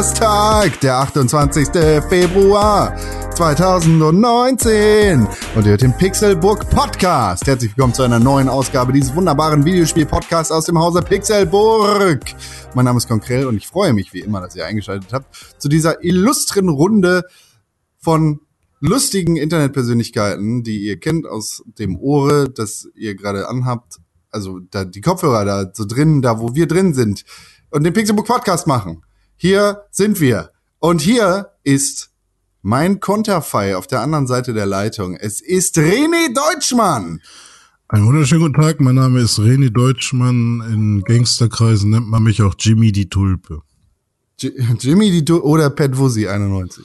Donnerstag, der 28. Februar 2019 und ihr hört den Pixelburg Podcast. Herzlich willkommen zu einer neuen Ausgabe dieses wunderbaren Videospiel-Podcasts aus dem Hause Pixelburg. Mein Name ist Konkrell und ich freue mich wie immer, dass ihr eingeschaltet habt zu dieser illustren Runde von lustigen Internetpersönlichkeiten, die ihr kennt aus dem Ohre, das ihr gerade anhabt. Also da, die Kopfhörer da so drin, da wo wir drin sind und den Pixelbook Podcast machen. Hier sind wir. Und hier ist mein Konterfei auf der anderen Seite der Leitung. Es ist René Deutschmann. Einen wunderschönen guten Tag, mein Name ist René Deutschmann. In Gangsterkreisen nennt man mich auch Jimmy die Tulpe. Jimmy die Tulpe oder Pat Wuzzy 91.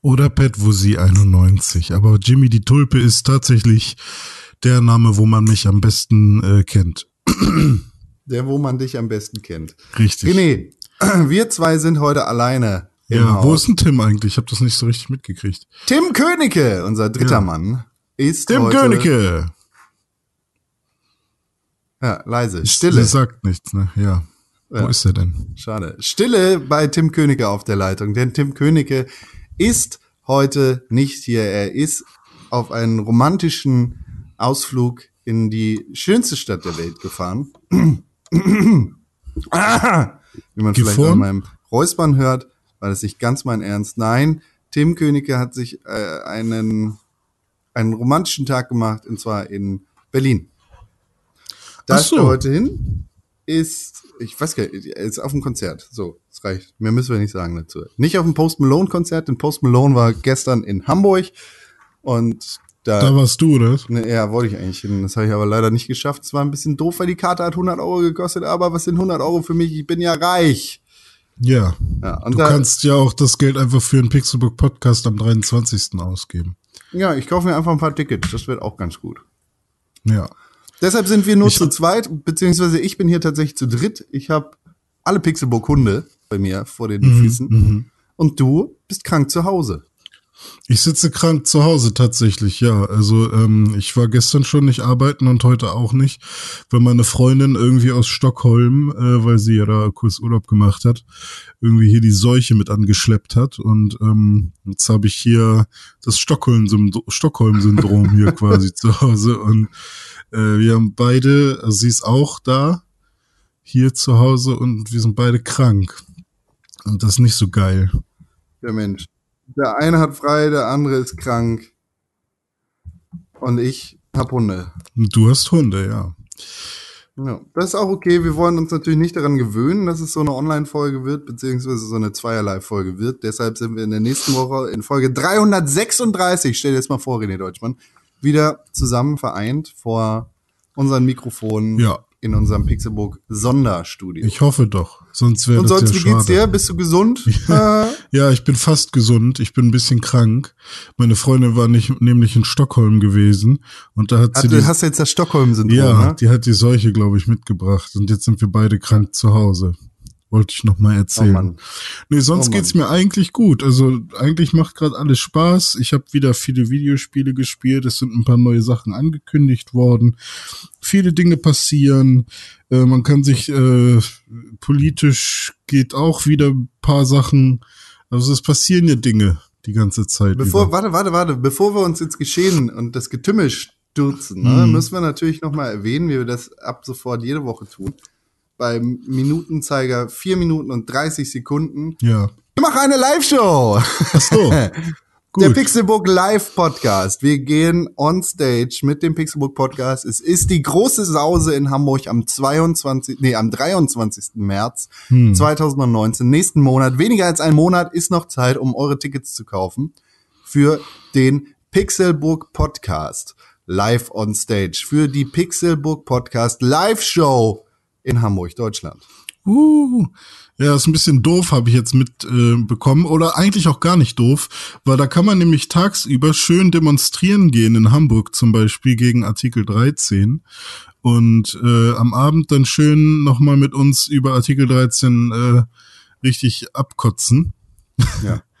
Oder Pat Wuzzy 91. Aber Jimmy die Tulpe ist tatsächlich der Name, wo man mich am besten äh, kennt. Der, wo man dich am besten kennt. Richtig. René, wir zwei sind heute alleine. Ja, wo Haus. ist denn Tim eigentlich? Ich habe das nicht so richtig mitgekriegt. Tim Königke, unser dritter Ja. Mann, ist Tim heute, Königke. Ja, leise. Stille. Sie sagt nichts, ne? Ja. Wo Ja. ist er denn? Schade. Stille bei Tim Königke auf der Leitung, denn Tim Königke ist heute nicht hier. Er ist auf einen romantischen Ausflug in die schönste Stadt der Welt gefahren. ah, wie man vielleicht Gifhorn? an meinem Räuspern hört, war das nicht ganz mein Ernst. Nein, Tim Königke hat sich äh, einen, einen romantischen Tag gemacht, und zwar in Berlin. Da Ach ist so. er heute hin, ist, ich weiß gar nicht, ist auf dem Konzert. So, das reicht. Mehr müssen wir nicht sagen dazu. Nicht auf dem Post Malone Konzert, denn Post Malone war gestern in Hamburg und da, Da warst du, oder? ne, ja, wollte ich eigentlich hin. Das habe ich aber leider nicht geschafft. Es war ein bisschen doof, weil die Karte hat 100 Euro gekostet, aber was sind 100 Euro für mich? Ich bin ja reich. Ja. Ja, Du da, kannst ja auch das Geld einfach für einen Pixelbook Podcast am 23. ausgeben. ja, ich kaufe mir einfach ein paar Tickets. Das wird auch ganz gut. Ja. Deshalb sind wir nur Ich zu zweit, beziehungsweise ich bin hier tatsächlich zu dritt. Ich habe alle Pixelburg-Hunde bei mir vor den Mhm, Füßen. Und du bist krank zu Hause. Ich sitze krank zu Hause tatsächlich, ja. Also ähm, ich war gestern schon nicht arbeiten und heute auch nicht, weil meine Freundin irgendwie aus Stockholm, äh, weil sie ja da kurz Urlaub gemacht hat, irgendwie hier die Seuche mit angeschleppt hat. Und ähm, jetzt habe ich hier das Stockholm-Syndrom Stockholm hier quasi zu Hause. Und äh, wir haben beide, also sie ist auch da, hier zu Hause und wir sind beide krank. Und das ist nicht so geil. Der Mensch. Der eine hat frei, der andere ist krank. Und ich hab Hunde. Und du hast Hunde, ja. Ja, das ist auch okay. Wir wollen uns natürlich nicht daran gewöhnen, dass es so eine Online-Folge wird, beziehungsweise so eine Zweierlei-Folge wird. Deshalb sind wir in der nächsten Woche in Folge 336, stell dir das mal vor, René Deutschmann, wieder zusammen vereint vor unseren Mikrofonen Ja. In unserem Pixelbook Sonderstudio. Ich hoffe doch. Sonst wäre Und das sonst, ja wie geht's schade. dir? Bist du gesund? äh, Ja, ich bin fast gesund. Ich bin ein bisschen krank. Meine Freundin war nicht, nämlich in Stockholm gewesen und da hat sie du die, hast jetzt das Stockholm-Syndrom, ja, ne? die hat die Seuche, glaube ich, mitgebracht und jetzt sind wir beide krank zu Hause. Wollte ich noch mal Oh erzählen. Mann. nee, sonst Oh geht's mir eigentlich gut. Also eigentlich macht gerade alles Spaß. Ich habe wieder viele Videospiele gespielt. Es sind ein paar neue Sachen angekündigt worden. Viele Dinge passieren. Äh, man kann sich äh, politisch geht auch wieder ein paar Sachen. Also es passieren ja Dinge die ganze Zeit. Bevor, über. warte, warte, warte, bevor wir uns ins Geschehen und das Getümmel stürzen, ne, Mhm. müssen wir natürlich noch mal erwähnen, wie wir das ab sofort jede Woche tun. Beim Minutenzeiger 4 Minuten und 30 Sekunden. Ja. Ich mache eine Live-Show. Ach so. Gut. Der Pixelbook Live Podcast. Wir gehen on stage mit dem Pixelbook Podcast. Es ist die große Sause in Hamburg am 22, nee, am 23. März Hm. 2019. Nächsten Monat. Weniger als ein Monat ist noch Zeit, um eure Tickets zu kaufen für den Pixelbook Podcast live on stage. Für die Pixelbook Podcast Live Show in Hamburg, Deutschland. Uh, ja, ist ein bisschen doof, habe ich jetzt mitbekommen. Äh, bekommen. Oder eigentlich auch gar nicht doof, weil da kann man nämlich tagsüber schön demonstrieren gehen in Hamburg zum Beispiel gegen Artikel 13 und äh, am Abend dann schön nochmal mit uns über Artikel 13 äh, richtig abkotzen. Ja.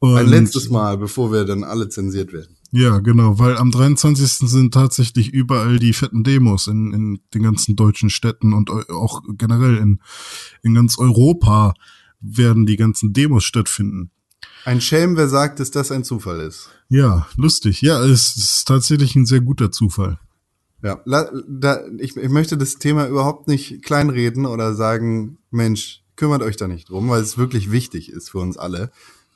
Und, Ein letztes Mal, bevor wir dann alle zensiert werden. Ja, genau, weil am 23. sind tatsächlich überall die fetten Demos in, in den ganzen deutschen Städten und auch generell in, in ganz Europa, werden die ganzen Demos stattfinden. Ein Schelm, wer sagt, dass das ein Zufall ist. Ja, lustig. Ja, es ist tatsächlich ein sehr guter Zufall. Ja, da, ich, ich möchte das Thema überhaupt nicht kleinreden oder sagen, Mensch, kümmert euch da nicht drum, weil es wirklich wichtig ist für uns alle.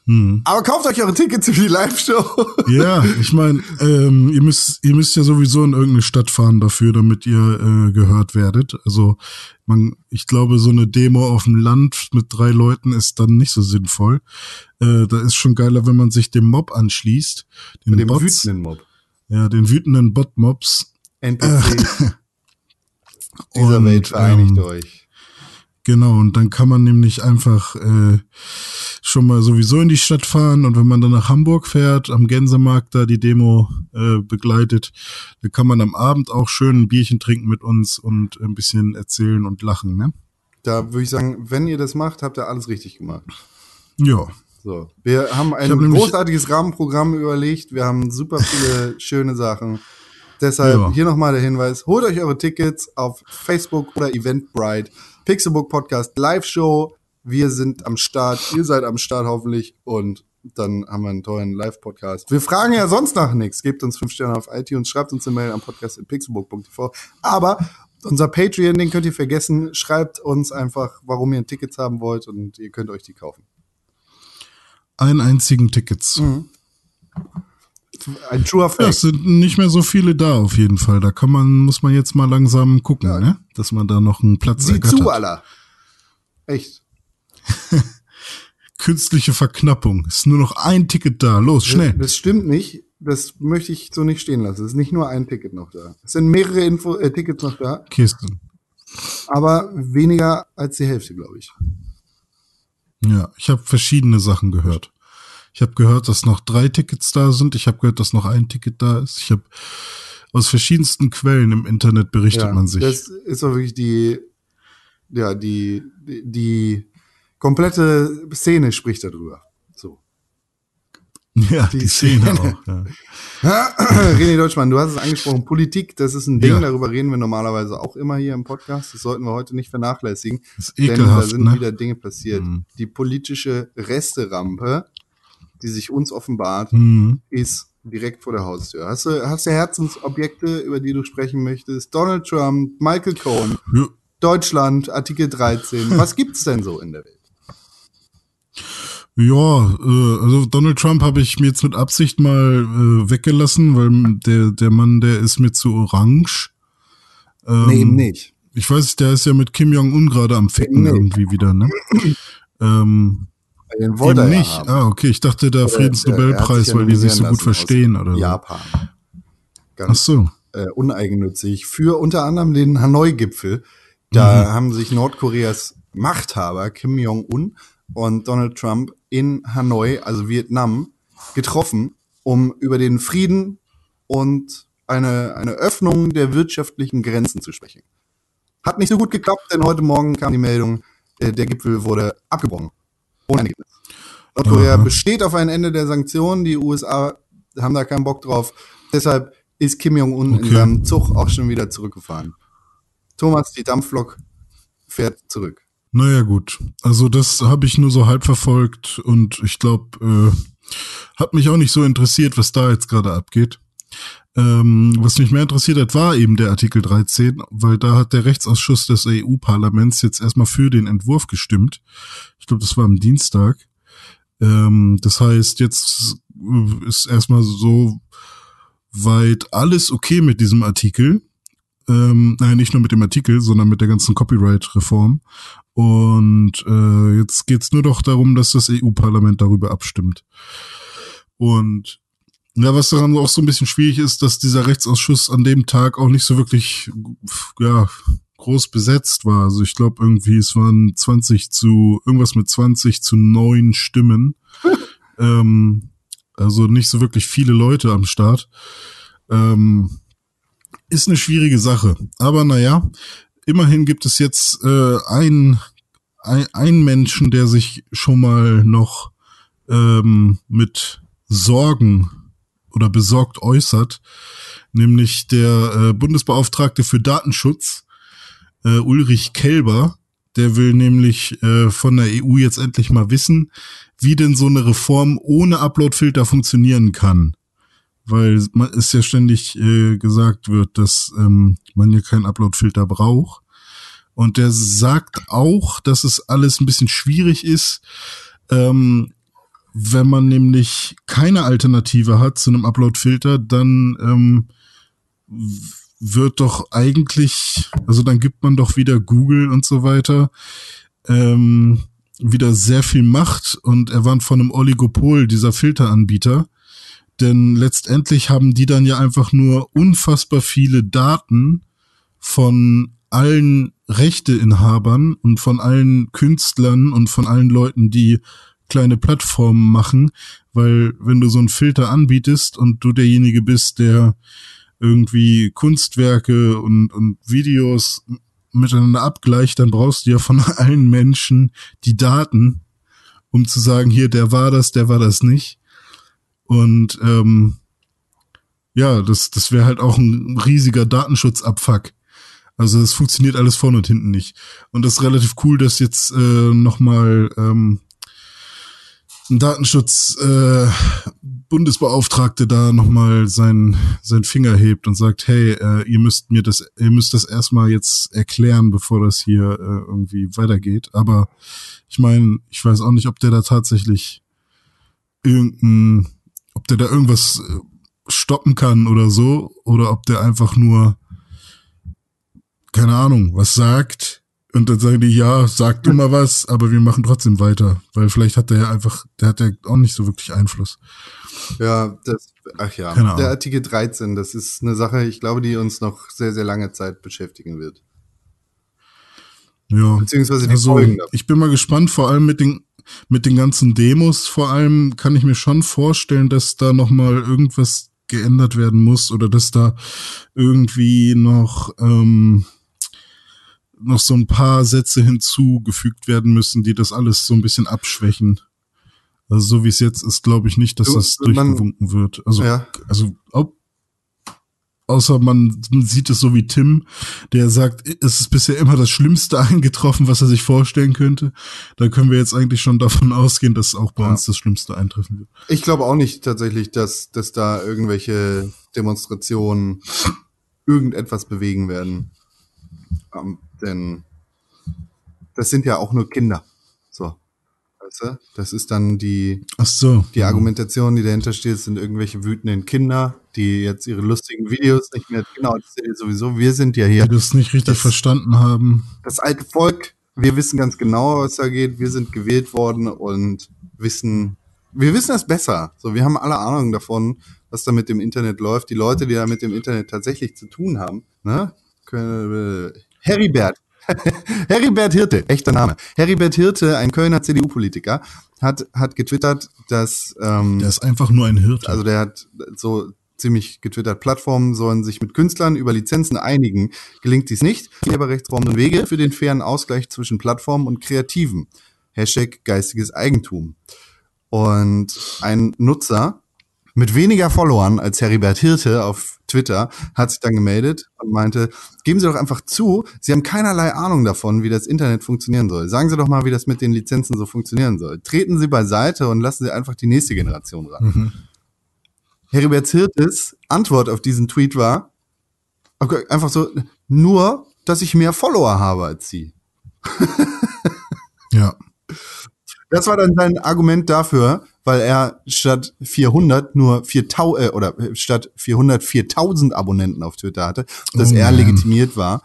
Hm. Aber kauft euch eure Tickets für die Live-Show. Ja, ich meine, ähm, ihr müsst, ihr müsst ja sowieso in irgendeine Stadt fahren dafür, damit ihr äh, gehört werdet. Also man, ich glaube, so eine Demo auf dem Land mit drei Leuten ist dann nicht so sinnvoll. Äh, da ist schon geiler, wenn man sich dem Mob anschließt. Den dem Bots, wütenden Mob. Ja, den wütenden Bot-Mobs. NPC. Dieser Welt vereinigt ähm, euch. Genau, und dann kann man nämlich einfach äh, schon mal sowieso in die Stadt fahren und wenn man dann nach Hamburg fährt, am Gänsemarkt da die Demo äh, begleitet, dann kann man am Abend auch schön ein Bierchen trinken mit uns und ein bisschen erzählen und lachen, ne? Da würde ich sagen, wenn ihr das macht, habt ihr alles richtig gemacht. Ja. So, wir haben ein hab großartiges Rahmenprogramm überlegt, wir haben super viele schöne Sachen. Deshalb ja. hier nochmal der Hinweis, holt euch eure Tickets auf Facebook oder Eventbrite Pixelbook Podcast Live Show. Wir sind am Start, ihr seid am Start hoffentlich und dann haben wir einen tollen Live-Podcast. Wir fragen ja sonst nach nichts. Gebt uns fünf Sterne auf iTunes, schreibt uns eine Mail am Podcast in pixelbook.tv. Aber unser Patreon, den könnt ihr vergessen. Schreibt uns einfach, warum ihr ein Ticket haben wollt und ihr könnt euch die kaufen. Einen einzigen Tickets. Mhm. Ein truer Fact. Ja, es sind nicht mehr so viele da auf jeden Fall. Da kann man, muss man jetzt mal langsam gucken, ja. ne? dass man da noch einen Platz Sieh zu, aller. Echt. Künstliche Verknappung. Ist nur noch ein Ticket da. Los, schnell. Das, das stimmt nicht. Das möchte ich so nicht stehen lassen. Es ist nicht nur ein Ticket noch da. Es sind mehrere Info äh, Tickets noch da. Kisten. Aber weniger als die Hälfte, glaube ich. Ja, ich habe verschiedene Sachen gehört. Ich habe gehört, dass noch drei Tickets da sind. Ich habe gehört, dass noch ein Ticket da ist. Ich habe aus verschiedensten Quellen im Internet berichtet ja, man sich. Das ist doch wirklich die, ja, die, die, die komplette Szene spricht darüber. So. Ja, die, die Szene, Szene, auch. Ja. René Deutschmann, du hast es angesprochen, Politik, das ist ein Ding, ja. darüber reden wir normalerweise auch immer hier im Podcast. Das sollten wir heute nicht vernachlässigen. Das ist ekelhaft, denn da sind ne? wieder Dinge passiert. Mhm. Die politische Resterampe die sich uns offenbart, mhm. ist direkt vor der Haustür. Hast du, hast du Herzensobjekte, über die du sprechen möchtest? Donald Trump, Michael Cohen, ja. Deutschland, Artikel 13. Was gibt's denn so in der Welt? Ja, äh, also Donald Trump habe ich mir jetzt mit Absicht mal äh, weggelassen, weil der, der Mann, der ist mir zu orange. Ähm, nee, eben nicht. Ich weiß, der ist ja mit Kim Jong-un gerade am Ficken nee. irgendwie wieder, ne? ähm, den wollte er nicht. Haben. Ah, okay. Ich dachte, der Friedensnobelpreis, weil die sich so gut verstehen oder so. Japan. Ganz Ach so. Äh, uneigennützig. Für unter anderem den Hanoi-Gipfel. Da mhm. haben sich Nordkoreas Machthaber Kim Jong-un und Donald Trump in Hanoi, also Vietnam, getroffen, um über den Frieden und eine, eine Öffnung der wirtschaftlichen Grenzen zu sprechen. Hat nicht so gut geklappt, denn heute Morgen kam die Meldung, äh, der Gipfel wurde abgebrochen ohne Ergebnis. Nordkorea Aha. besteht auf ein Ende der Sanktionen. Die USA haben da keinen Bock drauf. Deshalb ist Kim Jong-un okay. in seinem Zug auch schon wieder zurückgefahren. Thomas, die Dampflok fährt zurück. Naja, gut. Also das habe ich nur so halb verfolgt und ich glaube, äh, hat mich auch nicht so interessiert, was da jetzt gerade abgeht. Ähm, was mich mehr interessiert hat, war eben der Artikel 13, weil da hat der Rechtsausschuss des EU-Parlaments jetzt erstmal für den Entwurf gestimmt. Ich glaube, das war am Dienstag. Ähm, das heißt, jetzt ist erstmal so weit alles okay mit diesem Artikel. Ähm, nein, nicht nur mit dem Artikel, sondern mit der ganzen Copyright-Reform. Und äh, jetzt geht's nur doch darum, dass das EU-Parlament darüber abstimmt. Und ja, was daran auch so ein bisschen schwierig ist, dass dieser Rechtsausschuss an dem Tag auch nicht so wirklich, ja, groß besetzt war. Also ich glaube irgendwie, es waren 20 zu, irgendwas mit 20 zu 9 Stimmen. ähm, also nicht so wirklich viele Leute am Start. Ähm, ist eine schwierige Sache. Aber naja, immerhin gibt es jetzt äh, einen ein Menschen, der sich schon mal noch ähm, mit Sorgen oder besorgt äußert, nämlich der äh, Bundesbeauftragte für Datenschutz, äh, Ulrich Kelber, Der will nämlich äh, von der EU jetzt endlich mal wissen, wie denn so eine Reform ohne Uploadfilter funktionieren kann. Weil man es ja ständig äh, gesagt wird, dass ähm, man ja keinen Uploadfilter braucht. Und der sagt auch, dass es alles ein bisschen schwierig ist, ähm, wenn man nämlich keine Alternative hat zu einem Uploadfilter, dann ähm, wird doch eigentlich, also dann gibt man doch wieder Google und so weiter ähm, wieder sehr viel Macht und er war von einem Oligopol dieser Filteranbieter. Denn letztendlich haben die dann ja einfach nur unfassbar viele Daten von allen Rechteinhabern und von allen Künstlern und von allen Leuten, die kleine Plattformen machen, weil wenn du so einen Filter anbietest und du derjenige bist, der irgendwie Kunstwerke und, und Videos miteinander abgleicht, dann brauchst du ja von allen Menschen die Daten, um zu sagen, hier, der war das, der war das nicht. Und ähm, ja, das, das wäre halt auch ein riesiger Datenschutzabfuck. Also es funktioniert alles vorne und hinten nicht. Und das ist relativ cool, dass jetzt äh, nochmal ähm, Datenschutz äh, Bundesbeauftragte da nochmal sein sein Finger hebt und sagt, hey, äh, ihr müsst mir das, ihr müsst das erstmal jetzt erklären, bevor das hier äh, irgendwie weitergeht. Aber ich meine, ich weiß auch nicht, ob der da tatsächlich irgendein, ob der da irgendwas äh, stoppen kann oder so, oder ob der einfach nur, keine Ahnung, was sagt und dann sagen die, ja, sag du mal was, aber wir machen trotzdem weiter. Weil vielleicht hat der ja einfach, der hat ja auch nicht so wirklich Einfluss. Ja, das, ach ja, Keine der. Artikel 13, das ist eine Sache, ich glaube, die uns noch sehr, sehr lange Zeit beschäftigen wird. Ja. Beziehungsweise die Also, Folgen davon. ich bin mal gespannt, vor allem mit den, mit den ganzen Demos, vor allem kann ich mir schon vorstellen, dass da nochmal irgendwas geändert werden muss oder dass da irgendwie noch, ähm, noch so ein paar Sätze hinzugefügt werden müssen, die das alles so ein bisschen abschwächen. Also so wie es jetzt ist, glaube ich nicht, dass das man- durchgewunken wird. Also, Ja. also ob, außer man sieht es so wie Tim, der sagt, es ist bisher immer das Schlimmste eingetroffen, was er sich vorstellen könnte. Da können wir jetzt eigentlich schon davon ausgehen, dass auch bei Ja. uns das Schlimmste eintreffen wird. Ich glaube auch nicht tatsächlich, dass, dass da irgendwelche Demonstrationen irgendetwas bewegen werden. Ähm, denn das sind ja auch nur Kinder. So. Weißt du? Das ist dann die, Ach so. die Argumentation, die dahinter steht, sind irgendwelche wütenden Kinder, die jetzt ihre lustigen Videos nicht mehr, genau, das ihr sowieso, wir sind ja hier Die das nicht richtig Das- verstanden haben. das alte Volk, wir wissen ganz genau, was da geht. Wir sind gewählt worden und wissen, wir wissen es besser. So, wir haben alle Ahnung davon, was da mit dem Internet läuft. Die Leute, die da mit dem Internet tatsächlich zu tun haben, ne? Können, Heribert. Heribert Hirte, echter Name. Heribert Hirte, ein Kölner CDU-Politiker, hat, hat getwittert, dass, ähm, Der ist einfach nur ein Hirte. also der hat so ziemlich getwittert, Plattformen sollen sich mit Künstlern über Lizenzen einigen. Gelingt dies nicht, Urheberrechtsformen und Wege für den fairen Ausgleich zwischen Plattformen und Kreativen. Hashtag geistiges Eigentum. Und ein Nutzer mit weniger Followern als Heribert Hirte auf Twitter hat sich dann gemeldet und meinte, geben Sie doch einfach zu, Sie haben keinerlei Ahnung davon, wie das Internet funktionieren soll. Sagen Sie doch mal, wie das mit den Lizenzen so funktionieren soll. Treten Sie beiseite und lassen Sie einfach die nächste Generation ran. Mhm. Heribert Hirtes Antwort auf diesen Tweet war okay, einfach so, nur, dass ich mehr Follower habe als Sie. ja. Das war dann sein Argument dafür, weil er statt 400 nur 4000 äh, oder äh, statt 400 4000 Abonnenten auf Twitter hatte, dass Oh er legitimiert war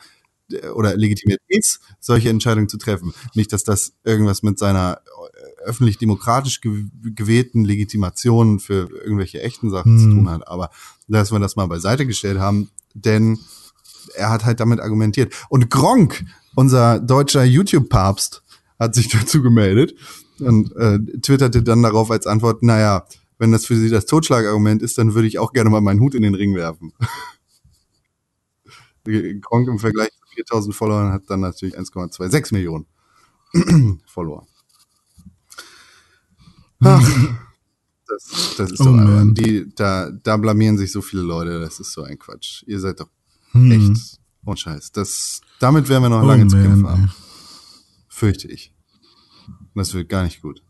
äh, oder legitimiert ist, solche Entscheidungen zu treffen. Nicht, dass das irgendwas mit seiner äh, öffentlich-demokratisch gew- gewählten Legitimation für irgendwelche echten Sachen zu Hm. tun hat. Aber dass wir das mal beiseite gestellt haben, denn er hat halt damit argumentiert. Und Gronk, unser deutscher YouTube-Papst, hat sich dazu gemeldet und äh, twitterte dann darauf als Antwort, naja, wenn das für Sie das Totschlagargument ist, dann würde ich auch gerne mal meinen Hut in den Ring werfen. Gronk im Vergleich zu 4000 Followern hat dann natürlich 1,26 Millionen Follower. Ach, das, das ist Oh doch man. die, da, da blamieren sich so viele Leute, das ist so ein Quatsch. Ihr seid doch Hm. echt ohne Scheiß. Das, damit werden wir noch Oh lange zu kämpfen man, haben. Fürchte ich. Und das wird gar nicht gut.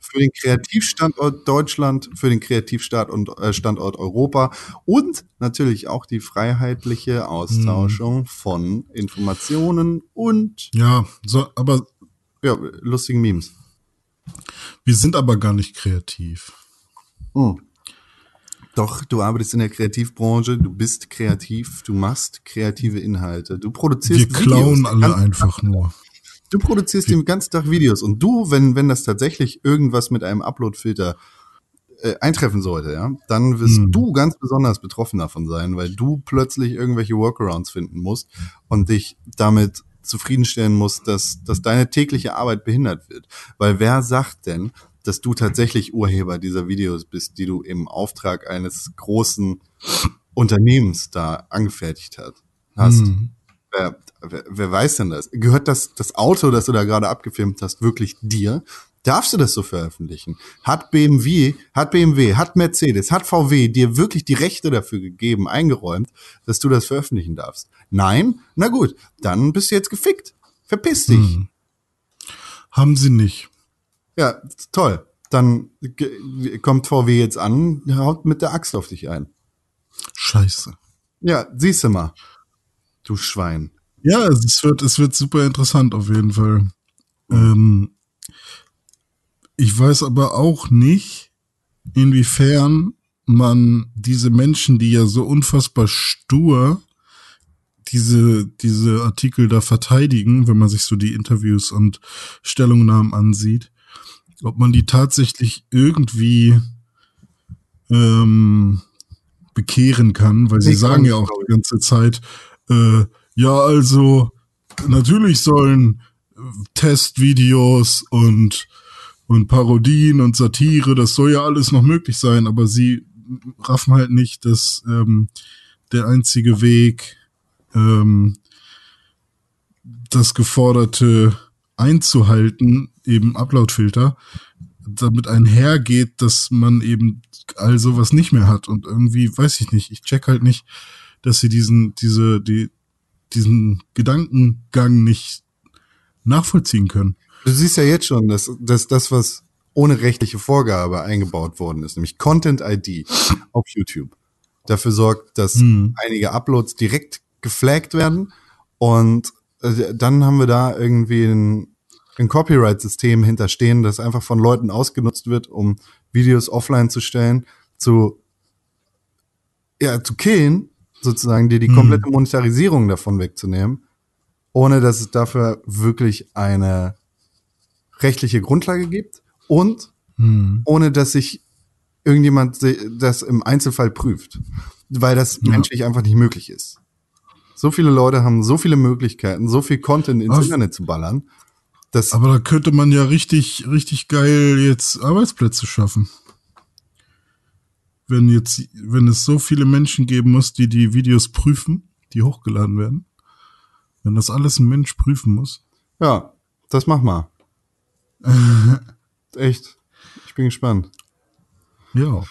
Für den Kreativstandort Deutschland, für den Kreativstandort äh, Standort Europa und natürlich auch die freiheitliche Austauschung von Informationen und Ja, so, aber ja, lustigen Memes. wir sind aber gar nicht kreativ. Hm. Doch, du arbeitest in der Kreativbranche, du bist kreativ, du machst kreative Inhalte, du produzierst Wir klauen Videos. alle einfach nur. Du produzierst den ganzen Tag Videos und du, wenn, wenn das tatsächlich irgendwas mit einem Upload-Filter äh, eintreffen sollte, ja, dann wirst Hm. du ganz besonders betroffen davon sein, weil du plötzlich irgendwelche Workarounds finden musst und dich damit zufriedenstellen musst, dass, dass deine tägliche Arbeit behindert wird. Weil wer sagt denn, dass du tatsächlich Urheber dieser Videos bist, die du im Auftrag eines großen Unternehmens da angefertigt hat, hast? Hm. Wer, wer, wer weiß denn das? Gehört das, das Auto, das du da gerade abgefilmt hast, wirklich dir? Darfst du das so veröffentlichen? Hat BMW, hat BMW, hat Mercedes, hat VW dir wirklich die Rechte dafür gegeben, eingeräumt, dass du das veröffentlichen darfst? Nein? Na gut, dann bist du jetzt gefickt. Verpiss dich. Hm. Haben sie nicht. Ja, toll. Dann kommt VW jetzt an, haut mit der Axt auf dich ein. Scheiße. Ja, siehst du mal. Du Schwein. Ja, es wird, es wird super interessant auf jeden Fall. Ähm, ich weiß aber auch nicht, inwiefern man diese Menschen, die ja so unfassbar stur diese, diese Artikel da verteidigen, wenn man sich so die Interviews und Stellungnahmen ansieht, ob man die tatsächlich irgendwie ähm, bekehren kann, weil sie sagen ja auch die ganze Zeit, äh, ja, also natürlich sollen äh, Testvideos und und Parodien und Satire, das soll ja alles noch möglich sein, aber sie raffen halt nicht, dass ähm, der einzige Weg, ähm, das Geforderte einzuhalten, eben Uploadfilter, damit einhergeht, dass man eben all sowas nicht mehr hat. Und irgendwie, weiß ich nicht, ich check halt nicht, dass sie diesen, diese, die, diesen Gedankengang nicht nachvollziehen können. Du siehst ja jetzt schon, dass, dass das, was ohne rechtliche Vorgabe eingebaut worden ist, nämlich Content ID auf YouTube, dafür sorgt, dass Hm. einige Uploads direkt geflaggt werden und äh, dann haben wir da irgendwie ein, ein Copyright-System hinterstehen, das einfach von Leuten ausgenutzt wird, um Videos offline zu stellen, zu ja, zu killen, sozusagen, dir die Hm. komplette Monetarisierung davon wegzunehmen, ohne dass es dafür wirklich eine rechtliche Grundlage gibt und Hm. ohne dass sich irgendjemand das im Einzelfall prüft, weil das Ja. menschlich einfach nicht möglich ist. So viele Leute haben so viele Möglichkeiten, so viel Content ins Aber- Internet zu ballern, dass Aber da könnte man ja richtig, richtig geil jetzt Arbeitsplätze schaffen. Wenn jetzt, wenn es so viele Menschen geben muss, die die Videos prüfen, die hochgeladen werden. Wenn das alles ein Mensch prüfen muss. ja, das mach mal. Echt. Ich bin gespannt. Ja.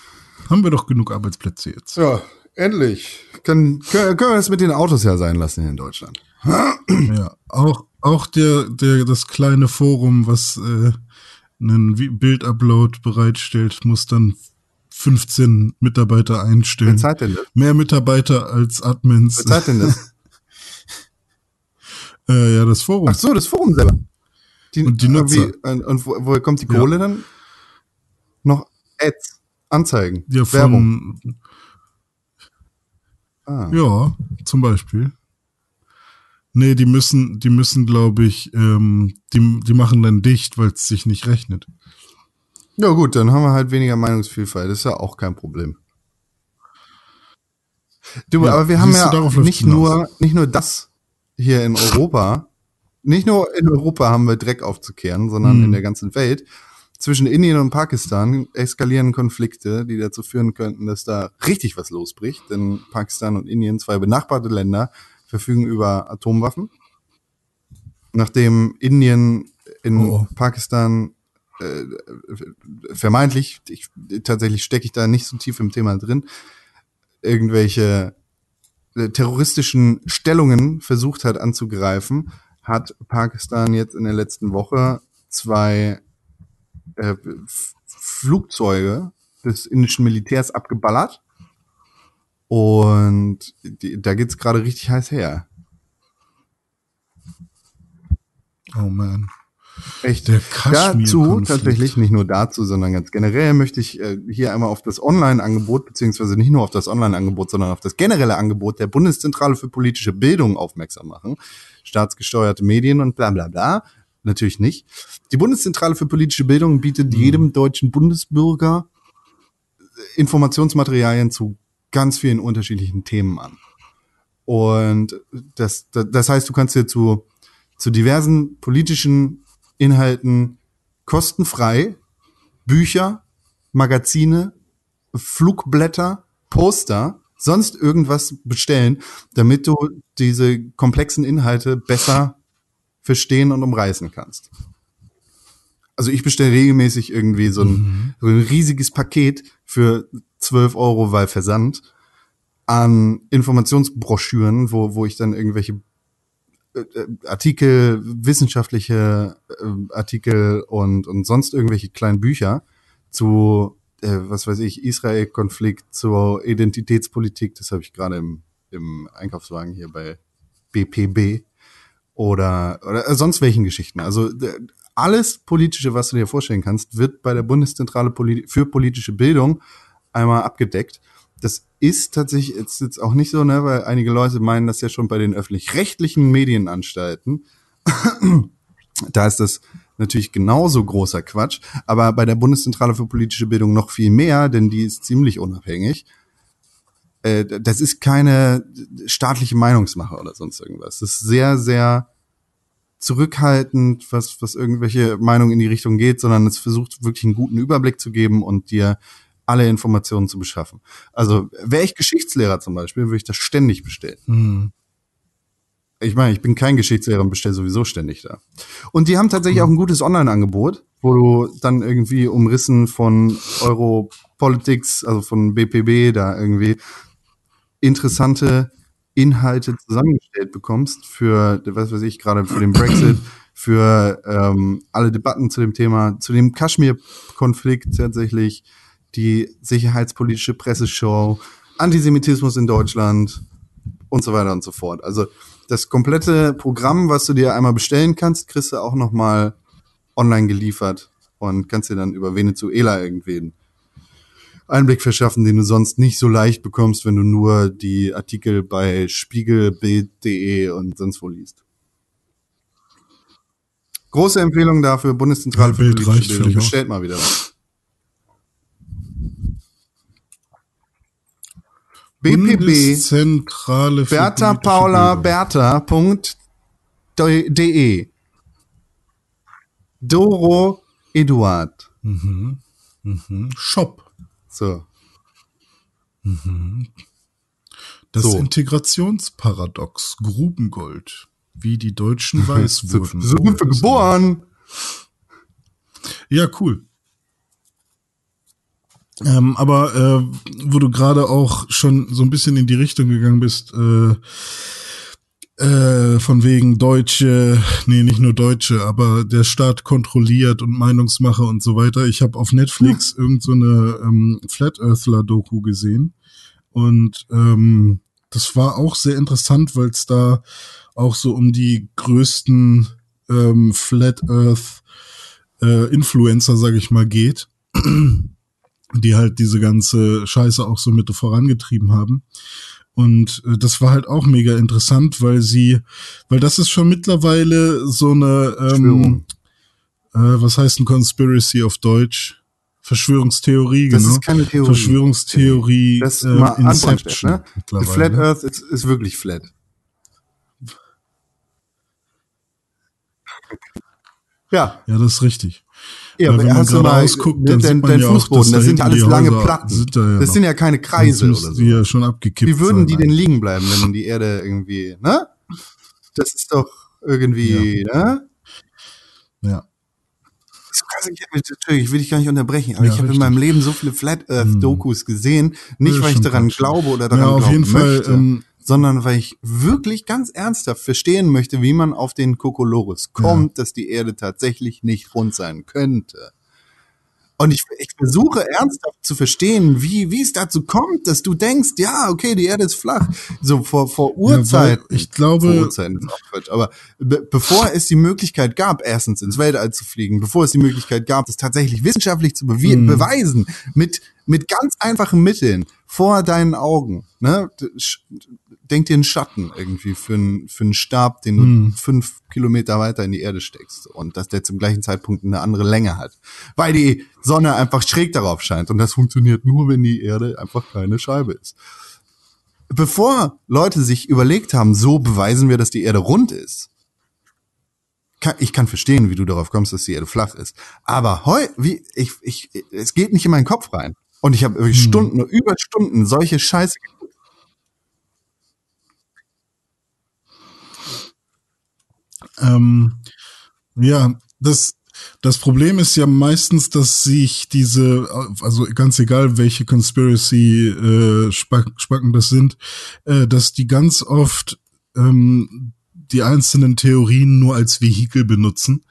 Haben wir doch genug Arbeitsplätze jetzt. Ja, endlich. Können, können, können wir das mit den Autos ja sein lassen hier in Deutschland. Ja. Auch, auch der, der, das kleine Forum, was äh, einen Bildupload bereitstellt, muss dann 15 Mitarbeiter Wer einstellen. zahlt denn das? Mehr Mitarbeiter als Admins. Wer zahlt denn das? Äh, ja, das Forum. Ach so, das Forum selber. Die, Und die Nutzer. Und, und wo, woher kommt die Ja. Kohle dann? Noch Ads, Anzeigen, ja, von, Werbung. Ah. Ja, zum Beispiel. Nee, die müssen, die müssen, glaube ich, ähm, die, die machen dann dicht, weil es sich nicht rechnet. Ja gut, dann haben wir halt weniger Meinungsvielfalt. Das ist ja auch kein Problem. Du, Ja, aber wir haben ja nicht hinaus. nur, nicht nur das hier in Europa. nicht nur in Europa haben wir Dreck aufzukehren, sondern Hm. in der ganzen Welt. Zwischen Indien und Pakistan eskalieren Konflikte, die dazu führen könnten, dass da richtig was losbricht. Denn Pakistan und Indien, zwei benachbarte Länder, verfügen über Atomwaffen. Nachdem Indien in Oh. Pakistan äh, vermeintlich, ich, tatsächlich stecke ich da nicht so tief im Thema drin, irgendwelche äh, terroristischen Stellungen versucht hat anzugreifen, hat Pakistan jetzt in der letzten Woche zwei äh, Flugzeuge des indischen Militärs abgeballert. Und die, da geht's gerade richtig heiß her. Oh man. Echt. Der dazu tatsächlich, nicht nur dazu, sondern ganz generell möchte ich äh, hier einmal auf das Online-Angebot, beziehungsweise nicht nur auf das Online-Angebot, sondern auf das generelle Angebot der Bundeszentrale für politische Bildung aufmerksam machen. Staatsgesteuerte Medien und bla bla bla. Natürlich nicht. Die Bundeszentrale für politische Bildung bietet mhm. jedem deutschen Bundesbürger äh, Informationsmaterialien zu ganz vielen unterschiedlichen Themen an. Und das, das, das heißt, du kannst dir zu, zu diversen politischen Inhalten kostenfrei Bücher, Magazine, Flugblätter, Poster, sonst irgendwas bestellen, damit du diese komplexen Inhalte besser verstehen und umreißen kannst. Also ich bestelle regelmäßig irgendwie so ein, mhm. so ein riesiges Paket für 12 Euro, weil Versand an Informationsbroschüren, wo, wo ich dann irgendwelche Artikel, wissenschaftliche äh, Artikel und, und sonst irgendwelche kleinen Bücher zu, äh, was weiß ich, Israel-Konflikt, zur Identitätspolitik, das habe ich gerade im, im Einkaufswagen hier bei BPB oder, oder sonst welchen Geschichten. Also alles Politische, was du dir vorstellen kannst, wird bei der Bundeszentrale für politische Bildung einmal abgedeckt. Das ist tatsächlich jetzt, jetzt auch nicht so, ne, weil einige Leute meinen das ja schon bei den öffentlich-rechtlichen Medienanstalten. da ist das natürlich genauso großer Quatsch, aber bei der Bundeszentrale für politische Bildung noch viel mehr, denn die ist ziemlich unabhängig. Äh, das ist keine staatliche Meinungsmache oder sonst irgendwas. Das ist sehr, sehr zurückhaltend, was, was irgendwelche Meinungen in die Richtung geht, sondern es versucht wirklich einen guten Überblick zu geben und dir alle Informationen zu beschaffen. Also wäre ich Geschichtslehrer zum Beispiel, würde ich das ständig bestellen. Mhm. Ich meine, ich bin kein Geschichtslehrer und bestelle sowieso ständig da. Und die haben tatsächlich auch ein gutes Online-Angebot, wo du dann irgendwie umrissen von Europolitics, also von BPB, da irgendwie interessante Inhalte zusammengestellt bekommst für, was weiß ich, gerade für den Brexit, für ähm, alle Debatten zu dem Thema, zu dem Kaschmir-Konflikt tatsächlich, die sicherheitspolitische Presseshow, Antisemitismus in Deutschland und so weiter und so fort. Also das komplette Programm, was du dir einmal bestellen kannst, kriegst du auch noch mal online geliefert und kannst dir dann über Venezuela irgendwen Einblick verschaffen, den du sonst nicht so leicht bekommst, wenn du nur die Artikel bei Spiegelbild.de und sonst wo liest. Große Empfehlung dafür, Bundeszentrale für politische Bildung. Bestellt mal wieder was. BPB Zentrale Bertha Paula Bertha.de Doro Eduard. Mhm. Mhm. Shop. So. Mhm. Das so. Integrationsparadox Grubengold. Wie die Deutschen weiß wurden. So sind wir geboren. Ja, cool. Ähm, aber äh, wo du gerade auch schon so ein bisschen in die Richtung gegangen bist, äh, äh, von wegen Deutsche, nee, nicht nur Deutsche, aber der Staat kontrolliert und Meinungsmache und so weiter. Ich habe auf Netflix hm. irgend so eine ähm, Flat Earthler Doku gesehen und ähm, das war auch sehr interessant, weil es da auch so um die größten ähm, Flat Earth äh, Influencer, sage ich mal, geht die halt diese ganze Scheiße auch so mit vorangetrieben haben. Und äh, das war halt auch mega interessant, weil sie, weil das ist schon mittlerweile so eine, ähm, äh, was heißt ein Conspiracy auf Deutsch? Verschwörungstheorie, das genau. Das ist keine Theorie. Verschwörungstheorie. Das ist äh, mal Inception. Ne? The Flat Earth ist, ist wirklich flat. Ja. Ja, das ist richtig. Ja, aber wenn man gerade ausguckt, dann sieht man ja Fußboden, auch, das sind alles lange Platten. Da ja das sind ja keine Kreise oder so. Die ja schon abgekippt Wie würden die denn liegen bleiben, wenn die Erde irgendwie, ne? Das ist doch irgendwie, ja. ne? Ja. Ich will dich gar nicht unterbrechen, aber ja, ich habe in meinem Leben so viele Flat Earth hm. Dokus gesehen, nicht weil ich daran glaube oder daran ja, auf jeden Fall, ähm, sondern weil ich wirklich ganz ernsthaft verstehen möchte, wie man auf den Kokolores kommt, ja. dass die Erde tatsächlich nicht rund sein könnte. Und ich, ich versuche ernsthaft zu verstehen, wie, wie es dazu kommt, dass du denkst, ja, okay, die Erde ist flach. So vor, vor Urzeiten. Ja, ich glaube. Vor Urzeiten ist auch Quatsch. Aber be bevor es die Möglichkeit gab, erstens ins Weltall zu fliegen, bevor es die Möglichkeit gab, das tatsächlich wissenschaftlich zu hm. beweisen, mit, mit ganz einfachen Mitteln, vor deinen Augen, ne? Denk dir einen Schatten irgendwie für einen, für einen Stab, den du hm. fünf Kilometer weiter in die Erde steckst und dass der zum gleichen Zeitpunkt eine andere Länge hat, weil die Sonne einfach schräg darauf scheint und das funktioniert nur, wenn die Erde einfach keine Scheibe ist. Bevor Leute sich überlegt haben, so beweisen wir, dass die Erde rund ist, kann, ich kann verstehen, wie du darauf kommst, dass die Erde flach ist, aber heu, wie ich, ich, es geht nicht in meinen Kopf rein und ich habe hm. Stunden, über Stunden solche Scheiße Ähm, ja, das, das Problem ist ja meistens, dass sich diese, also ganz egal, welche Conspiracy äh, das sind, äh, dass die ganz oft ähm, die einzelnen Theorien nur als Vehikel benutzen,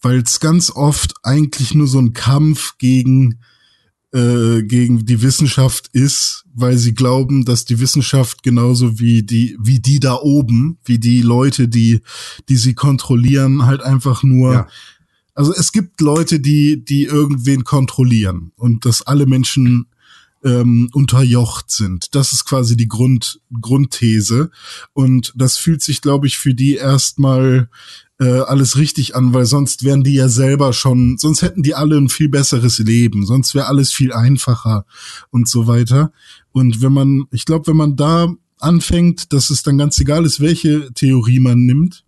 weil es ganz oft eigentlich nur so ein Kampf gegen äh, gegen die Wissenschaft ist, weil sie glauben, dass die Wissenschaft genauso wie die wie die da oben, wie die Leute, die die sie kontrollieren, halt einfach nur ja. Also es gibt Leute, die die irgendwen kontrollieren und dass alle Menschen ähm, unterjocht sind. Das ist quasi die Grund, Grundthese. Und das fühlt sich, glaube ich, für die erstmal äh, alles richtig an, weil sonst wären die ja selber schon, sonst hätten die alle ein viel besseres Leben, sonst wäre alles viel einfacher und so weiter. Und wenn man, ich glaube, wenn man da anfängt, dass es dann ganz egal ist, welche Theorie man nimmt,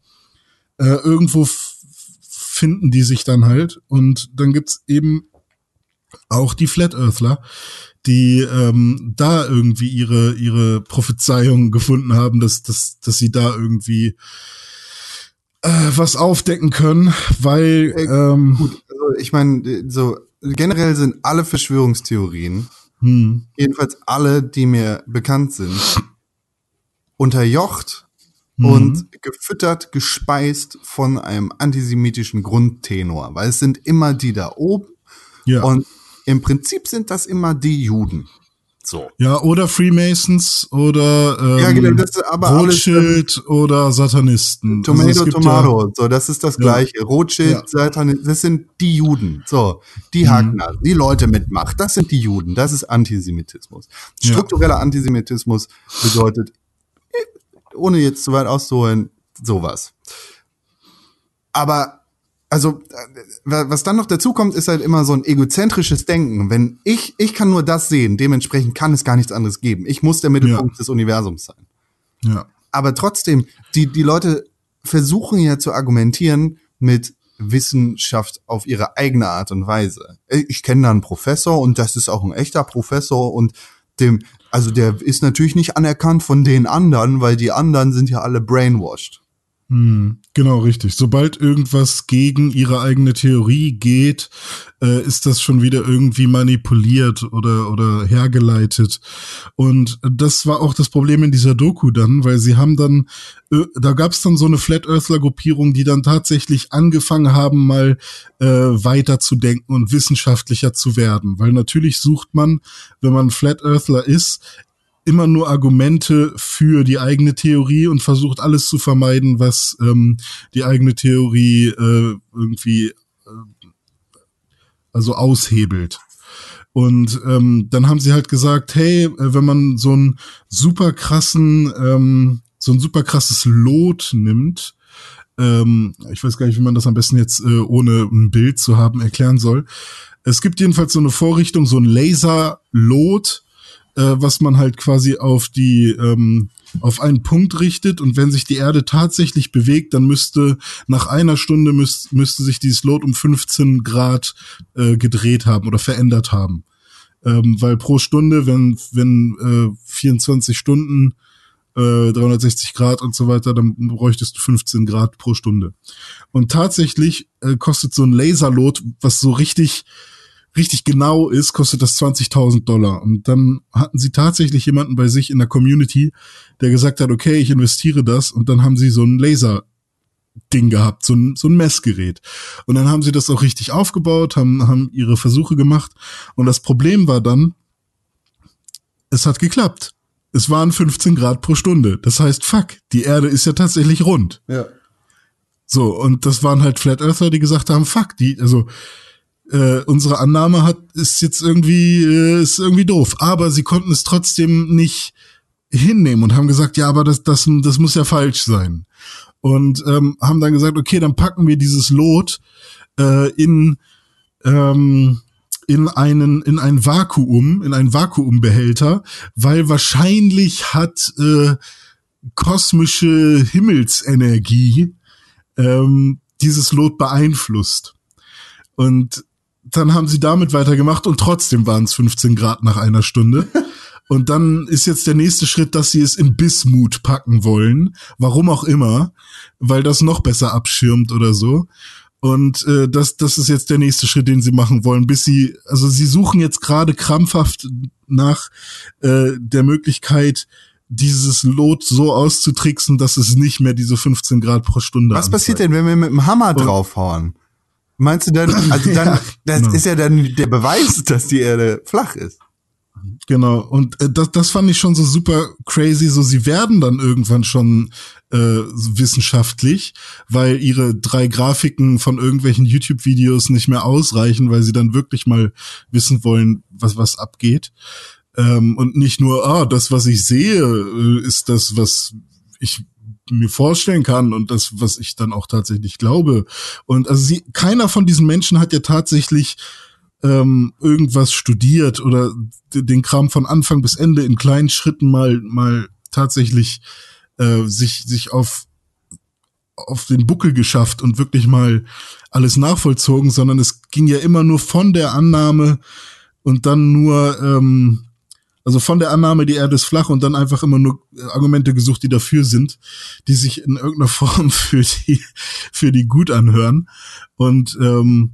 äh, irgendwo finden die sich dann halt. Und dann gibt's eben auch die Flat Earthler, die ähm, da irgendwie ihre ihre Prophezeiung gefunden haben, dass dass dass sie da irgendwie äh, was aufdecken können, weil äh, ähm, gut, also ich meine so generell sind alle Verschwörungstheorien hm. jedenfalls alle, die mir bekannt sind, unterjocht mhm. und gefüttert, gespeist von einem antisemitischen Grundtenor, weil es sind immer die da oben ja. und im Prinzip sind das immer die Juden. So. Ja, oder Freemasons oder ähm, ja, genau, das ist aber Rothschild alles, oder Satanisten. Tomato, also Tomato, ja, so, das ist das gleiche. Ja. Rothschild, ja. Satanisten, das sind die Juden. So, die mhm. die Leute mitmacht, das sind die Juden. Das ist Antisemitismus. Struktureller Antisemitismus bedeutet, ohne jetzt zu weit auszuholen, sowas. Aber also äh, was dann noch dazu kommt, ist halt immer so ein egozentrisches Denken. Wenn ich, ich kann nur das sehen, dementsprechend kann es gar nichts anderes geben. Ich muss der Mittelpunkt ja. des Universums sein. Ja. Aber trotzdem, die, die Leute versuchen ja zu argumentieren mit Wissenschaft auf ihre eigene Art und Weise. Ich kenne da einen Professor und das ist auch ein echter Professor und dem, also der ist natürlich nicht anerkannt von den anderen, weil die anderen sind ja alle brainwashed. Hm, genau, richtig. Sobald irgendwas gegen ihre eigene Theorie geht, äh, ist das schon wieder irgendwie manipuliert oder, oder hergeleitet. Und das war auch das Problem in dieser Doku dann, weil sie haben dann, äh, da gab es dann so eine Flat Earthler-Gruppierung, die dann tatsächlich angefangen haben, mal äh, weiter zu denken und wissenschaftlicher zu werden. Weil natürlich sucht man, wenn man Flat Earthler ist, immer nur Argumente für die eigene Theorie und versucht alles zu vermeiden, was ähm, die eigene Theorie äh, irgendwie äh, also aushebelt. Und ähm, dann haben sie halt gesagt, hey, äh, wenn man so einen super krassen, ähm, so ein super krasses Lot nimmt, ähm, ich weiß gar nicht, wie man das am besten jetzt äh, ohne ein Bild zu haben erklären soll. Es gibt jedenfalls so eine Vorrichtung, so ein Laserlot, äh, was man halt quasi auf die ähm, auf einen Punkt richtet und wenn sich die Erde tatsächlich bewegt, dann müsste nach einer Stunde müß, müsste sich dieses Lot um 15 Grad äh, gedreht haben oder verändert haben. Ähm, weil pro Stunde, wenn, wenn äh, 24 Stunden äh, 360 Grad und so weiter, dann bräuchtest du 15 Grad pro Stunde. Und tatsächlich äh, kostet so ein Laserlot, was so richtig richtig genau ist, kostet das 20.000 Dollar. Und dann hatten sie tatsächlich jemanden bei sich in der Community, der gesagt hat, okay, ich investiere das. Und dann haben sie so ein Laser Ding gehabt, so ein, so ein Messgerät. Und dann haben sie das auch richtig aufgebaut, haben, haben ihre Versuche gemacht. Und das Problem war dann, es hat geklappt. Es waren 15 Grad pro Stunde. Das heißt, fuck, die Erde ist ja tatsächlich rund. Ja. So, und das waren halt Flat Earther, die gesagt haben, fuck, die, also äh, unsere Annahme hat, ist jetzt irgendwie, äh, ist irgendwie doof. Aber sie konnten es trotzdem nicht hinnehmen und haben gesagt, ja, aber das, das, das muss ja falsch sein. Und ähm, haben dann gesagt, okay, dann packen wir dieses Lot äh, in, ähm, in einen, in ein Vakuum, in einen Vakuumbehälter, weil wahrscheinlich hat äh, kosmische Himmelsenergie ähm, dieses Lot beeinflusst. Und dann haben sie damit weitergemacht und trotzdem waren es 15 Grad nach einer Stunde. Und dann ist jetzt der nächste Schritt, dass sie es in Bismut packen wollen. Warum auch immer, weil das noch besser abschirmt oder so. Und äh, das, das ist jetzt der nächste Schritt, den sie machen wollen, bis sie, also sie suchen jetzt gerade krampfhaft nach äh, der Möglichkeit, dieses Lot so auszutricksen, dass es nicht mehr diese 15 Grad pro Stunde Was passiert denn, wenn wir mit dem Hammer draufhauen? Meinst du dann, also dann, ja, das genau. ist ja dann der Beweis, dass die Erde flach ist. Genau, und äh, das, das fand ich schon so super crazy. So, sie werden dann irgendwann schon äh, wissenschaftlich, weil ihre drei Grafiken von irgendwelchen YouTube-Videos nicht mehr ausreichen, weil sie dann wirklich mal wissen wollen, was, was abgeht. Ähm, und nicht nur, ah, das, was ich sehe, äh, ist das, was ich mir vorstellen kann und das, was ich dann auch tatsächlich glaube. Und also sie, keiner von diesen Menschen hat ja tatsächlich ähm, irgendwas studiert oder den Kram von Anfang bis Ende in kleinen Schritten mal mal tatsächlich äh, sich sich auf auf den Buckel geschafft und wirklich mal alles nachvollzogen, sondern es ging ja immer nur von der Annahme und dann nur ähm, also von der Annahme, die Erde ist flach und dann einfach immer nur Argumente gesucht, die dafür sind, die sich in irgendeiner Form für die, für die gut anhören. Und ähm,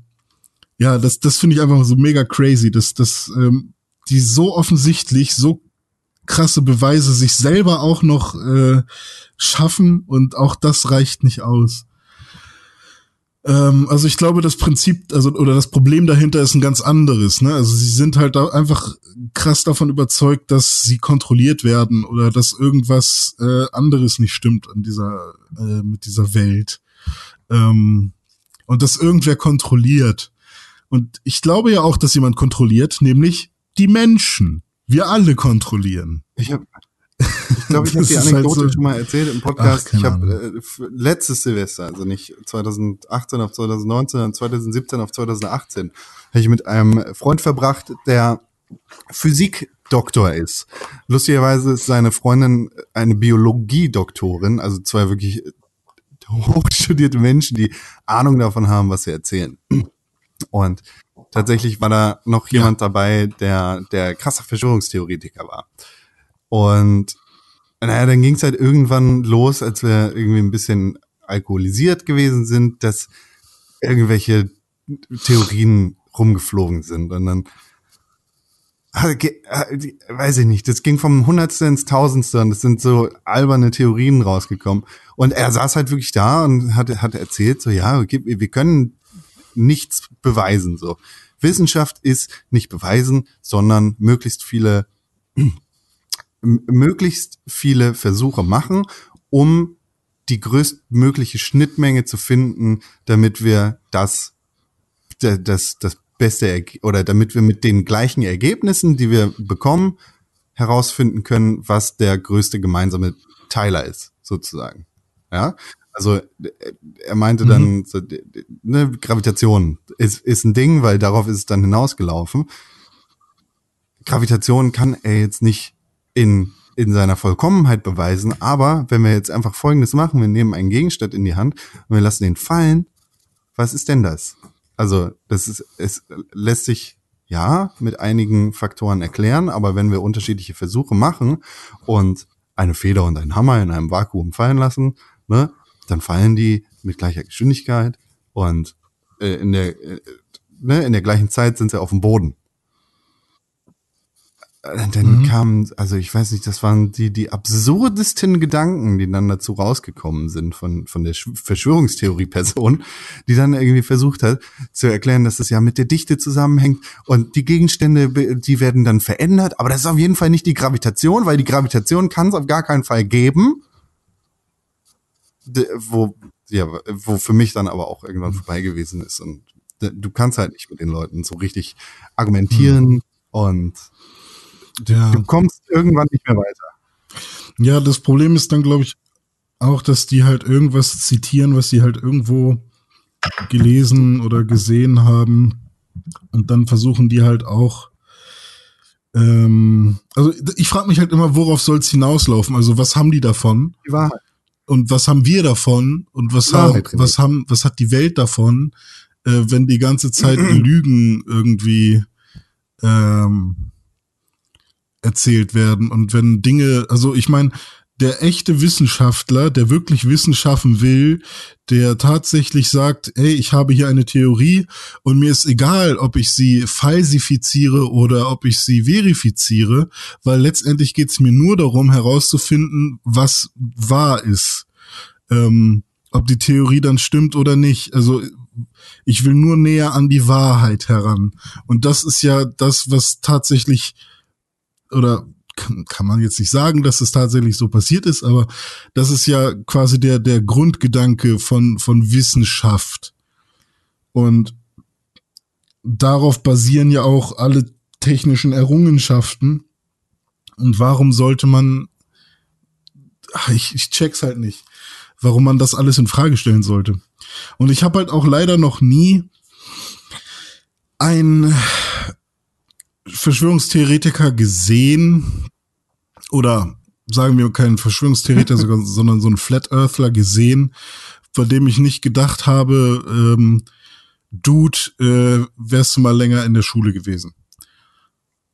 ja, das, das finde ich einfach so mega crazy, dass, dass ähm, die so offensichtlich, so krasse Beweise sich selber auch noch äh, schaffen und auch das reicht nicht aus. Ähm, also ich glaube, das Prinzip, also oder das Problem dahinter ist ein ganz anderes. Ne? Also sie sind halt da einfach krass davon überzeugt, dass sie kontrolliert werden oder dass irgendwas äh, anderes nicht stimmt an dieser äh, mit dieser Welt ähm, und dass irgendwer kontrolliert. Und ich glaube ja auch, dass jemand kontrolliert, nämlich die Menschen. Wir alle kontrollieren. Ich habe glaube, ich habe die halt Anekdote halt so schon mal erzählt im Podcast. Ach, ich habe äh, letztes Silvester, also nicht 2018 auf 2019, sondern 2017 auf 2018, habe ich mit einem Freund verbracht, der Physikdoktor ist. Lustigerweise ist seine Freundin eine Biologiedoktorin, also zwei wirklich hochstudierte Menschen, die Ahnung davon haben, was sie erzählen. Und tatsächlich war da noch jemand ja. dabei, der der krasser Verschwörungstheoretiker war. Und naja, dann ging es halt irgendwann los, als wir irgendwie ein bisschen alkoholisiert gewesen sind, dass irgendwelche Theorien rumgeflogen sind. Und dann weiß ich nicht, das ging vom Hundertste ins Tausendste und es sind so alberne Theorien rausgekommen. Und er saß halt wirklich da und hat, hat erzählt, so ja, wir können nichts beweisen. So Wissenschaft ist nicht beweisen, sondern möglichst viele möglichst viele Versuche machen, um die größtmögliche Schnittmenge zu finden, damit wir das, das, das beste oder damit wir mit den gleichen Ergebnissen, die wir bekommen, herausfinden können, was der größte gemeinsame Teiler ist, sozusagen. Ja, also er meinte dann, mhm. so, ne, Gravitation ist, ist ein Ding, weil darauf ist es dann hinausgelaufen. Gravitation kann er jetzt nicht in, in seiner Vollkommenheit beweisen. Aber wenn wir jetzt einfach Folgendes machen, wir nehmen einen Gegenstand in die Hand und wir lassen ihn fallen, was ist denn das? Also, das ist, es lässt sich ja mit einigen Faktoren erklären, aber wenn wir unterschiedliche Versuche machen und eine Feder und einen Hammer in einem Vakuum fallen lassen, ne, dann fallen die mit gleicher Geschwindigkeit und äh, in der äh, ne, in der gleichen Zeit sind sie auf dem Boden. Dann mhm. kam, also ich weiß nicht, das waren die, die absurdesten Gedanken, die dann dazu rausgekommen sind von, von der Verschwörungstheorie-Person, die dann irgendwie versucht hat zu erklären, dass das ja mit der Dichte zusammenhängt und die Gegenstände, die werden dann verändert, aber das ist auf jeden Fall nicht die Gravitation, weil die Gravitation kann es auf gar keinen Fall geben. Wo, ja, wo für mich dann aber auch irgendwann vorbei gewesen ist und du kannst halt nicht mit den Leuten so richtig argumentieren mhm. und ja. Du kommst irgendwann nicht mehr weiter. Ja, das Problem ist dann, glaube ich, auch, dass die halt irgendwas zitieren, was sie halt irgendwo gelesen oder gesehen haben. Und dann versuchen die halt auch. Ähm, also ich frage mich halt immer, worauf soll es hinauslaufen? Also was haben die davon? Die Wahrheit. Und was haben wir davon? Und was, haben, was haben, was hat die Welt davon, äh, wenn die ganze Zeit Lügen irgendwie ähm, erzählt werden und wenn Dinge, also ich meine, der echte Wissenschaftler, der wirklich Wissenschaften will, der tatsächlich sagt, ey, ich habe hier eine Theorie und mir ist egal, ob ich sie falsifiziere oder ob ich sie verifiziere, weil letztendlich geht es mir nur darum herauszufinden, was wahr ist. Ähm, ob die Theorie dann stimmt oder nicht. Also ich will nur näher an die Wahrheit heran. Und das ist ja das, was tatsächlich oder kann man jetzt nicht sagen, dass es tatsächlich so passiert ist, aber das ist ja quasi der, der Grundgedanke von, von Wissenschaft. Und darauf basieren ja auch alle technischen Errungenschaften. Und warum sollte man, ich, ich check's halt nicht, warum man das alles in Frage stellen sollte. Und ich habe halt auch leider noch nie ein Verschwörungstheoretiker gesehen oder sagen wir keinen Verschwörungstheoretiker, sondern so einen Flat Earthler gesehen, bei dem ich nicht gedacht habe, ähm, Dude, äh, wärst du mal länger in der Schule gewesen.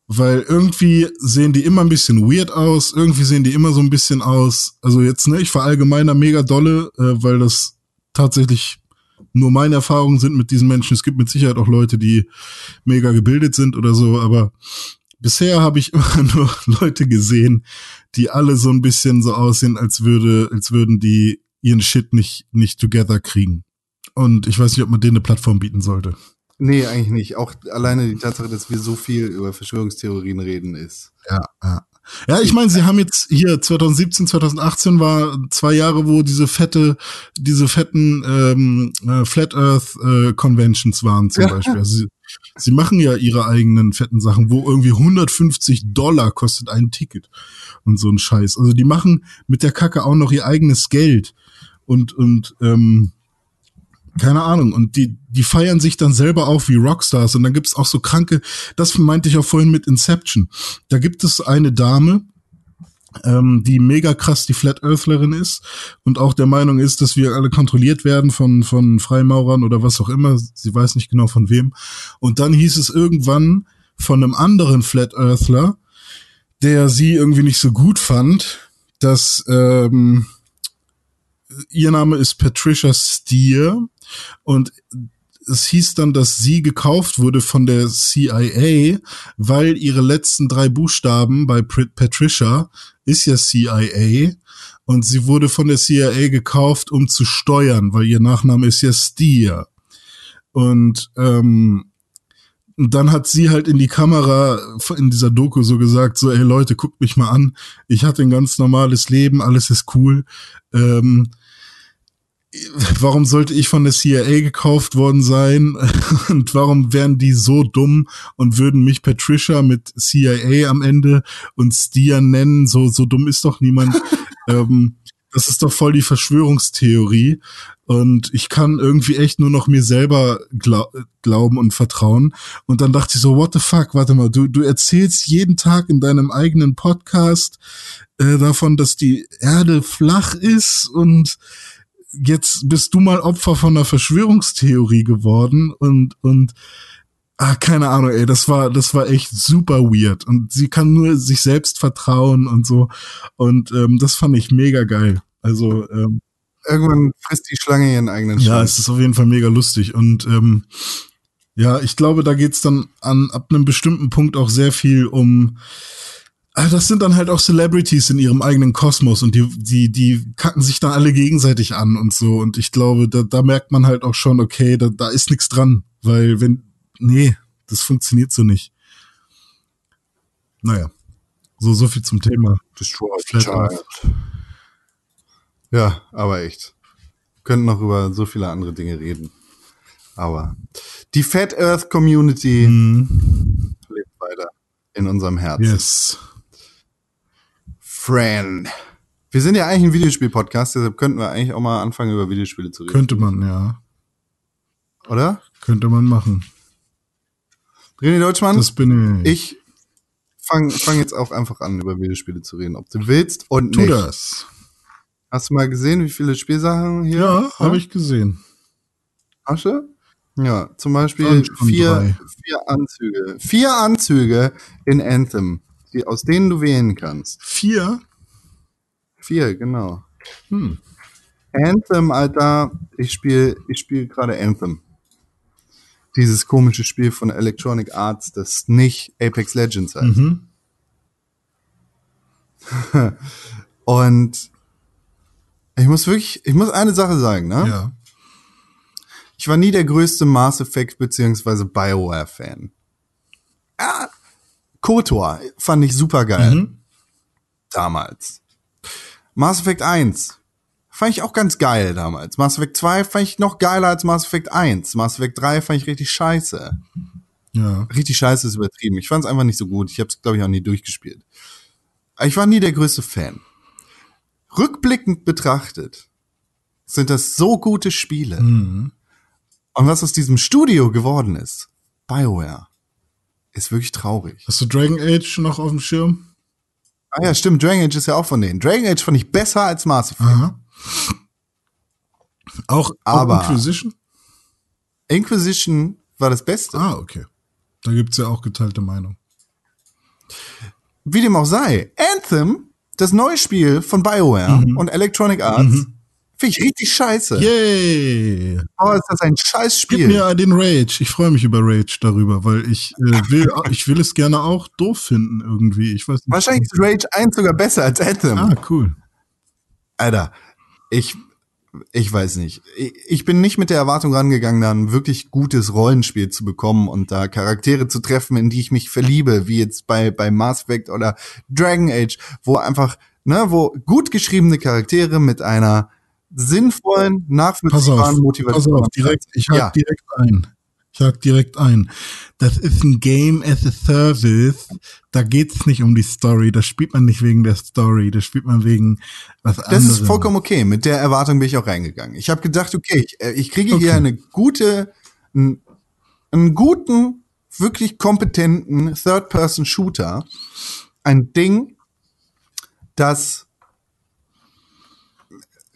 Weil irgendwie sehen die immer ein bisschen weird aus, irgendwie sehen die immer so ein bisschen aus, also jetzt, ne, ich verallgemeiner mega dolle, äh, weil das tatsächlich nur meine Erfahrungen sind mit diesen Menschen. Es gibt mit Sicherheit auch Leute, die mega gebildet sind oder so, aber bisher habe ich immer nur Leute gesehen, die alle so ein bisschen so aussehen, als würde, als würden die ihren Shit nicht, nicht together kriegen. Und ich weiß nicht, ob man denen eine Plattform bieten sollte. Nee, eigentlich nicht. Auch alleine die Tatsache, dass wir so viel über Verschwörungstheorien reden, ist. Ja, ja. Ja, ich meine, sie haben jetzt hier 2017, 2018 war zwei Jahre, wo diese fette, diese fetten ähm, äh, Flat Earth äh, Conventions waren zum ja. Beispiel. Also sie, sie machen ja ihre eigenen fetten Sachen, wo irgendwie 150 Dollar kostet ein Ticket und so ein Scheiß. Also die machen mit der Kacke auch noch ihr eigenes Geld und und ähm, keine Ahnung. Und die, die feiern sich dann selber auf wie Rockstars. Und dann gibt es auch so kranke, das meinte ich auch vorhin mit Inception. Da gibt es eine Dame, ähm, die mega krass die Flat Earthlerin ist und auch der Meinung ist, dass wir alle kontrolliert werden von, von Freimaurern oder was auch immer. Sie weiß nicht genau von wem. Und dann hieß es irgendwann von einem anderen Flat Earthler, der sie irgendwie nicht so gut fand, dass ähm, ihr Name ist Patricia Steer und es hieß dann, dass sie gekauft wurde von der CIA, weil ihre letzten drei Buchstaben bei Patricia ist ja CIA und sie wurde von der CIA gekauft, um zu steuern, weil ihr Nachname ist ja Steer. Und ähm, dann hat sie halt in die Kamera in dieser Doku so gesagt, so, ey Leute, guckt mich mal an, ich hatte ein ganz normales Leben, alles ist cool. Ähm, warum sollte ich von der CIA gekauft worden sein und warum wären die so dumm und würden mich Patricia mit CIA am Ende und Stia nennen? So, so dumm ist doch niemand. ähm, das ist doch voll die Verschwörungstheorie. Und ich kann irgendwie echt nur noch mir selber glaub, glauben und vertrauen. Und dann dachte ich so, what the fuck, warte mal, du, du erzählst jeden Tag in deinem eigenen Podcast äh, davon, dass die Erde flach ist und jetzt bist du mal Opfer von einer Verschwörungstheorie geworden und, und, ah, keine Ahnung, ey, das war, das war echt super weird. Und sie kann nur sich selbst vertrauen und so. Und ähm, das fand ich mega geil. Also, ähm, Irgendwann frisst die Schlange ihren eigenen Schwanz. Ja, es ist auf jeden Fall mega lustig. Und ähm, Ja, ich glaube, da geht's dann an ab einem bestimmten Punkt auch sehr viel um. Ah, Das sind dann halt auch Celebrities in ihrem eigenen Kosmos und die, die, die kacken sich dann alle gegenseitig an und so. Und ich glaube, da, da merkt man halt auch schon, okay, da, da ist nichts dran. Weil wenn, nee, das funktioniert so nicht. Naja. So, so viel zum Thema. Destroy Flat Child. Ja, aber echt. Könnten noch über so viele andere Dinge reden. Aber die Fat Earth Community Mhm. lebt weiter in unserem Herzen. Yes. Fran. Wir sind ja eigentlich ein Videospiel-Podcast, deshalb könnten wir eigentlich auch mal anfangen, über Videospiele zu reden. Könnte man, ja. Oder? Könnte man machen. René Deutschmann, Das bin ich. ich fang, fang jetzt auch einfach an, über Videospiele zu reden, ob du willst und Tu nicht. das. Hast du mal gesehen, wie viele Spielsachen hier? Ja, habe ich gesehen. Asche? Ja, zum Beispiel vier, drei. vier Anzüge. Vier Anzüge in Anthem, die, aus denen du wählen kannst. Vier? Vier, genau. Hm. Anthem, Alter, ich spiele ich spiel gerade Anthem. Dieses komische Spiel von Electronic Arts, das nicht Apex Legends heißt. Mhm. Und ich muss wirklich, ich muss eine Sache sagen, ne? Ja. Ich war nie der größte Mass Effect beziehungsweise Bioware Fan. Ja, KOTOR fand ich super geil. Mhm. Damals. Mass Effect 1 fand ich auch ganz geil damals. Mass Effect 2 fand ich noch geiler als Mass Effect 1. Mass Effect 3 fand ich richtig scheiße. Ja. Richtig scheiße ist übertrieben. Ich fand es einfach nicht so gut. Ich habe es, glaube ich, auch nie durchgespielt. Aber ich war nie der größte Fan. Rückblickend betrachtet sind das so gute Spiele. Mhm. Und was aus diesem Studio geworden ist, BioWare, ist wirklich traurig. Hast du Dragon Age noch auf dem Schirm? Ah ja, stimmt, Dragon Age ist ja auch von denen. Dragon Age fand ich besser als Mass Effect. Auch, Aber- auch Inquisition? Inquisition war das Beste. Ah, okay. Da gibt's ja auch geteilte Meinung. Wie dem auch sei, Anthem, das neue Spiel von BioWare und Electronic Arts, finde ich richtig scheiße. Yay! Aber ist das ein scheiß Gib mir den Rage. Ich freue mich über Rage darüber, weil ich äh, will, ich will es gerne auch doof finden irgendwie. Ich weiß nicht. Wahrscheinlich ist Rage 1 sogar besser als Anthem. Ah, cool. Alter, ich, ich weiß nicht. Ich, ich bin nicht mit der Erwartung rangegangen, da ein wirklich gutes Rollenspiel zu bekommen und da Charaktere zu treffen, in die ich mich verliebe, wie jetzt bei, bei Mass Effect oder Dragon Age, wo einfach, ne, wo gut geschriebene Charaktere mit einer sinnvollen, Pass auf, nachvollziehbaren Motivation. pass auf, direkt, ich hake Ja. direkt ein. Ich hake direkt ein. Das ist ein Game as a Service. Da geht's nicht um die Story. Das spielt man nicht wegen der Story. Das spielt man wegen was Das anderem. ist vollkommen okay. Mit der Erwartung bin ich auch reingegangen. Ich habe gedacht, okay, ich, äh, ich kriege Okay. hier eine gute, einen, einen guten, wirklich kompetenten Third-Person-Shooter. Ein Ding, das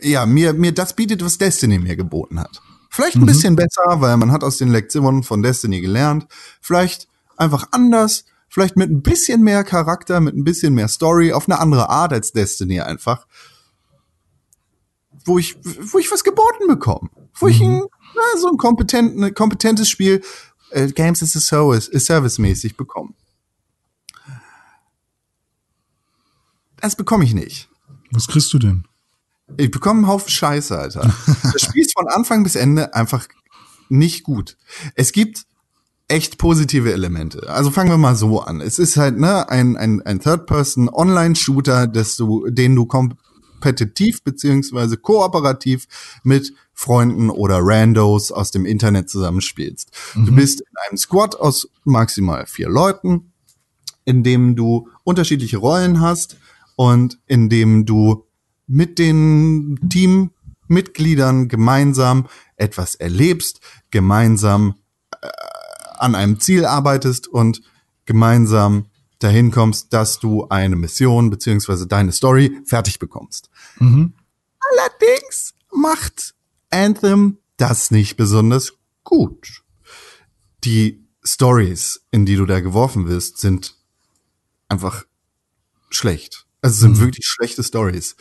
ja mir mir das bietet, was Destiny mir geboten hat. Vielleicht ein bisschen besser, weil man hat aus den Lektionen von Destiny gelernt. Vielleicht einfach anders. Vielleicht mit ein bisschen mehr Charakter, mit ein bisschen mehr Story, auf eine andere Art als Destiny einfach wo ich, wo ich was geboten bekomme. Wo ich ein, na, so ein kompetenten, kompetentes Spiel, äh, Games as a Service, Service-mäßig bekomme. Das bekomme ich nicht. Was kriegst du denn? Ich bekomme einen Haufen Scheiße, Alter. Das Spiel ist von Anfang bis Ende einfach nicht gut. Es gibt echt positive Elemente. Also fangen wir mal so an. Es ist halt ne ein ein, ein Third-Person-Online-Shooter, dass du, den du kompetitiv beziehungsweise kooperativ mit Freunden oder Randos aus dem Internet zusammenspielst. Du bist in einem Squad aus maximal vier Leuten, in dem du unterschiedliche Rollen hast und in dem du mit den Teammitgliedern gemeinsam etwas erlebst, gemeinsam äh, an einem Ziel arbeitest und gemeinsam dahin kommst, dass du eine Mission beziehungsweise deine Story fertig bekommst. Mhm. Allerdings macht Anthem das nicht besonders gut. Die Stories, in die du da geworfen wirst, sind einfach schlecht. Also es sind wirklich schlechte Stories.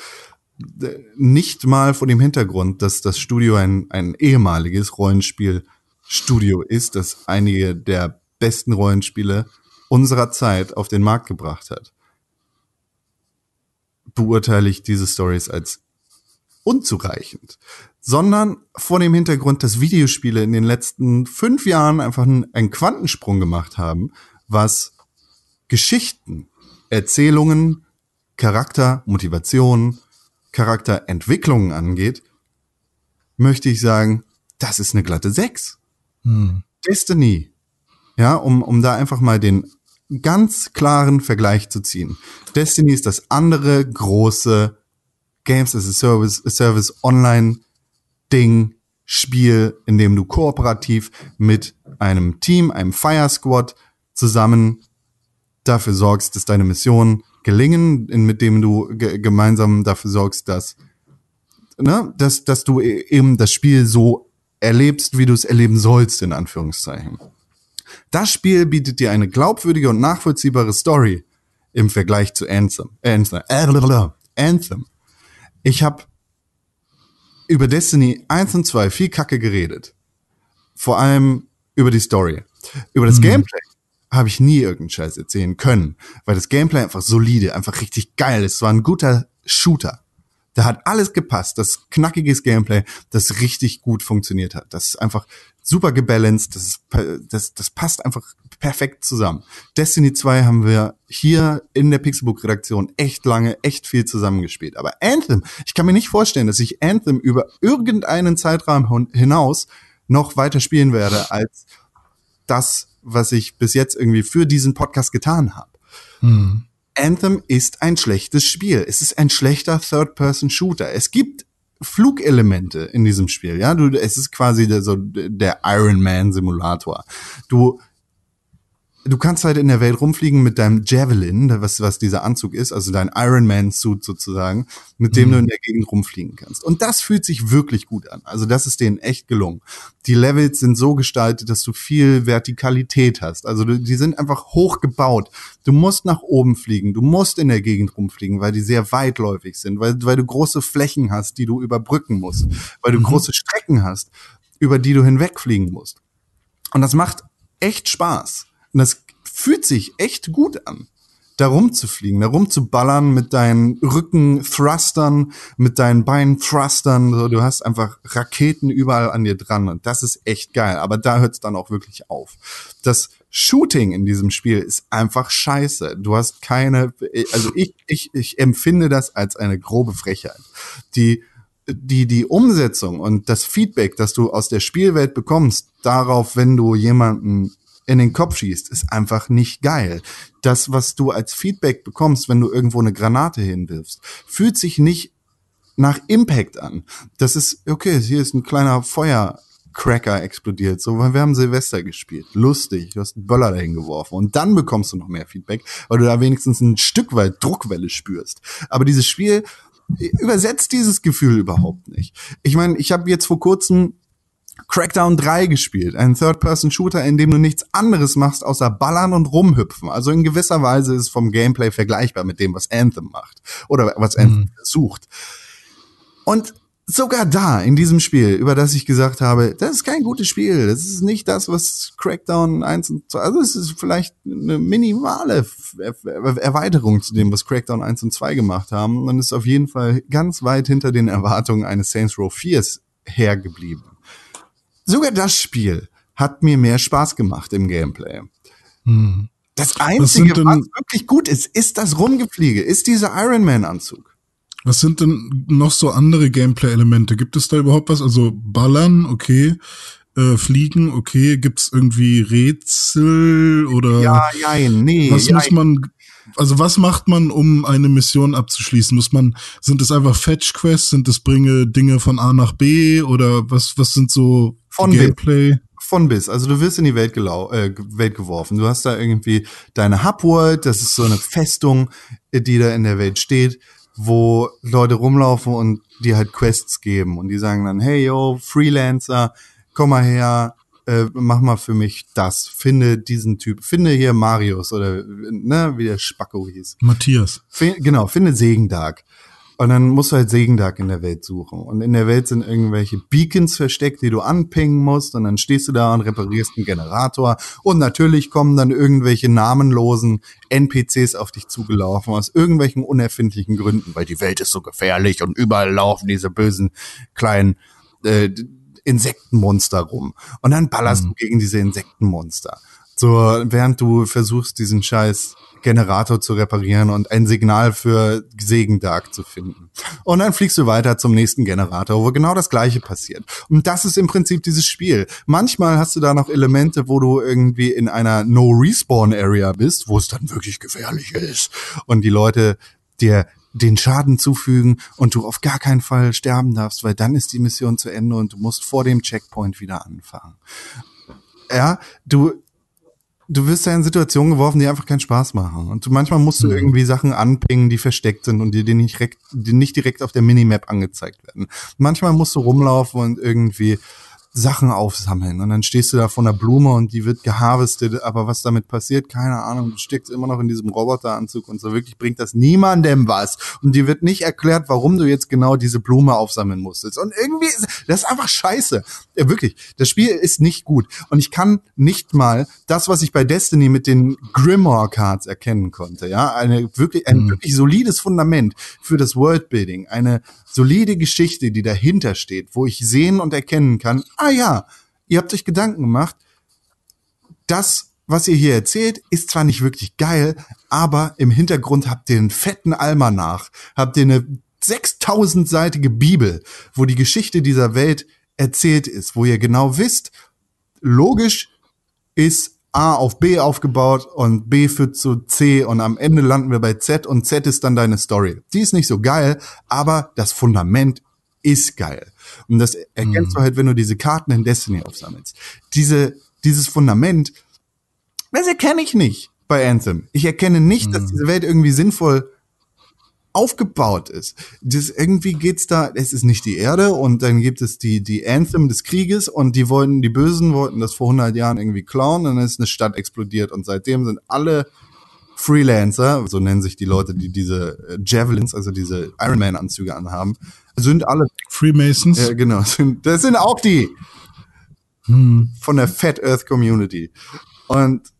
Nicht mal vor dem Hintergrund, dass das Studio ein, ein ehemaliges Rollenspiel Studio ist, das einige der besten Rollenspiele unserer Zeit auf den Markt gebracht hat, beurteile ich diese Stories als unzureichend, sondern vor dem Hintergrund, dass Videospiele in den letzten fünf Jahren einfach einen, Quantensprung gemacht haben, was Geschichten, Erzählungen, Charakter, Motivation, Charakterentwicklungen angeht, möchte ich sagen, das ist eine glatte Sechs. Hm. Destiny, ja, um, um da einfach mal den ganz klaren Vergleich zu ziehen. Destiny ist das andere große Games as a Service, a Service Online Ding, Spiel, in dem du kooperativ mit einem Team, einem Fire Squad zusammen dafür sorgst, dass deine Missionen gelingen, in, mit dem du gemeinsam dafür sorgst, dass, ne, dass, dass du e-, eben das Spiel so erlebst, wie du es erleben sollst, in Anführungszeichen. Das Spiel bietet dir eine glaubwürdige und nachvollziehbare Story im Vergleich zu Anthem. Anthem. Anthem. Ich habe über Destiny 1 und 2 viel Kacke geredet. Vor allem über die Story. Über das mhm. Gameplay habe ich nie irgendeinen Scheiß erzählen können, weil das Gameplay einfach solide, einfach richtig geil ist. Es war ein guter Shooter. Da hat alles gepasst. Das knackiges Gameplay, das richtig gut funktioniert hat. Das ist einfach super gebalanced. Das, ist, das, das passt einfach perfekt zusammen. Destiny 2 haben wir hier in der Pixelbook-Redaktion echt lange, echt viel zusammengespielt. Aber Anthem, ich kann mir nicht vorstellen, dass ich Anthem über irgendeinen Zeitraum hinaus noch weiter spielen werde als das, was ich bis jetzt irgendwie für diesen Podcast getan habe. Hm. Anthem ist ein schlechtes Spiel. Es ist ein schlechter Third-Person-Shooter. Es gibt Flugelemente in diesem Spiel, ja. Du, es ist quasi der, so der Iron Man Simulator. Du du kannst halt in der Welt rumfliegen mit deinem Javelin, was, was dieser Anzug ist, also dein Iron Man Suit sozusagen, mit dem mhm. du in der Gegend rumfliegen kannst. Und das fühlt sich wirklich gut an. Also das ist denen echt gelungen. Die Levels sind so gestaltet, dass du viel Vertikalität hast. Also du, die sind einfach hoch gebaut. Du musst nach oben fliegen, du musst in der Gegend rumfliegen, weil die sehr weitläufig sind, weil, weil du große Flächen hast, die du überbrücken musst, weil du mhm. große Strecken hast, über die du hinwegfliegen musst. Und das macht echt Spaß. Und das fühlt sich echt gut an, da rumzufliegen, da rumzuballern mit deinen Rücken-Thrustern, mit deinen Beinen-Thrustern. So, du hast einfach Raketen überall an dir dran und das ist echt geil. Aber da hört es dann auch wirklich auf. Das Shooting in diesem Spiel ist einfach scheiße. Du hast keine, also ich, ich, ich empfinde das als eine grobe Frechheit. Die die, die Umsetzung und das Feedback, das du aus der Spielwelt bekommst, darauf, wenn du jemanden in den Kopf schießt, ist einfach nicht geil. Das, was du als Feedback bekommst, wenn du irgendwo eine Granate hinwirfst, fühlt sich nicht nach Impact an. Das ist, okay, hier ist ein kleiner Feuercracker explodiert. So, wir haben Silvester gespielt. Lustig. Du hast einen Böller dahin geworfen. Und dann bekommst du noch mehr Feedback, weil du da wenigstens ein Stück weit Druckwelle spürst. Aber dieses Spiel übersetzt dieses Gefühl überhaupt nicht. Ich meine, ich habe jetzt vor kurzem Crackdown 3 gespielt, ein Third-Person-Shooter, in dem du nichts anderes machst, außer ballern und rumhüpfen. Also in gewisser Weise ist es vom Gameplay vergleichbar mit dem, was Anthem macht oder was Anthem mhm. sucht. Und sogar da, in diesem Spiel, über das ich gesagt habe, das ist kein gutes Spiel. Das ist nicht das, was Crackdown 1 und 2, also es ist vielleicht eine minimale Erweiterung zu dem, was Crackdown 1 und 2 gemacht haben und ist auf jeden Fall ganz weit hinter den Erwartungen eines Saints Row 4 hergeblieben sogar das Spiel hat mir mehr Spaß gemacht im Gameplay. Hm. Das Einzige, was, was wirklich gut ist, ist das Rumgefliege, ist dieser Iron Man-Anzug. Was sind denn noch so andere Gameplay-Elemente? Gibt es da überhaupt was? Also Ballern, okay. Äh, Fliegen, okay. Gibt es irgendwie Rätsel oder? Ja, ja, nee. Was ja, muss man also was macht man, um eine Mission abzuschließen? Muss man, sind es einfach Fetch-Quests? Sind es bringe Dinge von A nach B? Oder was, was sind so von Gameplay? Bis. Von bis. Also du wirst in die Welt, gelau äh, Welt geworfen. Du hast da irgendwie deine Hubworld, das ist so eine Festung, die da in der Welt steht, wo Leute rumlaufen und dir halt Quests geben. Und die sagen dann, hey yo, Freelancer, komm mal her, äh, mach mal für mich das, finde diesen Typ, finde hier Marius oder ne, wie der Spacko hieß. Matthias. F genau, finde Segendark. Und dann musst du halt Segendag in der Welt suchen. Und in der Welt sind irgendwelche Beacons versteckt, die du anpingen musst. Und dann stehst du da und reparierst einen Generator. Und natürlich kommen dann irgendwelche namenlosen NPCs auf dich zugelaufen, aus irgendwelchen unerfindlichen Gründen, weil die Welt ist so gefährlich und überall laufen diese bösen kleinen äh, Insektenmonster rum. Und dann ballerst mhm. du gegen diese Insektenmonster. So, während du versuchst, diesen scheiß Generator zu reparieren und ein Signal für Segendark zu finden. Und dann fliegst du weiter zum nächsten Generator, wo genau das gleiche passiert. Und das ist im Prinzip dieses Spiel. Manchmal hast du da noch Elemente, wo du irgendwie in einer No-Respawn-Area bist, wo es dann wirklich gefährlich ist und die Leute dir den Schaden zufügen und du auf gar keinen Fall sterben darfst, weil dann ist die Mission zu Ende und du musst vor dem Checkpoint wieder anfangen. Ja, du, du wirst ja in Situationen geworfen, die einfach keinen Spaß machen. Und du, manchmal musst du mhm. irgendwie Sachen anpingen, die versteckt sind und die dir nicht direkt, die nicht direkt auf der Minimap angezeigt werden. Manchmal musst du rumlaufen und irgendwie Sachen aufsammeln. Und dann stehst du da vor einer Blume und die wird geharvestet, aber was damit passiert, keine Ahnung. Du steckst immer noch in diesem Roboteranzug und so wirklich bringt das niemandem was. Und dir wird nicht erklärt, warum du jetzt genau diese Blume aufsammeln musstest. Und irgendwie, das ist einfach scheiße. Ja, wirklich. Das Spiel ist nicht gut. Und ich kann nicht mal das, was ich bei Destiny mit den Grimoire Cards erkennen konnte, ja, eine wirklich, ein mhm. wirklich solides Fundament für das Worldbuilding, eine solide Geschichte, die dahinter steht, wo ich sehen und erkennen kann, ah ja, ihr habt euch Gedanken gemacht, das, was ihr hier erzählt, ist zwar nicht wirklich geil, aber im Hintergrund habt ihr einen fetten Almanach, habt ihr eine 6000-seitige Bibel, wo die Geschichte dieser Welt erzählt ist, wo ihr genau wisst, logisch ist A auf B aufgebaut und B führt zu C und am Ende landen wir bei Z und Z ist dann deine Story. Die ist nicht so geil, aber das Fundament ist geil. Und das erkennst mhm. du halt, wenn du diese Karten in Destiny aufsammelst. Diese, dieses Fundament, das erkenne ich nicht bei Anthem. Ich erkenne nicht, mhm. dass diese Welt irgendwie sinnvoll aufgebaut ist. Das, irgendwie geht's da, es ist nicht die Erde und dann gibt es die, die Anthem des Krieges und die wollten, die Bösen wollten das vor 100 Jahren irgendwie klauen und dann ist eine Stadt explodiert und seitdem sind alle Freelancer, so nennen sich die Leute, die diese äh, Javelins, also diese Iron Man Anzüge anhaben, sind alle Freemasons. Ja, genau, sind, das sind auch die hm. von der Fat Earth Community. Und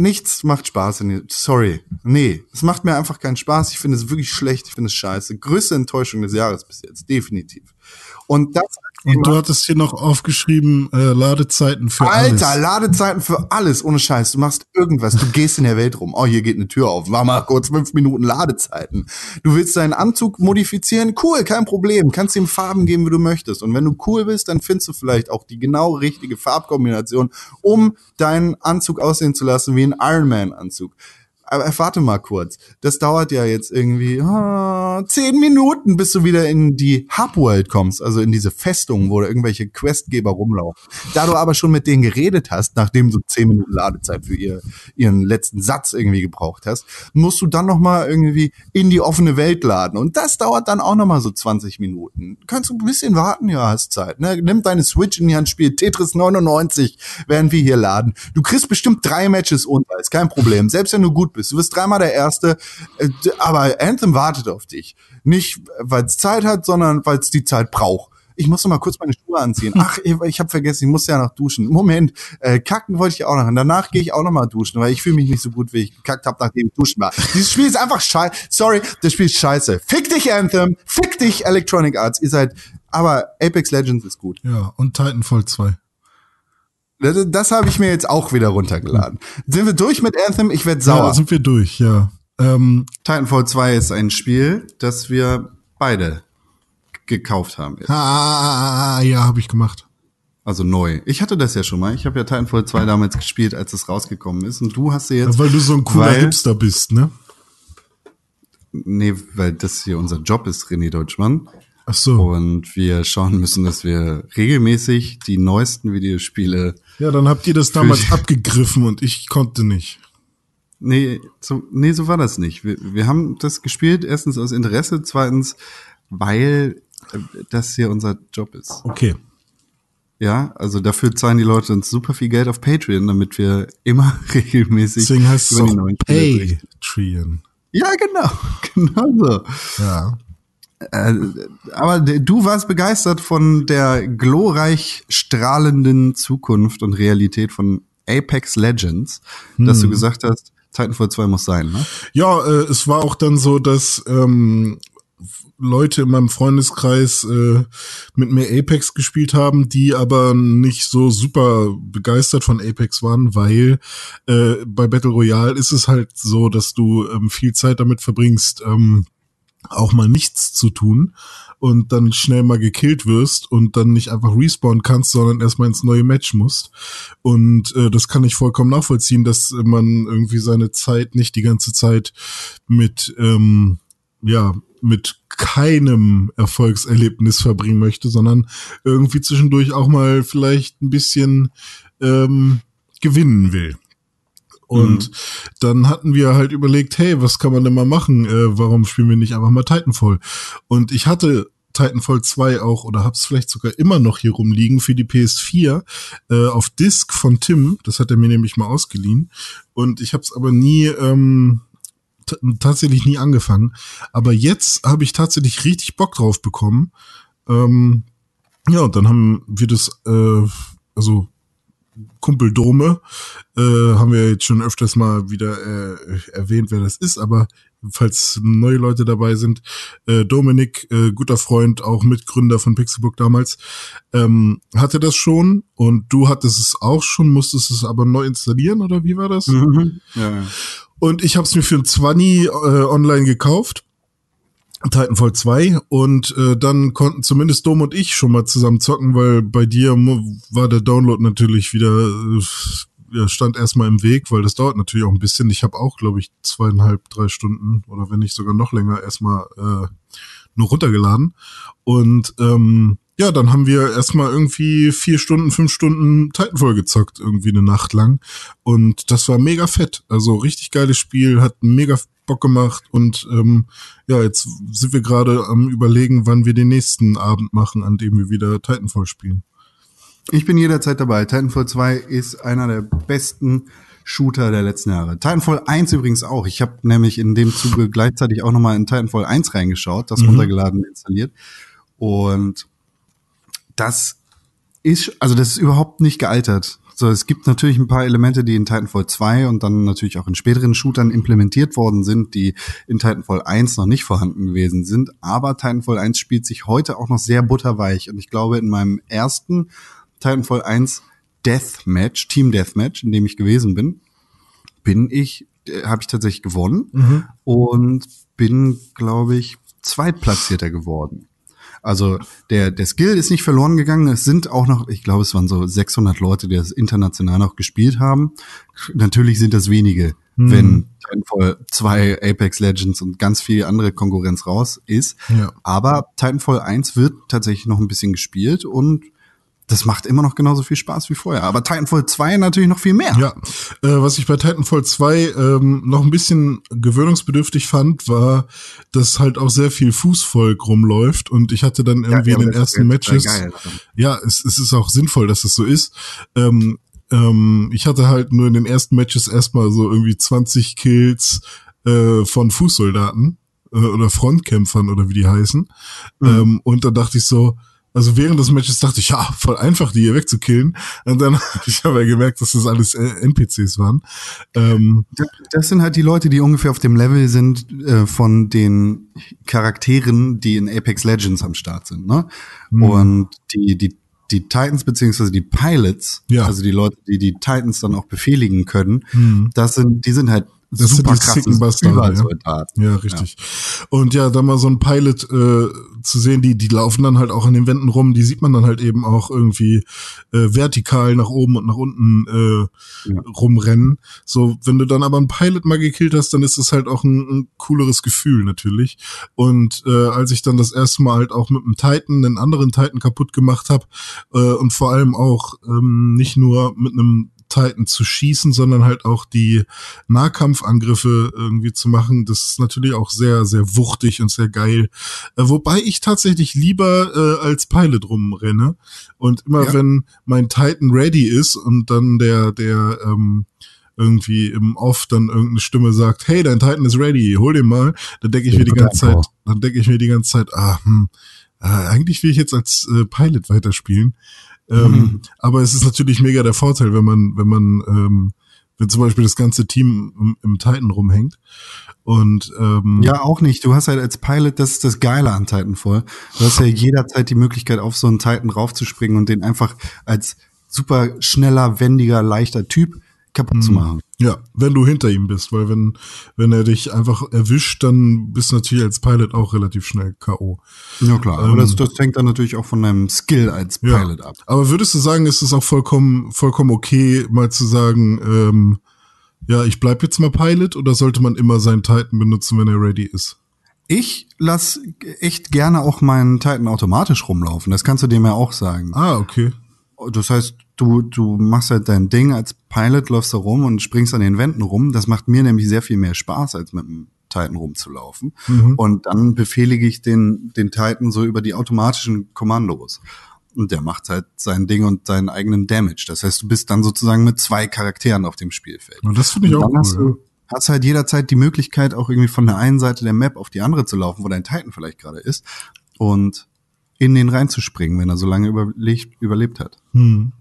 Nichts macht Spaß in Sorry. Nee, es macht mir einfach keinen Spaß. Ich finde es wirklich schlecht. Ich finde es scheiße. Größte Enttäuschung des Jahres bis jetzt. Definitiv. Und das und du hattest hier noch aufgeschrieben, äh, Ladezeiten für Alter, alles. Alter, Ladezeiten für alles, ohne Scheiß. Du machst irgendwas, du gehst in der Welt rum. Oh, hier geht eine Tür auf. War mal kurz fünf Minuten Ladezeiten. Du willst deinen Anzug modifizieren? Cool, kein Problem. Kannst ihm Farben geben, wie du möchtest. Und wenn du cool bist, dann findest du vielleicht auch die genau richtige Farbkombination, um deinen Anzug aussehen zu lassen wie ein Iron Man Anzug aber warte mal kurz. Das dauert ja jetzt irgendwie oh, zehn Minuten, bis du wieder in die Hubworld kommst, also in diese Festung, wo da irgendwelche Questgeber rumlaufen. Da du aber schon mit denen geredet hast, nachdem du zehn Minuten Ladezeit für ihr, ihren letzten Satz irgendwie gebraucht hast, musst du dann noch mal irgendwie in die offene Welt laden. Und das dauert dann auch noch mal so 20 Minuten. Kannst du ein bisschen warten? Ja, hast Zeit. Ne? Nimm deine Switch in die Hand, spiel Tetris 99, während wir hier laden. Du kriegst bestimmt drei Matches unter, ist kein Problem. Selbst wenn du gut. Du bist dreimal der Erste, äh, aber Anthem wartet auf dich. Nicht, weil es Zeit hat, sondern weil es die Zeit braucht. Ich muss noch mal kurz meine Schuhe anziehen. Ach, ich, ich habe vergessen, ich muss ja noch duschen. Moment, äh, kacken wollte ich auch noch. Und danach gehe ich auch noch mal duschen, weil ich fühle mich nicht so gut, wie ich gekackt habe, nachdem ich duschen war. Dieses Spiel ist einfach scheiße. Sorry, das Spiel ist scheiße. Fick dich, Anthem. Fick dich, Electronic Arts. Ihr seid, aber Apex Legends ist gut. Ja, und Titanfall 2. Das, das habe ich mir jetzt auch wieder runtergeladen. Sind wir durch mit Anthem? Ich werde sauer. Ja, sind wir durch, ja. Ähm, Titanfall 2 ist ein Spiel, das wir beide gekauft haben. Jetzt. Ah, ja, habe ich gemacht. Also neu. Ich hatte das ja schon mal. Ich habe ja Titanfall 2 damals gespielt, als es rausgekommen ist. Und du hast sie jetzt. Ja, weil du so ein cooler weil, Hipster bist, ne? Nee, weil das hier unser Job ist, René Deutschmann. Ach so. Und wir schauen müssen, dass wir regelmäßig die neuesten Videospiele. Ja, dann habt ihr das damals abgegriffen und ich konnte nicht. Nee, so, nee, so war das nicht. Wir, wir haben das gespielt, erstens aus Interesse, zweitens, weil äh, das hier unser Job ist. Okay. Ja, also dafür zahlen die Leute uns super viel Geld auf Patreon, damit wir immer regelmäßig Deswegen heißt es auch Patreon. Ja, genau. Genau so. Ja. Äh, aber du warst begeistert von der glorreich strahlenden Zukunft und Realität von Apex Legends, hm. dass du hm. gesagt hast, Titanfall 2 muss sein, ne? Ja, äh, es war auch dann so, dass ähm, Leute in meinem Freundeskreis äh, mit mir Apex gespielt haben, die aber nicht so super begeistert von Apex waren, weil äh, bei Battle Royale ist es halt so, dass du ähm, viel Zeit damit verbringst, ähm, auch mal nichts zu tun und dann schnell mal gekillt wirst und dann nicht einfach respawnen kannst, sondern erstmal ins neue Match musst. Und äh, das kann ich vollkommen nachvollziehen, dass man irgendwie seine Zeit nicht die ganze Zeit mit, ähm, ja, mit keinem Erfolgserlebnis verbringen möchte, sondern irgendwie zwischendurch auch mal vielleicht ein bisschen ähm, gewinnen will. Und mhm. dann hatten wir halt überlegt, hey, was kann man denn mal machen? Äh, warum spielen wir nicht einfach mal Titanfall? Und ich hatte Titanfall 2 auch oder hab's vielleicht sogar immer noch hier rumliegen für die PS4 äh, auf Disc von Tim. Das hat er mir nämlich mal ausgeliehen. Und ich hab's aber nie ähm, tatsächlich nie angefangen. Aber jetzt habe ich tatsächlich richtig Bock drauf bekommen. Ähm, ja, und dann haben wir das, äh, also Kumpel Dome, äh, haben wir jetzt schon öfters mal wieder äh, erwähnt, wer das ist, aber falls neue Leute dabei sind, äh, Dominik, äh, guter Freund, auch Mitgründer von Pixelbook damals, ähm, hatte das schon und du hattest es auch schon, musstest es aber neu installieren oder wie war das? Mhm. Ja, ja. Und ich habe es mir für ein 20 äh, online gekauft Titanfall 2 und äh, dann konnten zumindest Dom und ich schon mal zusammen zocken, weil bei dir war der Download natürlich wieder äh, stand erstmal im Weg, weil das dauert natürlich auch ein bisschen. Ich habe auch, glaube ich, zweieinhalb, drei Stunden oder wenn nicht sogar noch länger erstmal äh, nur runtergeladen. Und ähm, ja, dann haben wir erstmal irgendwie vier Stunden, fünf Stunden Titanfall gezockt, irgendwie eine Nacht lang. Und das war mega fett. Also richtig geiles Spiel, hat mega Bock gemacht und ähm, ja, jetzt sind wir gerade am überlegen, wann wir den nächsten Abend machen, an dem wir wieder Titanfall spielen. Ich bin jederzeit dabei. Titanfall 2 ist einer der besten Shooter der letzten Jahre. Titanfall 1 übrigens auch. Ich habe nämlich in dem Zuge gleichzeitig auch nochmal in Titanfall 1 reingeschaut, das mhm. runtergeladen installiert. Und das ist, also das ist überhaupt nicht gealtert. So, es gibt natürlich ein paar Elemente, die in Titanfall 2 und dann natürlich auch in späteren Shootern implementiert worden sind, die in Titanfall 1 noch nicht vorhanden gewesen sind. Aber Titanfall 1 spielt sich heute auch noch sehr butterweich. Und ich glaube, in meinem ersten Titanfall 1 Deathmatch, Team Deathmatch, in dem ich gewesen bin, bin ich, äh, habe ich tatsächlich gewonnen mhm. und bin, glaube ich, Zweitplatzierter geworden. Also der, der Skill ist nicht verloren gegangen. Es sind auch noch, ich glaube, es waren so 600 Leute, die das international noch gespielt haben. Natürlich sind das wenige, hm. wenn Titanfall 2, Apex Legends und ganz viel andere Konkurrenz raus ist. Ja. Aber Titanfall 1 wird tatsächlich noch ein bisschen gespielt und das macht immer noch genauso viel Spaß wie vorher. Aber Titanfall 2 natürlich noch viel mehr. Ja, äh, was ich bei Titanfall 2 ähm, noch ein bisschen gewöhnungsbedürftig fand, war, dass halt auch sehr viel Fußvolk rumläuft und ich hatte dann irgendwie ja, in den ersten Matches, geil, ja, es, es ist auch sinnvoll, dass es so ist. Ähm, ähm, ich hatte halt nur in den ersten Matches erstmal so irgendwie 20 Kills äh, von Fußsoldaten äh, oder Frontkämpfern oder wie die heißen. Mhm. Ähm, und da dachte ich so, also während des Matches dachte ich, ja, voll einfach, die hier wegzukillen. Und dann ich habe ja gemerkt, dass das alles äh, NPCs waren. Ähm, das sind halt die Leute, die ungefähr auf dem Level sind äh, von den Charakteren, die in Apex Legends am Start sind. Ne? Mhm. Und die, die, die Titans beziehungsweise die Pilots, ja. also die Leute, die die Titans dann auch befehligen können, mhm. das sind, die sind halt das super sind die krasses ja. ja, richtig. Ja. Und ja, da mal so ein Pilot äh, zu sehen, die die laufen dann halt auch an den Wänden rum, die sieht man dann halt eben auch irgendwie äh, vertikal nach oben und nach unten äh, ja. rumrennen. So, wenn du dann aber einen Pilot mal gekillt hast, dann ist das halt auch ein, ein cooleres Gefühl natürlich. Und äh, als ich dann das erste Mal halt auch mit einem Titan, einen anderen Titan kaputt gemacht habe äh, und vor allem auch ähm, nicht nur mit einem Titan zu schießen, sondern halt auch die Nahkampfangriffe irgendwie zu machen. Das ist natürlich auch sehr, sehr wuchtig und sehr geil. Äh, wobei ich tatsächlich lieber äh, als Pilot rumrenne. Und immer ja. wenn mein Titan ready ist und dann der, der, ähm, irgendwie im Off dann irgendeine Stimme sagt, hey, dein Titan ist ready, hol den mal, dann denke ich mir die ganze Zeit, dann denke ich mir die ganze Zeit, ah, hm, äh, eigentlich will ich jetzt als äh, Pilot weiterspielen. Ähm, mhm. Aber es ist natürlich mega der Vorteil, wenn man, wenn man, ähm, wenn zum Beispiel das ganze Team im, im Titan rumhängt. Und ähm, ja, auch nicht. Du hast halt als Pilot, das ist das Geile an Titanfall. Du hast ja jederzeit die Möglichkeit, auf so einen Titan raufzuspringen und den einfach als super schneller, wendiger, leichter Typ kaputt zu mhm. machen. Ja, wenn du hinter ihm bist, weil wenn, wenn er dich einfach erwischt, dann bist du natürlich als Pilot auch relativ schnell K.O. Ja klar, ähm, aber das, das hängt dann natürlich auch von deinem Skill als Pilot ja. ab. Aber würdest du sagen, ist es auch vollkommen, vollkommen okay, mal zu sagen, ähm, ja, ich bleib jetzt mal Pilot oder sollte man immer seinen Titan benutzen, wenn er ready ist? Ich lass echt gerne auch meinen Titan automatisch rumlaufen. Das kannst du dem ja auch sagen. Ah, okay. Das heißt, du, du machst halt dein Ding als Pilot, läufst da rum und springst an den Wänden rum. Das macht mir nämlich sehr viel mehr Spaß, als mit dem Titan rumzulaufen. Mhm. Und dann befehlige ich den, den Titan so über die automatischen Kommandos. Und der macht halt sein Ding und seinen eigenen Damage. Das heißt, du bist dann sozusagen mit zwei Charakteren auf dem Spielfeld. Und das finde ich auch cool. Hast du, hast halt jederzeit die Möglichkeit, auch irgendwie von der einen Seite der Map auf die andere zu laufen, wo dein Titan vielleicht gerade ist. Und in den reinzuspringen, wenn er so lange überlebt, überlebt hat. Hm.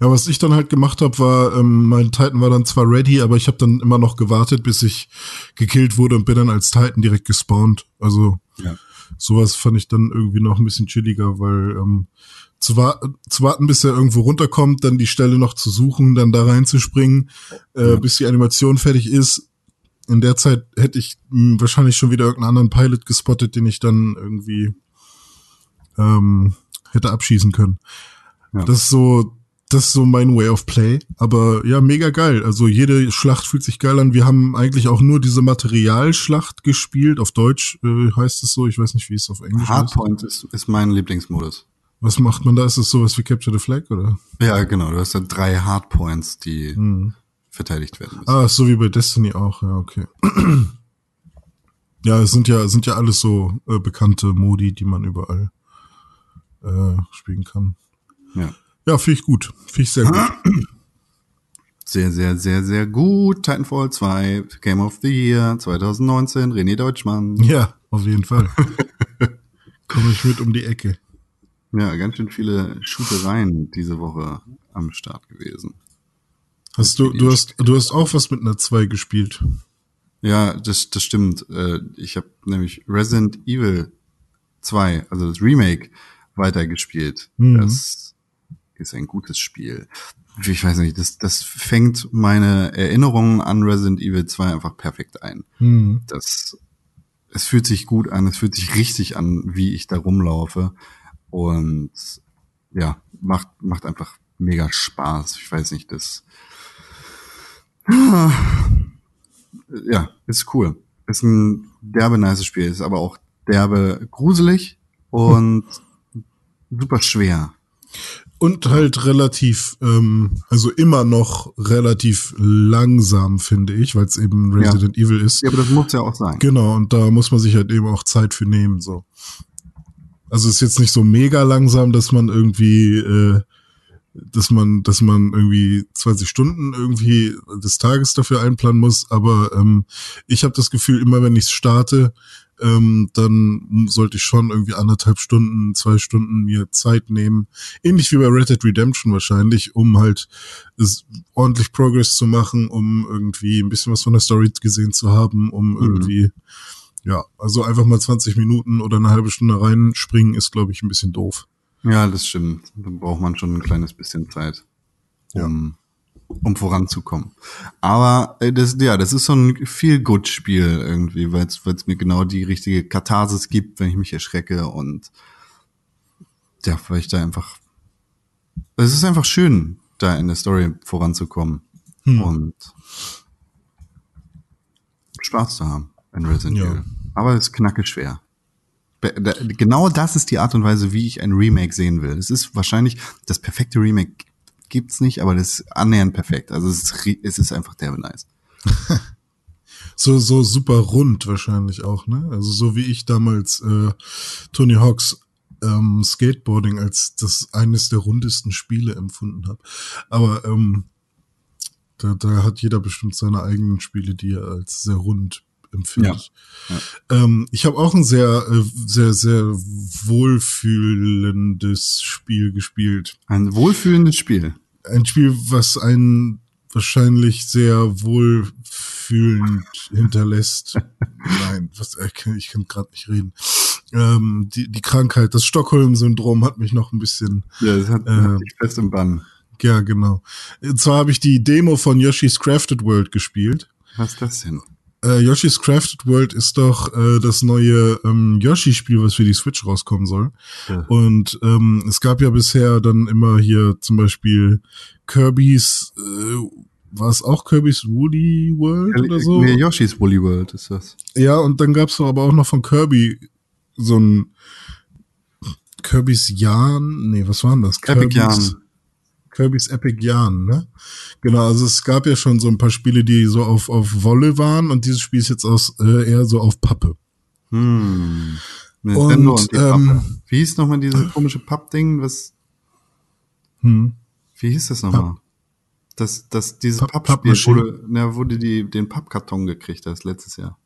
Ja, was ich dann halt gemacht habe, war, ähm, mein Titan war dann zwar ready, aber ich habe dann immer noch gewartet, bis ich gekillt wurde und bin dann als Titan direkt gespawnt. Also ja. sowas fand ich dann irgendwie noch ein bisschen chilliger, weil ähm, zu, wa zu warten, bis er irgendwo runterkommt, dann die Stelle noch zu suchen, dann da reinzuspringen, äh, ja. bis die Animation fertig ist. In der Zeit hätte ich mh, hm, wahrscheinlich schon wieder irgendeinen anderen Pilot gespottet, den ich dann irgendwie ähm, hätte abschießen können. Ja. Das ist so, das ist so mein Way of Play. Aber ja, mega geil. Also jede Schlacht fühlt sich geil an. Wir haben eigentlich auch nur diese Materialschlacht gespielt. Auf Deutsch äh, heißt es so. Ich weiß nicht, wie es auf Englisch Hardpoint ist. ist, ist mein Lieblingsmodus. Was macht man da? Ist es sowas wie Capture the Flag, oder? Ja, genau. Du hast da drei Hardpoints, die hm. verteidigt werden müssen. Ah, so wie bei Destiny auch. Ja, okay. ja, es sind ja, sind ja alles so äh, bekannte Modi, die man überall äh, spielen kann. Ja. Ja, finde ich gut. Finde ich sehr gut. Sehr, sehr, sehr, sehr gut. Titanfall 2, Game of the Year 2019, René Deutschmann. Ja, auf jeden Fall. Komme ich mit um die Ecke. Ja, ganz schön viele Shootereien diese Woche am Start gewesen. Hast du, du hast, du hast auch was mit einer 2 gespielt. Ja, das, das stimmt. Äh, ich habe nämlich Resident Evil 2, also das Remake, weitergespielt. Mhm. Das ist ein gutes Spiel. Ich weiß nicht, das, das fängt meine Erinnerungen an Resident Evil 2 einfach perfekt ein. Mhm. Das, es fühlt sich gut an, es fühlt sich richtig an, wie ich da rumlaufe. Und ja, macht, macht einfach mega Spaß. Ich weiß nicht, das, ja, ist cool. Ist ein derbe nice Spiel, ist aber auch derbe gruselig und super schwer. Und halt relativ, ähm, also immer noch relativ langsam, finde ich, weil es eben Resident ja. Evil ist. Ja, aber das muss ja auch sein. Genau, und da muss man sich halt eben auch Zeit für nehmen, so. Also ist jetzt nicht so mega langsam, dass man irgendwie, äh, dass man, dass man irgendwie 20 Stunden irgendwie des Tages dafür einplanen muss, aber ähm, ich habe das Gefühl, immer wenn ich starte, ähm, dann sollte ich schon irgendwie anderthalb Stunden, zwei Stunden mir Zeit nehmen. Ähnlich wie bei Red Dead Redemption wahrscheinlich, um halt ordentlich Progress zu machen, um irgendwie ein bisschen was von der Story gesehen zu haben, um mhm. irgendwie, ja, also einfach mal 20 Minuten oder eine halbe Stunde reinspringen, ist, glaube ich, ein bisschen doof. Ja, das stimmt. Dann braucht man schon ein kleines bisschen Zeit, um ja um voranzukommen. Aber äh, das, ja, das ist so ein viel gut Spiel irgendwie, weil es mir genau die richtige Katharsis gibt, wenn ich mich erschrecke und ja, weil ich da einfach, es ist einfach schön, da in der Story voranzukommen hm. und Spaß zu haben in Resident Evil. Ja. Aber es ist knackig schwer. Genau das ist die Art und Weise, wie ich ein Remake sehen will. Es ist wahrscheinlich das perfekte Remake gibt's nicht, aber das ist annähernd perfekt. Also es ist, es ist einfach derbe nice. so so super rund wahrscheinlich auch, ne? Also so wie ich damals äh, Tony Hawks ähm, Skateboarding als das eines der rundesten Spiele empfunden habe. Aber ähm, Da, da hat jeder bestimmt seine eigenen Spiele, die er als sehr rund empfindet. Ja. Ja. Ähm, ich habe auch ein sehr, äh, sehr, sehr wohlfühlendes Spiel gespielt. Ein wohlfühlendes Spiel. Ein Spiel, was einen wahrscheinlich sehr wohlfühlend hinterlässt. Nein, was, ich kann, ich kann gerade nicht reden. Ähm, die, die Krankheit, das Stockholm-Syndrom hat mich noch ein bisschen. Ja, das hat, äh, hat mich fest im Bann. Ja, genau. Und zwar habe ich die Demo von Yoshi's Crafted World gespielt. Was ist das denn? Äh, Yoshi's Crafted World ist doch äh, das neue ähm, Yoshi-Spiel, was für die Switch rauskommen soll. Ja. Und ähm, es gab ja bisher dann immer hier zum Beispiel Kirby's, äh, war es auch Kirby's Woolly World oder so? Nee, Yoshi's Woolly World ist das. Ja, und dann gab's doch aber auch noch von Kirby so ein Kirby's Yarn, nee, was war denn das? Kirby's, Yarn. Kirby's Epic Yarn, ne? Genau, also es gab ja schon so ein paar Spiele, die so auf, auf Wolle waren und dieses Spiel ist jetzt aus, äh, eher so auf Pappe. Hm. und, und ähm, Wie hieß nochmal dieses komische Pappding, was. Hm. Wie hieß das nochmal? Papp. Das, das, dieses Papp Pappspiel, wo du, na, wo du die, den Pappkarton gekriegt hast letztes Jahr.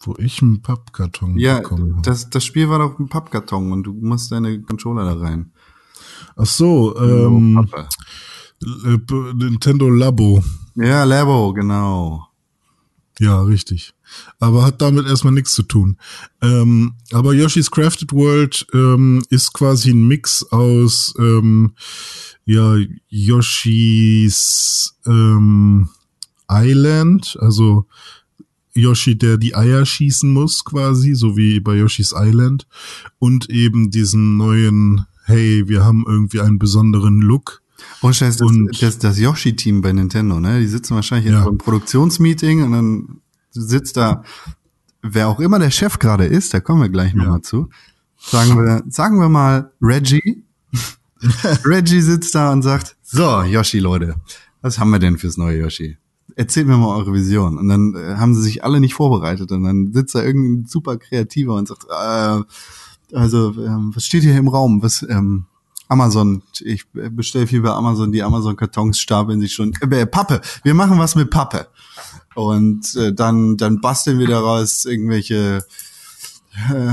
Wo ich einen Pappkarton ja, bekommen habe. Das, das Spiel war doch ein Pappkarton und du musst deine Controller da rein. Ach so, ähm, oh, Nintendo Labo. Ja, Labo, genau. Ja, richtig. Aber hat damit erstmal nichts zu tun. Ähm, aber Yoshi's Crafted World ähm, ist quasi ein Mix aus ähm, ja, Yoshi's ähm, Island, also Yoshi, der die Eier schießen muss, quasi, so wie bei Yoshi's Island, und eben diesen neuen hey, wir haben irgendwie einen besonderen Look. Und das, das, das Yoshi-Team bei Nintendo, ne? Die sitzen wahrscheinlich ja. in einem Produktionsmeeting und dann sitzt da, wer auch immer der Chef gerade ist, da kommen wir gleich nochmal ja. zu. Sagen wir, sagen wir mal Reggie. Reggie sitzt da und sagt, so, Yoshi, Leute, was haben wir denn fürs neue Yoshi? Erzählt mir mal eure Vision. Und dann äh, haben sie sich alle nicht vorbereitet und dann sitzt da irgendein super Kreativer und sagt, äh, also ähm, was steht hier im Raum? Was ähm, Amazon, ich bestelle viel bei Amazon, die Amazon-Kartons stapeln sich schon. Äh, Pappe, wir machen was mit Pappe. Und äh, dann, dann basteln wir daraus irgendwelche äh,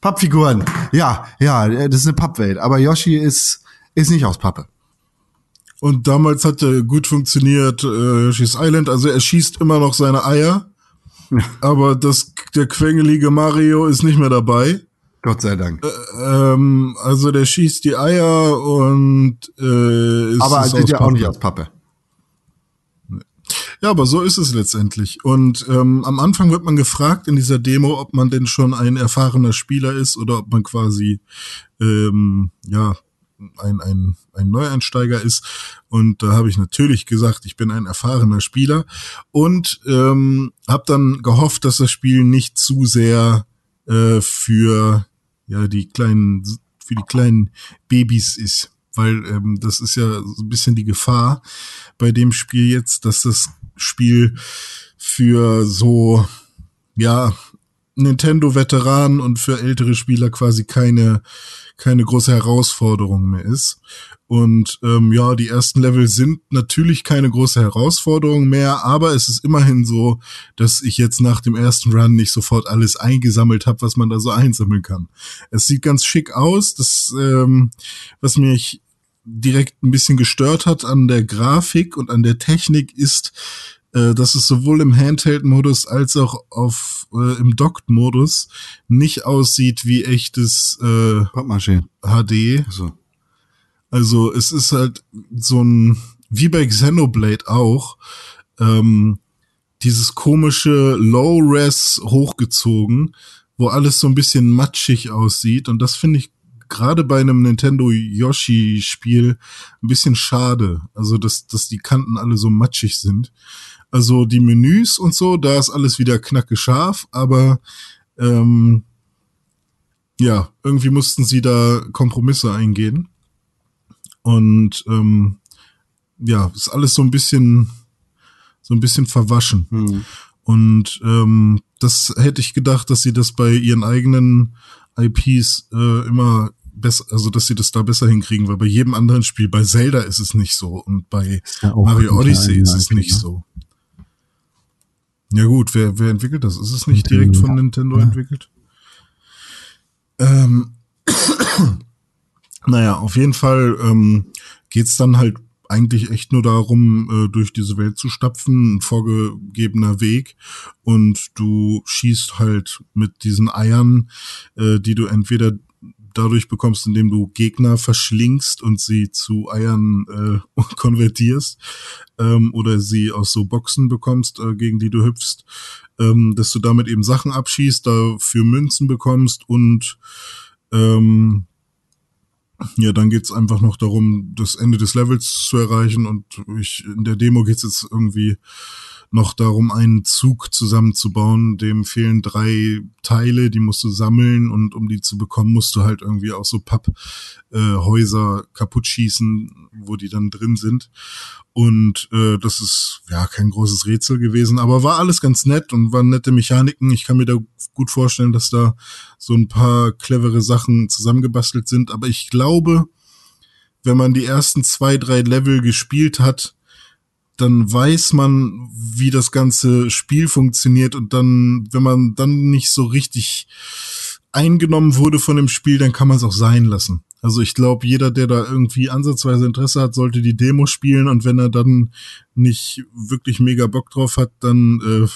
Pappfiguren. Ja, ja, das ist eine Pappwelt. Aber Yoshi ist, ist nicht aus Pappe. Und damals hat er gut funktioniert, äh, Yoshi's Island. Also er schießt immer noch seine Eier. aber das, der quengelige Mario ist nicht mehr dabei. Gott sei Dank. Äh, ähm, also der schießt die Eier und äh, ist Aber sieht ja auch nicht aus Pappe. Ja, aber so ist es letztendlich. Und ähm, am Anfang wird man gefragt in dieser Demo, ob man denn schon ein erfahrener Spieler ist oder ob man quasi ähm, ja ein, ein, ein Neueinsteiger ist. Und da habe ich natürlich gesagt, ich bin ein erfahrener Spieler und ähm, habe dann gehofft, dass das Spiel nicht zu sehr äh, für ja die kleinen für die kleinen Babys ist, weil ähm, das ist ja so ein bisschen die Gefahr bei dem Spiel jetzt, dass das Spiel für so ja Nintendo-Veteranen und für ältere Spieler quasi keine keine große Herausforderung mehr ist. Und ähm, ja, die ersten Level sind natürlich keine große Herausforderung mehr, aber es ist immerhin so, dass ich jetzt nach dem ersten Run nicht sofort alles eingesammelt habe, was man da so einsammeln kann. Es sieht ganz schick aus. Das, ähm, was mich direkt ein bisschen gestört hat an der Grafik und an der Technik ist, äh, dass es sowohl im Handheld-Modus als auch auf äh, im Docked-Modus nicht aussieht wie echtes äh, HD. So. Also es ist halt so ein, wie bei Xenoblade auch, ähm, dieses komische Low-Res hochgezogen, wo alles so ein bisschen matschig aussieht. Und das finde ich gerade bei einem Nintendo Yoshi-Spiel ein bisschen schade. Also, dass, dass die Kanten alle so matschig sind. Also die Menüs und so, da ist alles wieder knacke scharf, aber ähm, ja, irgendwie mussten sie da Kompromisse eingehen. Und ähm, ja, ist alles so ein bisschen, so ein bisschen verwaschen. Mhm. Und ähm, das hätte ich gedacht, dass sie das bei ihren eigenen IPs äh, immer besser, also dass sie das da besser hinkriegen, weil bei jedem anderen Spiel, bei Zelda ist es nicht so und bei ja Mario Odyssey ist es nicht ne? so. Ja gut, wer, wer entwickelt das? Ist es nicht Nintendo. direkt von Nintendo ja. entwickelt? Ähm, naja, auf jeden Fall ähm, geht's dann halt eigentlich echt nur darum, äh, durch diese Welt zu stapfen, ein vorgegebener Weg. Und du schießt halt mit diesen Eiern, äh, die du entweder dadurch bekommst, indem du Gegner verschlingst und sie zu Eiern äh, konvertierst ähm, oder sie aus so Boxen bekommst, äh, gegen die du hüpfst, ähm, dass du damit eben Sachen abschießt, dafür Münzen bekommst und ähm, ja, dann geht's einfach noch darum, das Ende des Levels zu erreichen und ich, in der Demo geht's jetzt irgendwie noch darum, einen Zug zusammenzubauen. Dem fehlen drei Teile, die musst du sammeln und um die zu bekommen, musst du halt irgendwie auch so Papphäuser äh, kaputt schießen, wo die dann drin sind. Und äh, das ist ja kein großes Rätsel gewesen, aber war alles ganz nett und waren nette Mechaniken. Ich kann mir da gut vorstellen, dass da so ein paar clevere Sachen zusammengebastelt sind. Aber ich glaube, wenn man die ersten zwei, drei Level gespielt hat, dann weiß man, wie das ganze Spiel funktioniert und dann, wenn man dann nicht so richtig eingenommen wurde von dem Spiel, dann kann man es auch sein lassen. Also ich glaube, jeder, der da irgendwie ansatzweise Interesse hat, sollte die Demo spielen und wenn er dann nicht wirklich mega Bock drauf hat, dann äh,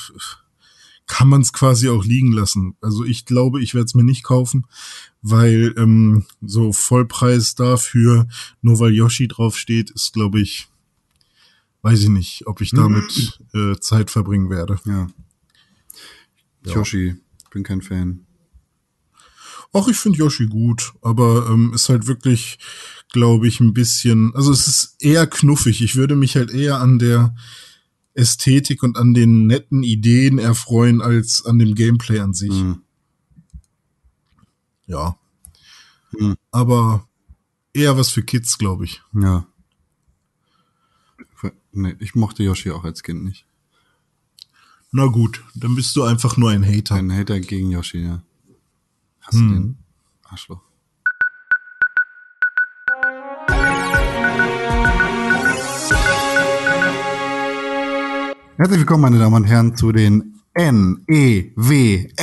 kann man es quasi auch liegen lassen. Also ich glaube, ich werde es mir nicht kaufen, weil ähm, so Vollpreis dafür, nur weil Yoshi draufsteht, ist, glaube ich, weiß ich nicht, ob ich damit äh, Zeit verbringen werde. Ja. ja. Yoshi, bin kein Fan. Auch ich finde Yoshi gut, aber ähm, ist halt wirklich, glaube ich, ein bisschen, also es ist eher knuffig. Ich würde mich halt eher an der Ästhetik und an den netten Ideen erfreuen als an dem Gameplay an sich. Mhm. Ja. Mhm. Aber eher was für Kids, glaube ich. Ja. Nee, ich mochte Yoshi auch als Kind nicht. Na gut, dann bist du einfach nur ein Hater. Ein Hater gegen Yoshi, ja. Hast hm. du den? Arschloch. Herzlich willkommen, meine Damen und Herren, zu den N-E-W-S,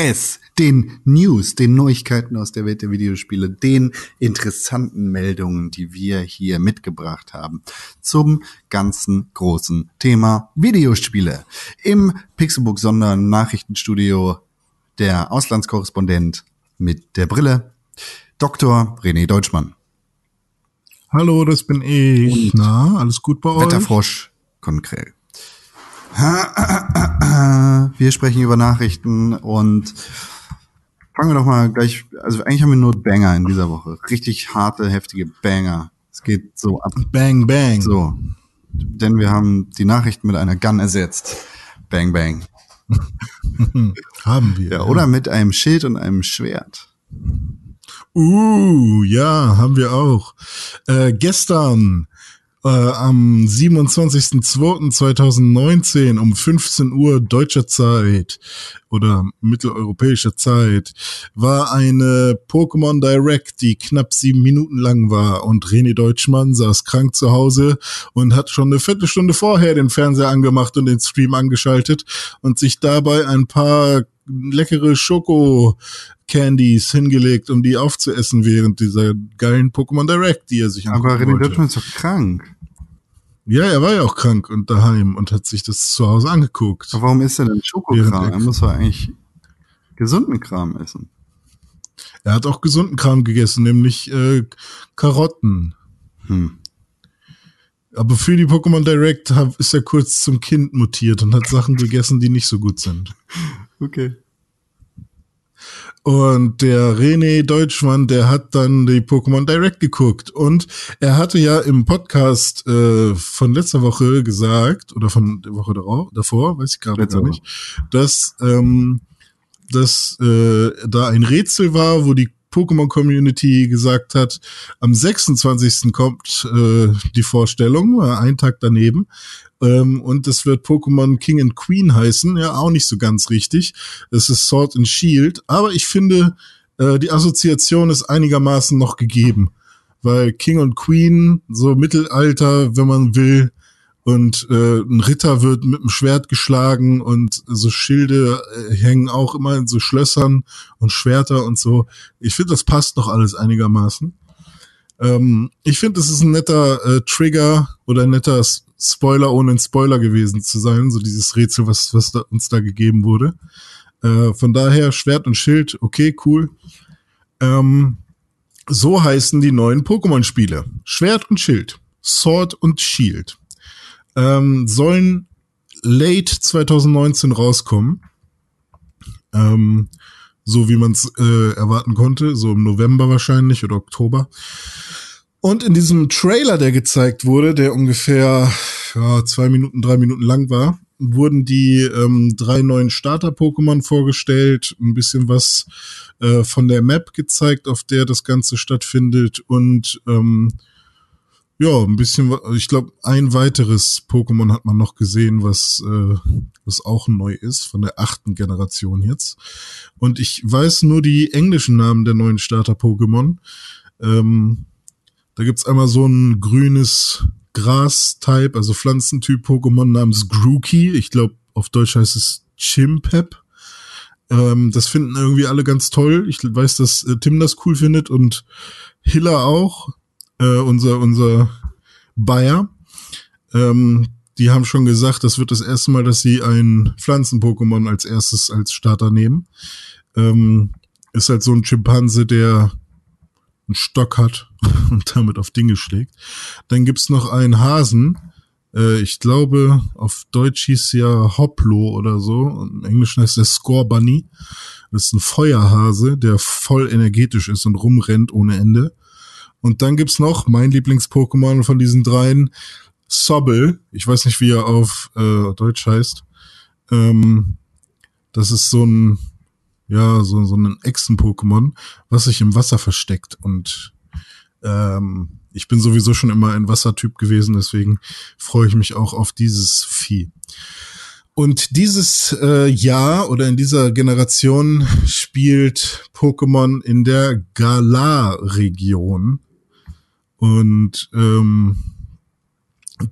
den News, den Neuigkeiten aus der Welt der Videospiele, den interessanten Meldungen, die wir hier mitgebracht haben zum ganzen großen Thema Videospiele. Im Pixelbook Sondernachrichtenstudio der Auslandskorrespondent mit der Brille, Dr. René Deutschmann. Hallo, das bin ich. Und Na, alles gut bei euch? Wetterfrosch Konkrell. Wir sprechen über Nachrichten und fangen wir doch mal gleich, also eigentlich haben wir nur Banger in dieser Woche. Richtig harte, heftige Banger. Es geht so ab. Bang, bang. So. Denn wir haben die Nachrichten mit einer Gun ersetzt. Bang, bang. haben wir. Ja, oder mit einem Schild und einem Schwert. Uh, ja, haben wir auch. Äh, gestern äh, am 27.02.2019 um 15 Uhr deutscher Zeit oder mitteleuropäischer Zeit war eine Pokémon Direct, die knapp sieben Minuten lang war. Und René Deutschmann saß krank zu Hause und hat schon eine Viertelstunde vorher den Fernseher angemacht und den Stream angeschaltet und sich dabei ein paar leckere Schoko Candies hingelegt, um die aufzuessen während dieser geilen Pokémon Direct, die er sich Aber René Deutschmann ist doch krank. Ja, er war ja auch krank und daheim und hat sich das zu Hause angeguckt. Aber warum isst er denn Schokokram? Er muss doch eigentlich gesunden Kram essen. Er hat auch gesunden Kram gegessen, nämlich äh, Karotten. Hm. Aber für die Pokémon Direct ist er kurz zum Kind mutiert und hat Sachen gegessen, die nicht so gut sind. Okay. Und der René Deutschmann, der hat dann die Pokémon Direct geguckt. Und er hatte ja im Podcast äh, von letzter Woche gesagt, oder von der Woche davor, weiß ich gerade gar nicht, dass, ähm, dass äh, da ein Rätsel war, wo die Pokémon Community gesagt hat, am 26. kommt äh, die Vorstellung, äh, ein Tag daneben. Ähm, und das wird Pokémon King and Queen heißen. Ja, auch nicht so ganz richtig. Es ist Sword and Shield. Aber ich finde, äh, die Assoziation ist einigermaßen noch gegeben, weil King und Queen, so Mittelalter, wenn man will, und äh, ein Ritter wird mit dem Schwert geschlagen und so Schilde äh, hängen auch immer in so Schlössern und Schwerter und so. Ich finde, das passt noch alles einigermaßen. Ähm, ich finde, es ist ein netter äh, Trigger oder ein netter Spoiler, ohne ein Spoiler gewesen zu sein, so dieses Rätsel, was, was da, uns da gegeben wurde. Äh, von daher Schwert und Schild, okay, cool. Ähm, so heißen die neuen Pokémon-Spiele. Schwert und Schild. Sword und Shield ähm, sollen late 2019 rauskommen. Ähm, so wie man es äh, erwarten konnte, so im November wahrscheinlich oder Oktober. Und in diesem Trailer, der gezeigt wurde, der ungefähr ja, zwei Minuten, drei Minuten lang war, wurden die ähm, drei neuen Starter-Pokémon vorgestellt, ein bisschen was äh, von der Map gezeigt, auf der das Ganze stattfindet und ähm, ja, ein bisschen, ich glaube, ein weiteres Pokémon hat man noch gesehen, was, äh, was auch neu ist, von der achten Generation jetzt. Und ich weiß nur die englischen Namen der neuen Starter-Pokémon. Ähm, da gibt's einmal so ein grünes Gras-Type, also Pflanzentyp Pokémon namens Grookey. Ich glaube, auf Deutsch heißt es Chimpep. Ähm, das finden irgendwie alle ganz toll. Ich weiß, dass äh, Tim das cool findet und Hiller auch äh, unser, unser Bayer. Ähm, die haben schon gesagt, das wird das erste Mal, dass sie ein Pflanzen-Pokémon als erstes als Starter nehmen. Ähm, ist halt so ein Schimpanse, der einen Stock hat und damit auf Dinge schlägt. Dann gibt's noch einen Hasen. Äh, ich glaube, auf Deutsch hieß ja Hoplo oder so. Im Englischen heißt der Score Bunny. Das ist ein Feuerhase, der voll energetisch ist und rumrennt ohne Ende. Und dann gibt's noch mein Lieblings-Pokémon von diesen dreien, Sobble. Ich weiß nicht, wie er auf äh, Deutsch heißt. Ähm, das ist so ein, ja, so, so ein Echsen-Pokémon, was sich im Wasser versteckt. Und ähm, ich bin sowieso schon immer ein Wassertyp gewesen, deswegen freue ich mich auch auf dieses Vieh. Und dieses äh, Jahr oder in dieser Generation spielt Pokémon in der Galar-Region. Und ähm,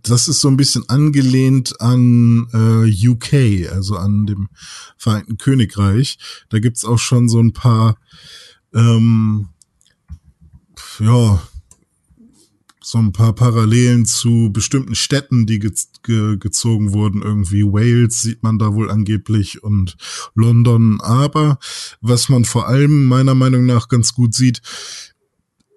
das ist so ein bisschen angelehnt an äh, UK, also an dem Vereinten Königreich. Da gibt's auch schon so ein paar, ähm, ja, so ein paar Parallelen zu bestimmten Städten, die ge ge gezogen wurden. Irgendwie Wales sieht man da wohl angeblich und London. Aber was man vor allem meiner Meinung nach ganz gut sieht,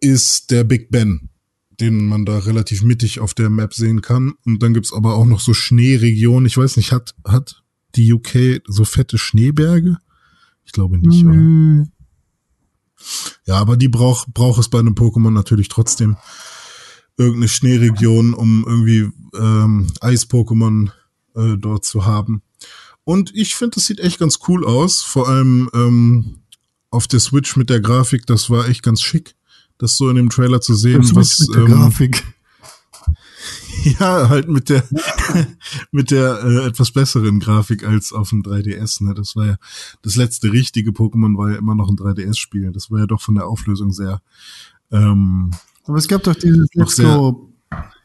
ist der Big Ben den man da relativ mittig auf der Map sehen kann. Und dann gibt's aber auch noch so Schneeregionen. Ich weiß nicht, hat, hat die UK so fette Schneeberge? Ich glaube nicht, mhm. Ja, aber die braucht braucht es bei einem Pokémon natürlich trotzdem irgendeine Schneeregion, um irgendwie ähm, Eis-Pokémon äh, dort zu haben. Und ich finde, das sieht echt ganz cool aus. Vor allem ähm, auf der Switch mit der Grafik, das war echt ganz schick das so in dem Trailer zu sehen. Was, mit der ähm, Grafik. Ja, halt mit der mit der äh, etwas besseren Grafik als auf dem 3DS. Ne? Das war ja das letzte richtige Pokémon war ja immer noch ein 3DS-Spiel. Das war ja doch von der Auflösung sehr. Ähm, Aber es gab doch dieses Let's Go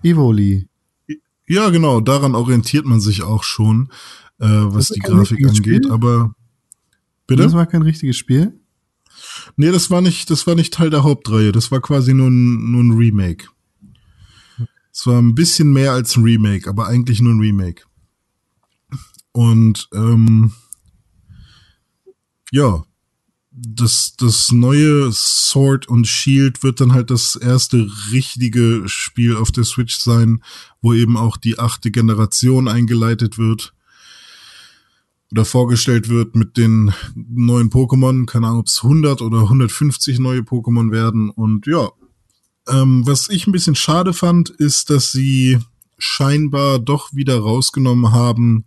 Evoli. Ja, genau. Daran orientiert man sich auch schon, äh, was die Grafik angeht. Spiel? Aber bitte. Das war kein richtiges Spiel. Nee, das war nicht, das war nicht Teil der Hauptreihe. Das war quasi nur ein, nur ein Remake. Es war ein bisschen mehr als ein Remake, aber eigentlich nur ein Remake. Und ähm, ja, das, das neue Sword und Shield wird dann halt das erste richtige Spiel auf der Switch sein, wo eben auch die achte Generation eingeleitet wird oder vorgestellt wird mit den neuen Pokémon. Keine Ahnung, ob es 100 oder 150 neue Pokémon werden. Und ja, ähm, was ich ein bisschen schade fand, ist, dass sie scheinbar doch wieder rausgenommen haben,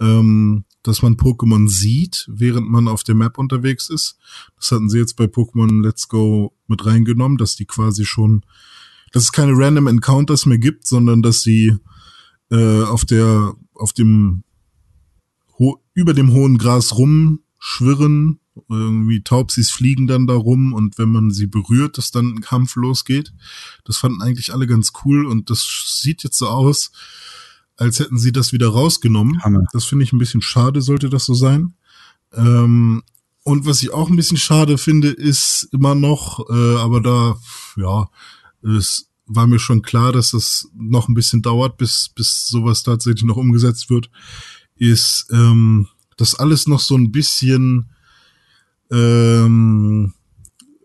ähm, dass man Pokémon sieht, während man auf der Map unterwegs ist. Das hatten sie jetzt bei Pokémon Let's Go mit reingenommen, dass die quasi schon, dass es keine Random Encounters mehr gibt, sondern dass sie äh, auf der, auf dem über dem hohen Gras rum schwirren. Irgendwie Taubsis fliegen dann da rum und wenn man sie berührt, dass dann ein Kampf losgeht. Das fanden eigentlich alle ganz cool und das sieht jetzt so aus, als hätten sie das wieder rausgenommen. Hammer. Das finde ich ein bisschen schade, sollte das so sein. Ähm, und was ich auch ein bisschen schade finde, ist immer noch, äh, aber da, ja, es war mir schon klar, dass das noch ein bisschen dauert, bis, bis sowas tatsächlich noch umgesetzt wird, ist, ähm, dass alles noch so ein bisschen ähm,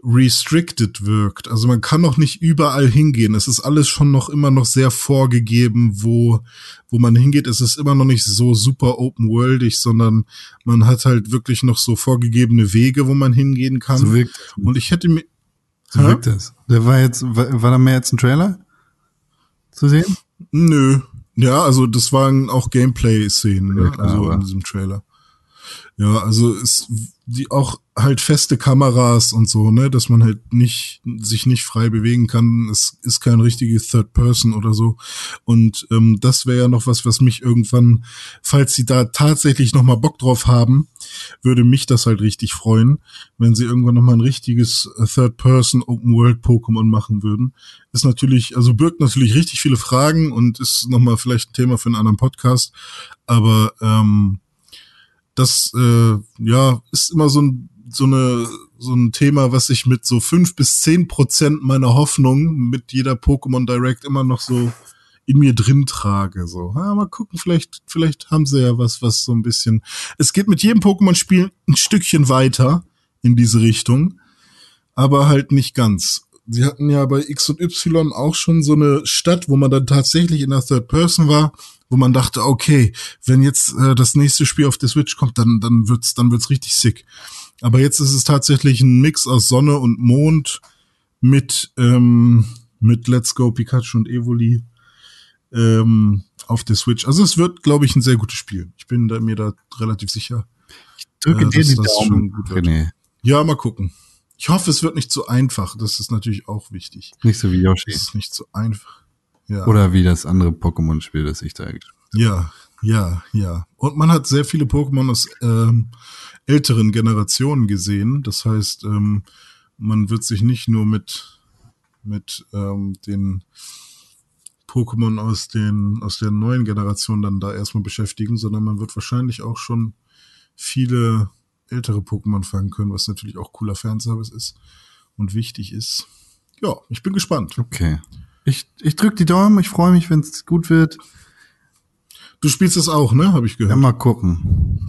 restricted wirkt. Also man kann noch nicht überall hingehen. Es ist alles schon noch immer noch sehr vorgegeben, wo, wo man hingeht. Es ist immer noch nicht so super open worldig, sondern man hat halt wirklich noch so vorgegebene Wege, wo man hingehen kann. So wirkt, Und ich hätte mir, so Hä? wirkt das. Der war jetzt, war, war da mehr jetzt ein Trailer zu sehen? Nö. Ja, also das waren auch Gameplay-Szenen, Ja, ne? klar, also in diesem Trailer. Ja, also ist die auch halt feste Kameras und so, ne, dass man halt nicht sich nicht frei bewegen kann. Es ist kein richtiges Third Person oder so. Und ähm, das wäre ja noch was, was mich irgendwann, falls sie da tatsächlich noch mal Bock drauf haben, würde mich das halt richtig freuen, wenn sie irgendwann noch mal ein richtiges äh, Third Person Open World Pokémon machen würden. Ist natürlich, also birgt natürlich richtig viele Fragen und ist noch mal vielleicht ein Thema für einen anderen Podcast. Aber ähm, das äh, ja ist immer so ein so eine so ein Thema, was ich mit so fünf bis zehn Prozent meiner Hoffnung mit jeder Pokémon Direct immer noch so in mir drin trage. So, ja, mal gucken, vielleicht vielleicht haben sie ja was, was so ein bisschen. Es geht mit jedem Pokémon-Spiel ein Stückchen weiter in diese Richtung, aber halt nicht ganz. Sie hatten ja bei X und Y auch schon so eine Stadt, wo man dann tatsächlich in der Third Person war, wo man dachte, okay, wenn jetzt äh, das nächste Spiel auf der Switch kommt, dann dann wird's dann wird's richtig sick. Aber jetzt ist es tatsächlich ein Mix aus Sonne und Mond mit ähm, mit Let's Go Pikachu und Evoli ähm, auf der Switch. Also es wird, glaube ich, ein sehr gutes Spiel. Ich bin da, mir da relativ sicher. Drücke Äh, dir die Daumen, schon gut wird. René. Ja, mal gucken. Ich hoffe, es wird nicht zu einfach. Das ist natürlich auch wichtig. Nicht so wie Yoshi. Es ist nicht zu einfach. Ja. Oder wie das andere Pokémon-Spiel, das ich da gespielt Ja, ja, ja. Und man hat sehr viele Pokémon aus ähm, älteren Generationen gesehen. Das heißt, ähm, man wird sich nicht nur mit mit ähm, den Pokémon aus den aus der neuen Generation dann da erstmal beschäftigen, sondern man wird wahrscheinlich auch schon viele ältere Pokémon fangen können, was natürlich auch cooler Fanservice ist und wichtig ist. Ja, ich bin gespannt. Okay. Ich, ich drück die Daumen, ich freue mich, wenn es gut wird. Du spielst das auch, ne? Habe ich Ja, gehört. mal gucken.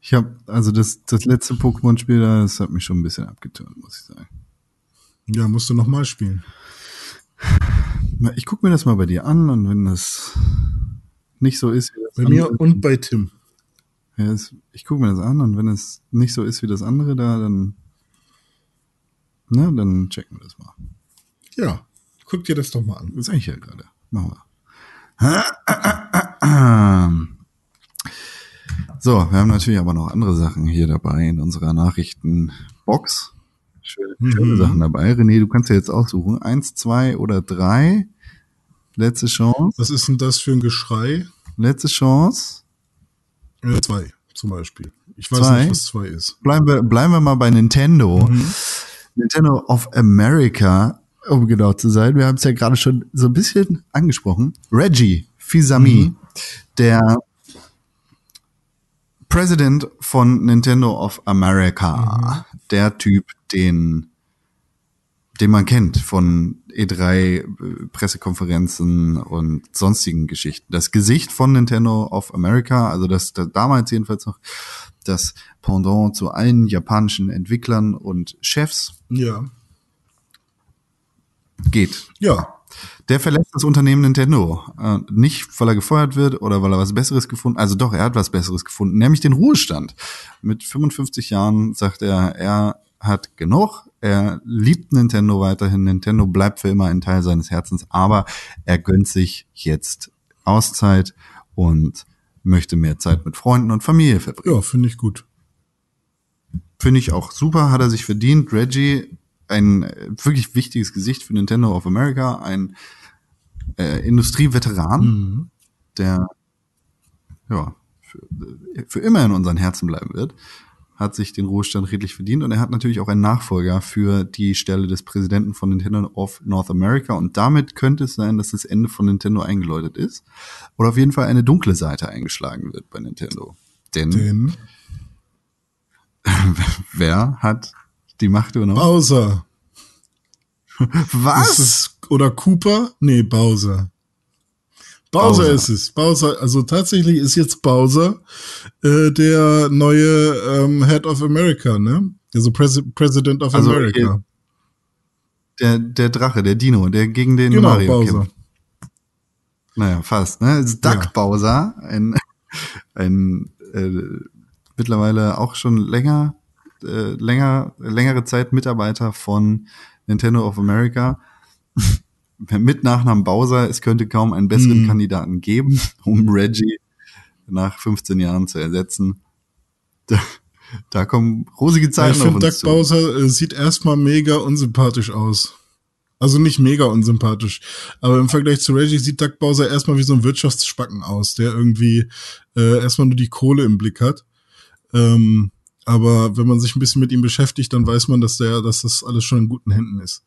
Ich habe also das, das letzte Pokémon-Spiel da, das hat mich schon ein bisschen abgetönt, muss ich sagen. Ja, musst du noch mal spielen. Ich guck mir das mal bei dir an und wenn das nicht so ist wie das Bei mir andere, und bei Tim. ja, ich guck mir das an und wenn es nicht so ist wie das andere da, dann ne, dann checken wir das mal. Ja, guck dir das doch mal an. Das sag ich ja gerade. Machen wir. So, wir haben natürlich aber noch andere Sachen hier dabei in unserer Nachrichtenbox. Schöne, Mhm. schöne Sachen dabei. René, du kannst ja jetzt aussuchen. Eins, zwei oder drei. Letzte Chance. Was ist denn das für ein Geschrei? Letzte Chance. Äh, zwei, zum Beispiel. Ich weiß Zwei? nicht, was zwei ist. Bleiben wir, bleiben wir mal bei Nintendo. Mhm. Nintendo of America, um genau zu sein. Wir haben es ja gerade schon so ein bisschen angesprochen. Reggie Fils-Aimé, Mhm. der President von Nintendo of America, Mhm. der Typ, den, den man kennt von E3 äh, Pressekonferenzen und sonstigen Geschichten. Das Gesicht von Nintendo of America, also das, das damals jedenfalls noch das Pendant zu allen japanischen Entwicklern und Chefs Ja. Geht. Ja. Der verlässt das Unternehmen Nintendo. Äh, nicht, weil er gefeuert wird oder weil er was Besseres gefunden Also doch, er hat was Besseres gefunden, nämlich den Ruhestand. Mit 55 Jahren sagt er, er hat genug. Er liebt Nintendo weiterhin. Nintendo bleibt für immer ein Teil seines Herzens, aber er gönnt sich jetzt Auszeit und möchte mehr Zeit mit Freunden und Familie verbringen. Ja, finde ich gut. Finde ich auch super, hat er sich verdient. Reggie, ein äh, wirklich wichtiges Gesicht für Nintendo of America, ein äh, Industrieveteran, Mhm. der ja für, für immer in unseren Herzen bleiben wird. hat sich den Ruhestand redlich verdient und er hat natürlich auch einen Nachfolger für die Stelle des Präsidenten von Nintendo of North America und damit könnte es sein, dass das Ende von Nintendo eingeläutet ist oder auf jeden Fall eine dunkle Seite eingeschlagen wird bei Nintendo. Denn, Den wer hat die Macht übernommen? Bowser. Was? Ist oder Cooper? Nee, Bowser. Bowser, Bowser. ist es. Bowser, also tatsächlich ist jetzt Bowser äh, der neue ähm, Head of America, ne? Also Pres President of Also, America. der, der Drache, der Dino, der gegen den Genau, Mario Bowser. kämpft. Naja, fast. Ne? Ist Duck Ja. Bowser, ein, ein äh, mittlerweile auch schon länger, äh, länger, längere Zeit Mitarbeiter von Nintendo of America. Mit Nachnamen Bowser, es könnte kaum einen besseren Hm. Kandidaten geben, um Reggie nach 15 Jahren zu ersetzen. Da, da kommen rosige Ja, Zeiten ich auf finde, uns Doug zu. Bowser äh, sieht erstmal mega unsympathisch aus. Also nicht mega unsympathisch, aber im Vergleich zu Reggie sieht Doug Bowser erstmal wie so ein Wirtschaftsspacken aus, der irgendwie äh, erstmal nur die Kohle im Blick hat. Ähm, aber wenn man sich ein bisschen mit ihm beschäftigt, dann weiß man, dass der, dass das alles schon in guten Händen ist.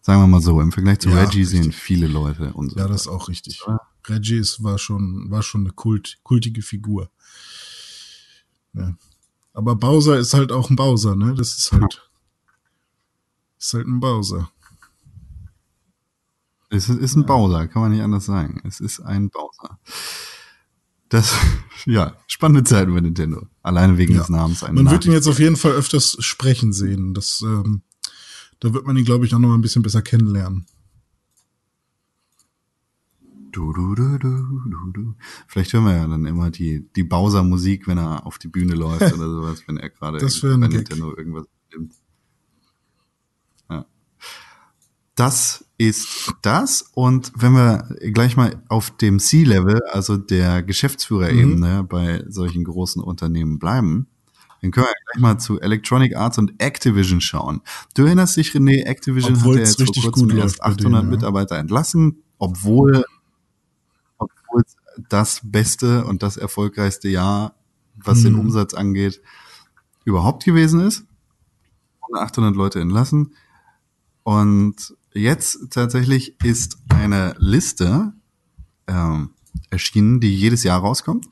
Sagen wir mal so, im Vergleich zu Ja, Reggie sehen richtig. viele Leute und so. Ja, das ist auch richtig. Reggie ist, war schon, war schon eine Kult, kultige Figur. Ja. Aber Bowser ist halt auch ein Bowser, ne? Das ist halt, ist halt ein Bowser. Es ist, ist ein Bowser, kann man nicht anders sagen. Es ist ein Bowser. Das, ja, spannende Zeiten bei Nintendo. Alleine wegen Ja. des Namens. Man wird ihn jetzt auf jeden Fall öfters sprechen sehen. Das, ähm, da wird man ihn, glaube ich, auch noch mal ein bisschen besser kennenlernen. Du, du, du, du, du, du. Vielleicht hören wir ja dann immer die, die Bowser-Musik, wenn er auf die Bühne läuft oder sowas, wenn er gerade bei. Nintendo irgendwas nimmt. Ja. Das ist das. Und wenn wir gleich mal auf dem C-Level, also der Geschäftsführerebene bei solchen großen Unternehmen bleiben, dann können wir gleich mal zu Electronic Arts und Activision schauen. Du erinnerst dich, René, Activision hat Obwohl's ja jetzt vor richtig kurzem gut erst läuft bei 800 denen, ja. Mitarbeiter entlassen, obwohl obwohl das beste und das erfolgreichste Jahr, was den Mhm. Umsatz angeht, überhaupt gewesen ist. 800 Leute entlassen. Und jetzt tatsächlich ist eine Liste ähm, erschienen, die jedes Jahr rauskommt.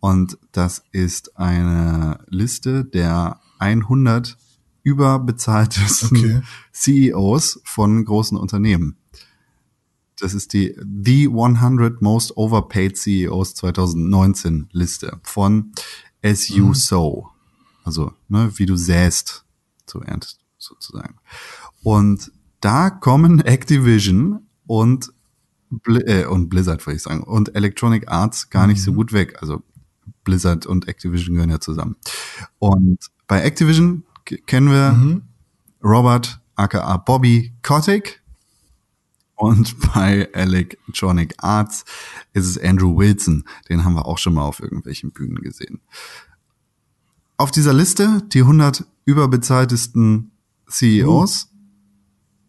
Und das ist eine Liste der 100 überbezahltesten Okay. CEOs von großen Unternehmen. Das ist die The 100 Most Overpaid CEOs 2019 Liste von As You Sow. Also, ne, wie du säst, so erntest du sozusagen. Und da kommen Activision und, Bli äh, und Blizzard, würde ich sagen, und Electronic Arts gar nicht so gut weg. Also Blizzard und Activision gehören ja zusammen. Und bei Activision kennen wir Mhm. Robert aka Bobby Kotick. Und bei Electronic Arts ist es Andrew Wilson. Den haben wir auch schon mal auf irgendwelchen Bühnen gesehen. Auf dieser Liste, die 100 überbezahltesten CEOs,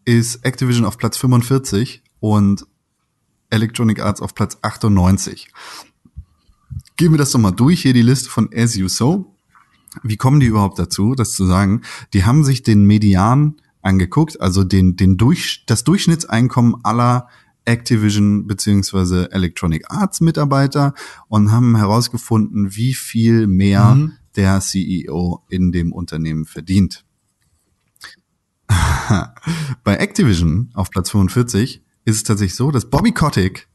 ist Activision auf Platz 45 und Electronic Arts auf Platz 98. Gehen wir das doch mal durch, hier die Liste von As You So. Wie kommen die überhaupt dazu, das zu sagen? Die haben sich den Median angeguckt, also den, den durch, das Durchschnittseinkommen aller Activision beziehungsweise Electronic Arts Mitarbeiter und haben herausgefunden, wie viel mehr Mhm. der CEO in dem Unternehmen verdient. Bei Activision auf Platz 45 ist es tatsächlich so, dass Bobby Kotick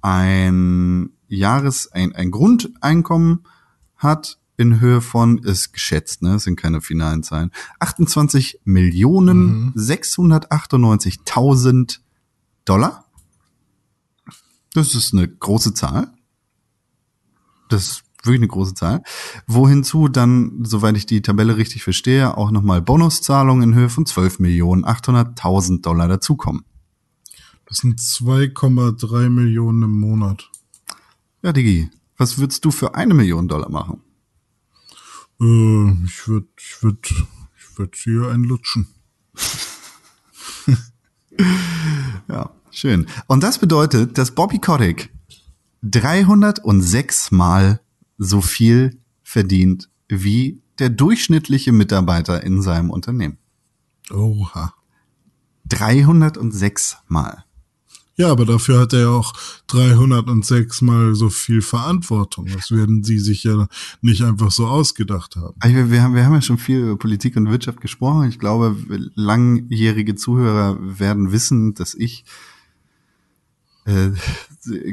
ein Jahres, ein, ein Grundeinkommen hat in Höhe von, ist geschätzt, ne, sind keine finalen Zahlen, 28 Millionen Mhm. 698.000 Dollar. Das ist eine große Zahl. Das ist wirklich eine große Zahl. Wohinzu dann, soweit ich die Tabelle richtig verstehe, auch nochmal Bonuszahlungen in Höhe von 12 Millionen 800.000 Dollar dazukommen. Das sind 2,3 Millionen im Monat. Ja, Digi, was würdest du für eine Million Dollar machen? Äh, ich würde, ich würde, ich würde hier einlutschen. Ja, schön. Und das bedeutet, dass Bobby Kotick 306 Mal so viel verdient wie der durchschnittliche Mitarbeiter in seinem Unternehmen. Oha. 306 Mal. Ja, aber dafür hat er ja auch 306 mal so viel Verantwortung. Das werden sie sich ja nicht einfach so ausgedacht haben. Also wir, haben, wir haben ja schon viel über Politik und Wirtschaft gesprochen. Ich glaube, langjährige Zuhörer werden wissen, dass ich äh,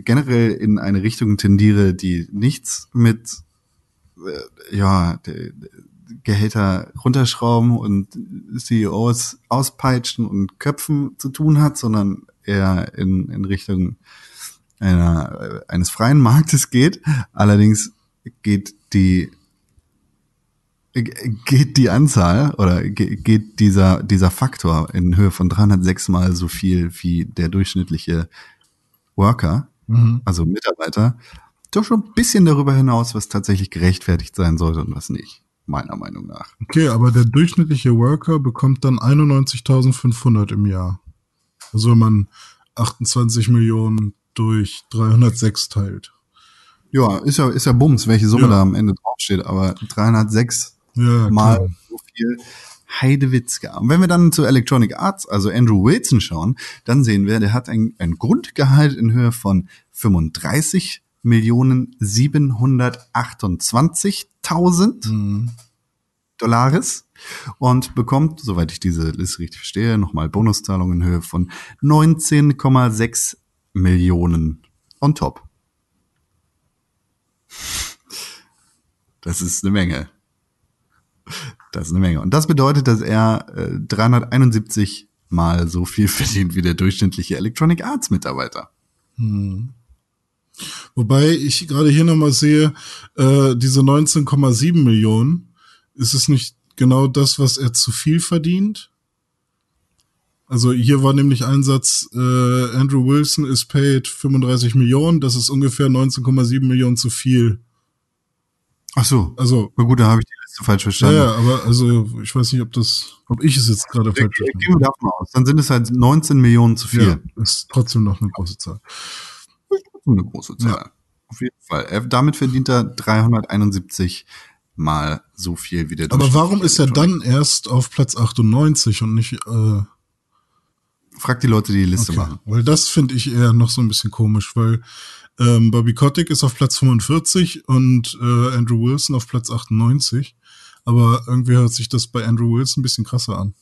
generell in eine Richtung tendiere, die nichts mit äh, ja, Gehälter runterschrauben und CEOs auspeitschen und Köpfen zu tun hat, sondern eher in, in Richtung einer, eines freien Marktes geht. Allerdings geht die geht die Anzahl oder geht dieser dieser Faktor in Höhe von 306 mal so viel wie der durchschnittliche Worker, mhm. also Mitarbeiter, doch schon ein bisschen darüber hinaus, was tatsächlich gerechtfertigt sein sollte und was nicht, meiner Meinung nach. Okay, aber der durchschnittliche Worker bekommt dann 91.500 im Jahr. Also wenn man 28 Millionen durch 306 teilt. Ja, ist ja, ist ja Bums, welche Summe ja. da am Ende draufsteht, aber 306 ja, mal so viel Heidewitzka. Und wenn wir dann zu Electronic Arts, also Andrew Wilson schauen, dann sehen wir, der hat ein, ein Grundgehalt in Höhe von 35 Millionen 728.000 mhm. Dollars und bekommt, soweit ich diese Liste richtig verstehe, nochmal Bonuszahlungen in Höhe von 19,6 Millionen on top. Das ist eine Menge. Das ist eine Menge. Und das bedeutet, dass er äh, 371 mal so viel verdient wie der durchschnittliche Electronic Arts Mitarbeiter. Hm. Wobei ich gerade hier nochmal sehe, äh, diese 19,7 Millionen, ist es nicht genau das, was er zu viel verdient. Also hier war nämlich ein Satz, äh, Andrew Wilson is paid 35 Millionen, das ist ungefähr 19,7 Millionen zu viel. Ach so. Also, na gut, da habe ich die Liste falsch verstanden. Ja, ja, aber also ich weiß nicht, ob das, ob ich es jetzt gerade falsch verstanden habe. Gehen wir davon aus. Dann sind es halt 19 Millionen zu viel. Ja, ist trotzdem noch eine große Zahl. Ist trotzdem eine große Zahl. Ja. Auf jeden Fall. Damit verdient er 371 mal so viel wie der Aber warum ist er dann erst auf Platz 98 und nicht äh Frag die Leute, die die Liste okay. machen. Weil das finde ich eher noch so ein bisschen komisch, weil ähm, Bobby Kotick ist auf Platz 45 und äh, Andrew Wilson auf Platz 98. Aber irgendwie hört sich das bei Andrew Wilson ein bisschen krasser an.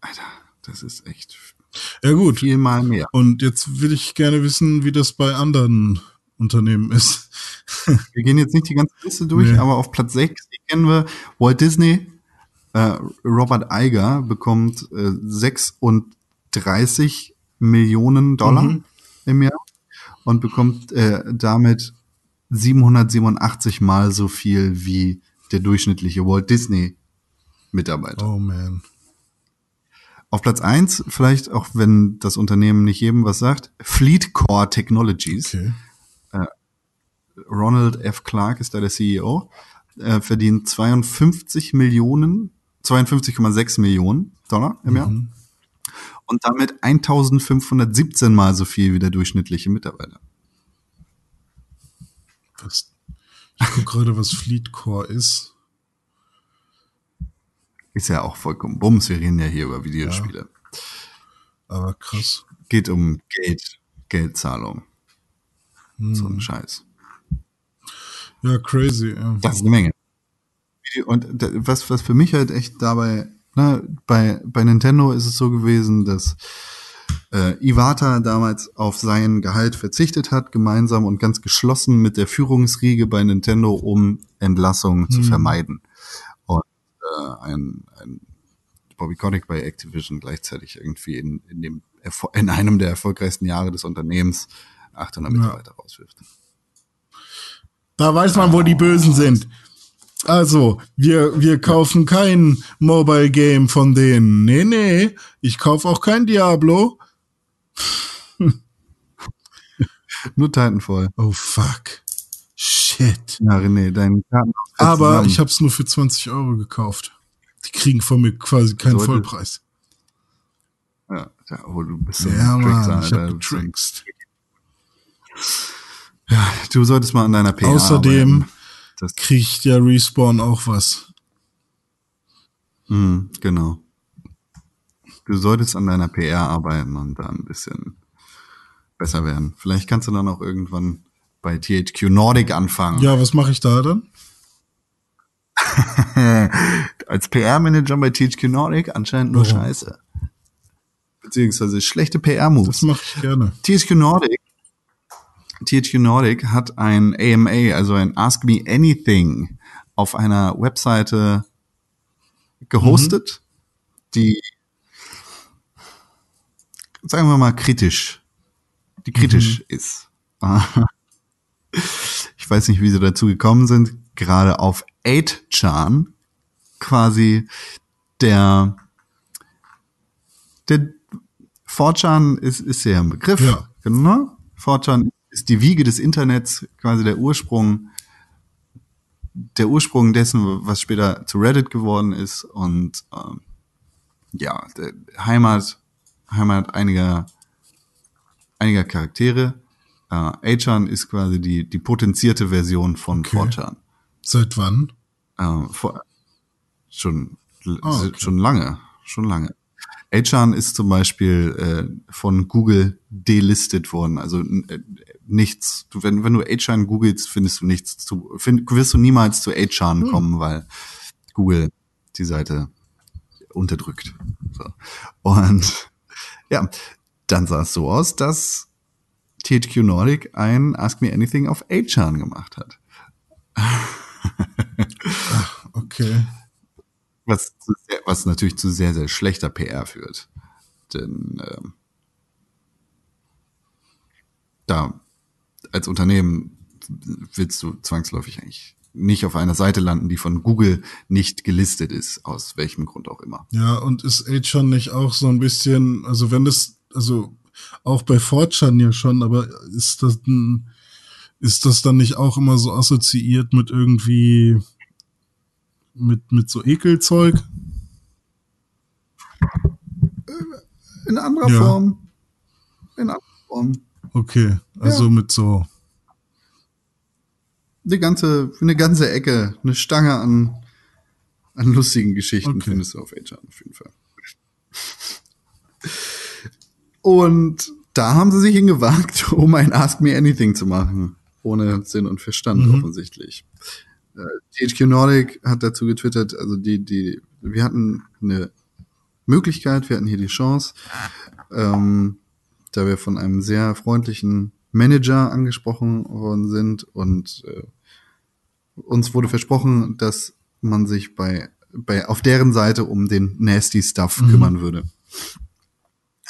Alter, das ist echt ja gut. Viel mal mehr. Und jetzt will ich gerne wissen, wie das bei anderen Unternehmen ist. wir gehen jetzt nicht die ganze Liste durch, nee. aber auf Platz 6 kennen wir Walt Disney. Äh, Robert Iger bekommt äh, 36 Millionen Dollar mhm. im Jahr und bekommt äh, damit 787 mal so viel wie der durchschnittliche Walt Disney Mitarbeiter. Oh man. Auf Platz eins vielleicht auch wenn das Unternehmen nicht jedem was sagt, Fleetcore Technologies. Okay. Ronald F. Clark ist da der CEO, er verdient 52 Millionen, 52,6 Millionen Dollar im Jahr. Mhm. Und damit 1517 mal so viel wie der durchschnittliche Mitarbeiter. Was, ich gucke gerade, was Fleetcore ist. Ist ja auch vollkommen Bums, wir reden ja hier über Videospiele. Ja, aber krass. Geht um Geld, Geldzahlung. Hm. So ein Scheiß. Ja, crazy. Ja. Das ist eine Menge. Und was, was für mich halt echt dabei, ne, bei, bei Nintendo ist es so gewesen, dass äh, Iwata damals auf sein Gehalt verzichtet hat, gemeinsam und ganz geschlossen mit der Führungsriege bei Nintendo, um Entlassungen hm. zu vermeiden. Und äh, ein, ein Bobby Kotick bei Activision gleichzeitig irgendwie in, in, dem, in einem der erfolgreichsten Jahre des Unternehmens 800 Mitarbeiter ja. rauswirft. Da weiß man, wo die Bösen sind. Also, wir, wir kaufen kein Mobile Game von denen. Nee, nee, ich kaufe auch kein Diablo. Nur Titanfall. Oh fuck. Shit. Ja, René, dein Karten. Aber zusammen. ich habe es nur für 20 Euro gekauft. Die kriegen von mir quasi keinen Leute. Vollpreis. Ja, ja, oh, du bist so ja, Mann, ich hab getrickst. Ja, du solltest mal an deiner PA Außerdem, Das, Kriegt ja Respawn auch was. mh, genau. Du solltest an deiner PR arbeiten und da ein bisschen besser werden. Vielleicht kannst du dann auch irgendwann bei THQ Nordic anfangen. Ja, was mache ich da dann? Als PR-Manager bei THQ Nordic anscheinend nur Warum? Scheiße. Beziehungsweise schlechte Das PR-Moves. mache ich gerne. THQ Nordic, THQ Nordic hat ein AMA, also ein Ask Me Anything, auf einer Webseite gehostet, die, sagen wir mal, kritisch, die kritisch ist. Ich weiß nicht, wie sie dazu gekommen sind, gerade auf 8chan quasi der, der 4chan ist, ist ja ein Begriff. Ja. Genau. 4chan ist die Wiege des Internets, quasi der Ursprung, der Ursprung dessen, was später zu Reddit geworden ist und ähm, ja, Heimat, Heimat einiger, einiger Charaktere. Äh, 8chan ist quasi die, die potenzierte Version von Okay. 4chan. Seit wann? Äh, vor, schon, Ah, okay. schon lange, schon lange. 8chan ist zum Beispiel äh, von Google delistet worden. Also äh, nichts. Du, wenn, wenn du 8chan googelst, findest du nichts zu, find, wirst du niemals zu 8chan Hm. kommen, weil Google die Seite unterdrückt. So. Und ja, dann sah es so aus, dass THQ Nordic ein Ask Me Anything auf 8chan gemacht hat. Okay. Was, was natürlich zu sehr, sehr schlechter PR führt. Denn ähm, da als Unternehmen willst du zwangsläufig eigentlich nicht auf einer Seite landen, die von Google nicht gelistet ist, aus welchem Grund auch immer. Ja, und ist schon nicht auch so ein bisschen, also wenn das, also auch bei Fortran ja schon, aber ist das ist das dann nicht auch immer so assoziiert mit irgendwie mit, mit so Ekelzeug? In anderer Ja. Form. In anderer Form. Okay, also Ja. mit so, Eine ganze, eine ganze Ecke, eine Stange an, an lustigen Geschichten Okay. findest du auf HR auf jeden Fall. Und da haben sie sich hingewagt, um ein Ask Me Anything zu machen. Ohne Sinn und Verstand Mhm. offensichtlich. Äh, THQ Nordic hat dazu getwittert, also die, die, wir hatten eine Möglichkeit, wir hatten hier die Chance, ähm, da wir von einem sehr freundlichen Manager angesprochen worden sind und äh, uns wurde versprochen, dass man sich bei, bei auf deren Seite um den nasty Stuff Mhm. kümmern würde.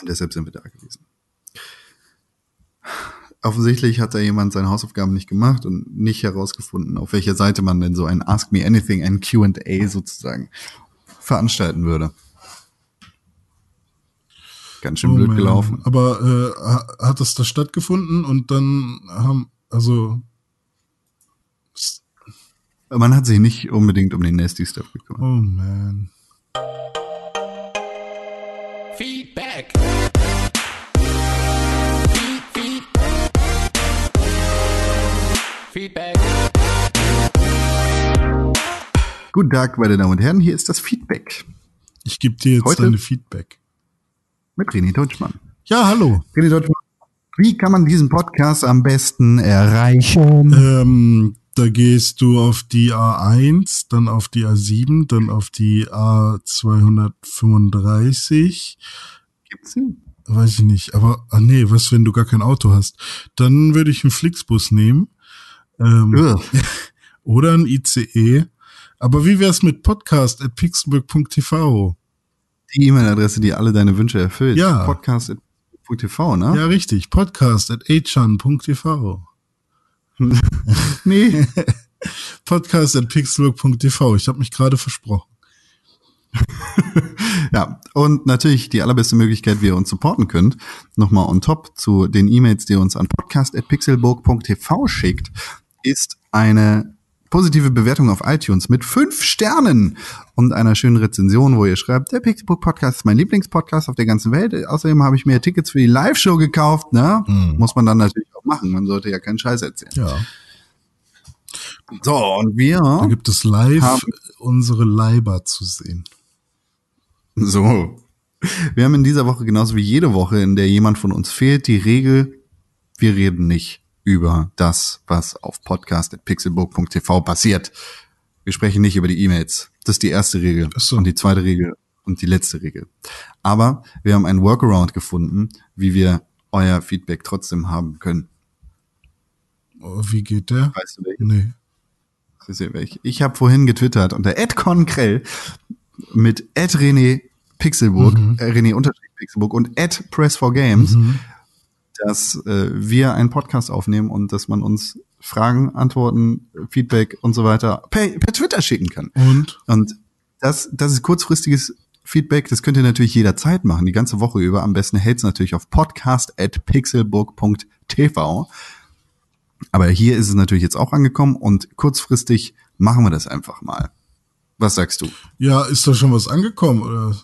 Und deshalb sind wir da gewesen. Offensichtlich hat da jemand seine Hausaufgaben nicht gemacht und nicht herausgefunden, auf welcher Seite man denn so ein Ask Me Anything, ein Q&A sozusagen veranstalten würde. Ganz schön oh blöd man. gelaufen. Aber äh, ha- hat das da stattgefunden und dann haben, also Man hat sich nicht unbedingt um den nasty Stuff gekümmert. oh man. Feedback. Feedback. Guten Tag, meine Damen und Herren, hier ist das Feedback Ich gebe dir jetzt Heute- deine Feedback. mit René Deutschmann. Ja, hallo. René Deutschmann, wie kann man diesen Podcast am besten erreichen? Ähm, da gehst du auf die A1, dann auf die A7, dann auf die A235. Gibt's ihn? Weiß ich nicht, aber, ah nee, was, wenn du gar kein Auto hast? Dann würde ich einen Flixbus nehmen. Ähm, oder ein ICE. Aber wie wär's mit podcast at pixelburg.tv? Die E-Mail-Adresse, die alle deine Wünsche erfüllt. Ja. Podcast.tv, ne? Ja, richtig. Podcast at achan.tv. Nee. Podcast at pixelburg.tv. Ich habe mich gerade versprochen. ja, und natürlich die allerbeste Möglichkeit, wie ihr uns supporten könnt, nochmal on top zu den E-Mails, die ihr uns an podcast.pixelburg.tv schickt, ist eine positive Bewertung auf iTunes mit fünf Sternen und einer schönen Rezension, wo ihr schreibt, der Pixelburg Podcast ist mein Lieblingspodcast auf der ganzen Welt. Außerdem habe ich mir Tickets für die Live-Show gekauft, ne? Mhm. Muss man dann natürlich auch machen. Man sollte ja keinen Scheiß erzählen. Ja. So, und wir Da gibt es live unsere Leiber zu sehen. So. Wir haben in dieser Woche genauso wie jede Woche, in der jemand von uns fehlt, die Regel, wir reden nicht über das, was auf podcast.pixelburg.tv passiert. Wir sprechen nicht über die E-Mails. Das ist die erste Regel. So. Und die zweite Regel und die letzte Regel. Aber wir haben einen Workaround gefunden, wie wir euer Feedback trotzdem haben können. Oh, wie geht der? Weißt du welchen? Nee. Ich, ich habe vorhin getwittert unter @conkrell mit @rené Pixelburg, äh, René Pixelburg und @press4games, dass äh, wir einen Podcast aufnehmen und dass man uns Fragen, Antworten, Feedback und so weiter per, per Twitter schicken kann. Und? Und das, das ist kurzfristiges Feedback, das könnt ihr natürlich jederzeit machen, die ganze Woche über. Am besten hält's natürlich auf podcast.pixelburg.tv. Aber hier ist es natürlich jetzt auch angekommen und kurzfristig machen wir das einfach mal. Was sagst du? Ja, ist da schon was angekommen? Oder?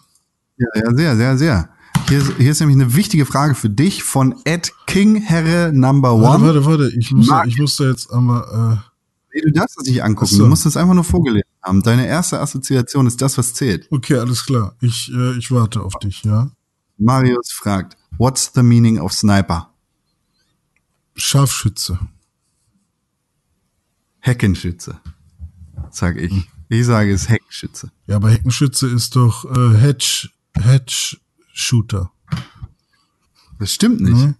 Ja, ja sehr, sehr, sehr. Hier ist, hier ist nämlich eine wichtige Frage für dich von Ed Kingherre Number Warte, One. warte, warte. Ich muss, Marc. ich muss da jetzt einmal. Nee, du darfst es nicht angucken. So. Du musst es einfach nur vorgelesen haben. Deine erste Assoziation ist das, was zählt. Äh, okay, alles klar. Ich, äh, ich warte auf dich, ja. Marius fragt, what's the meaning of Sniper? Scharfschütze. Heckenschütze, sag ich. Ich sage es Heckenschütze. Ja, aber Heckenschütze ist doch äh, Hedge, Hedge Shooter. Das stimmt nicht. Ne?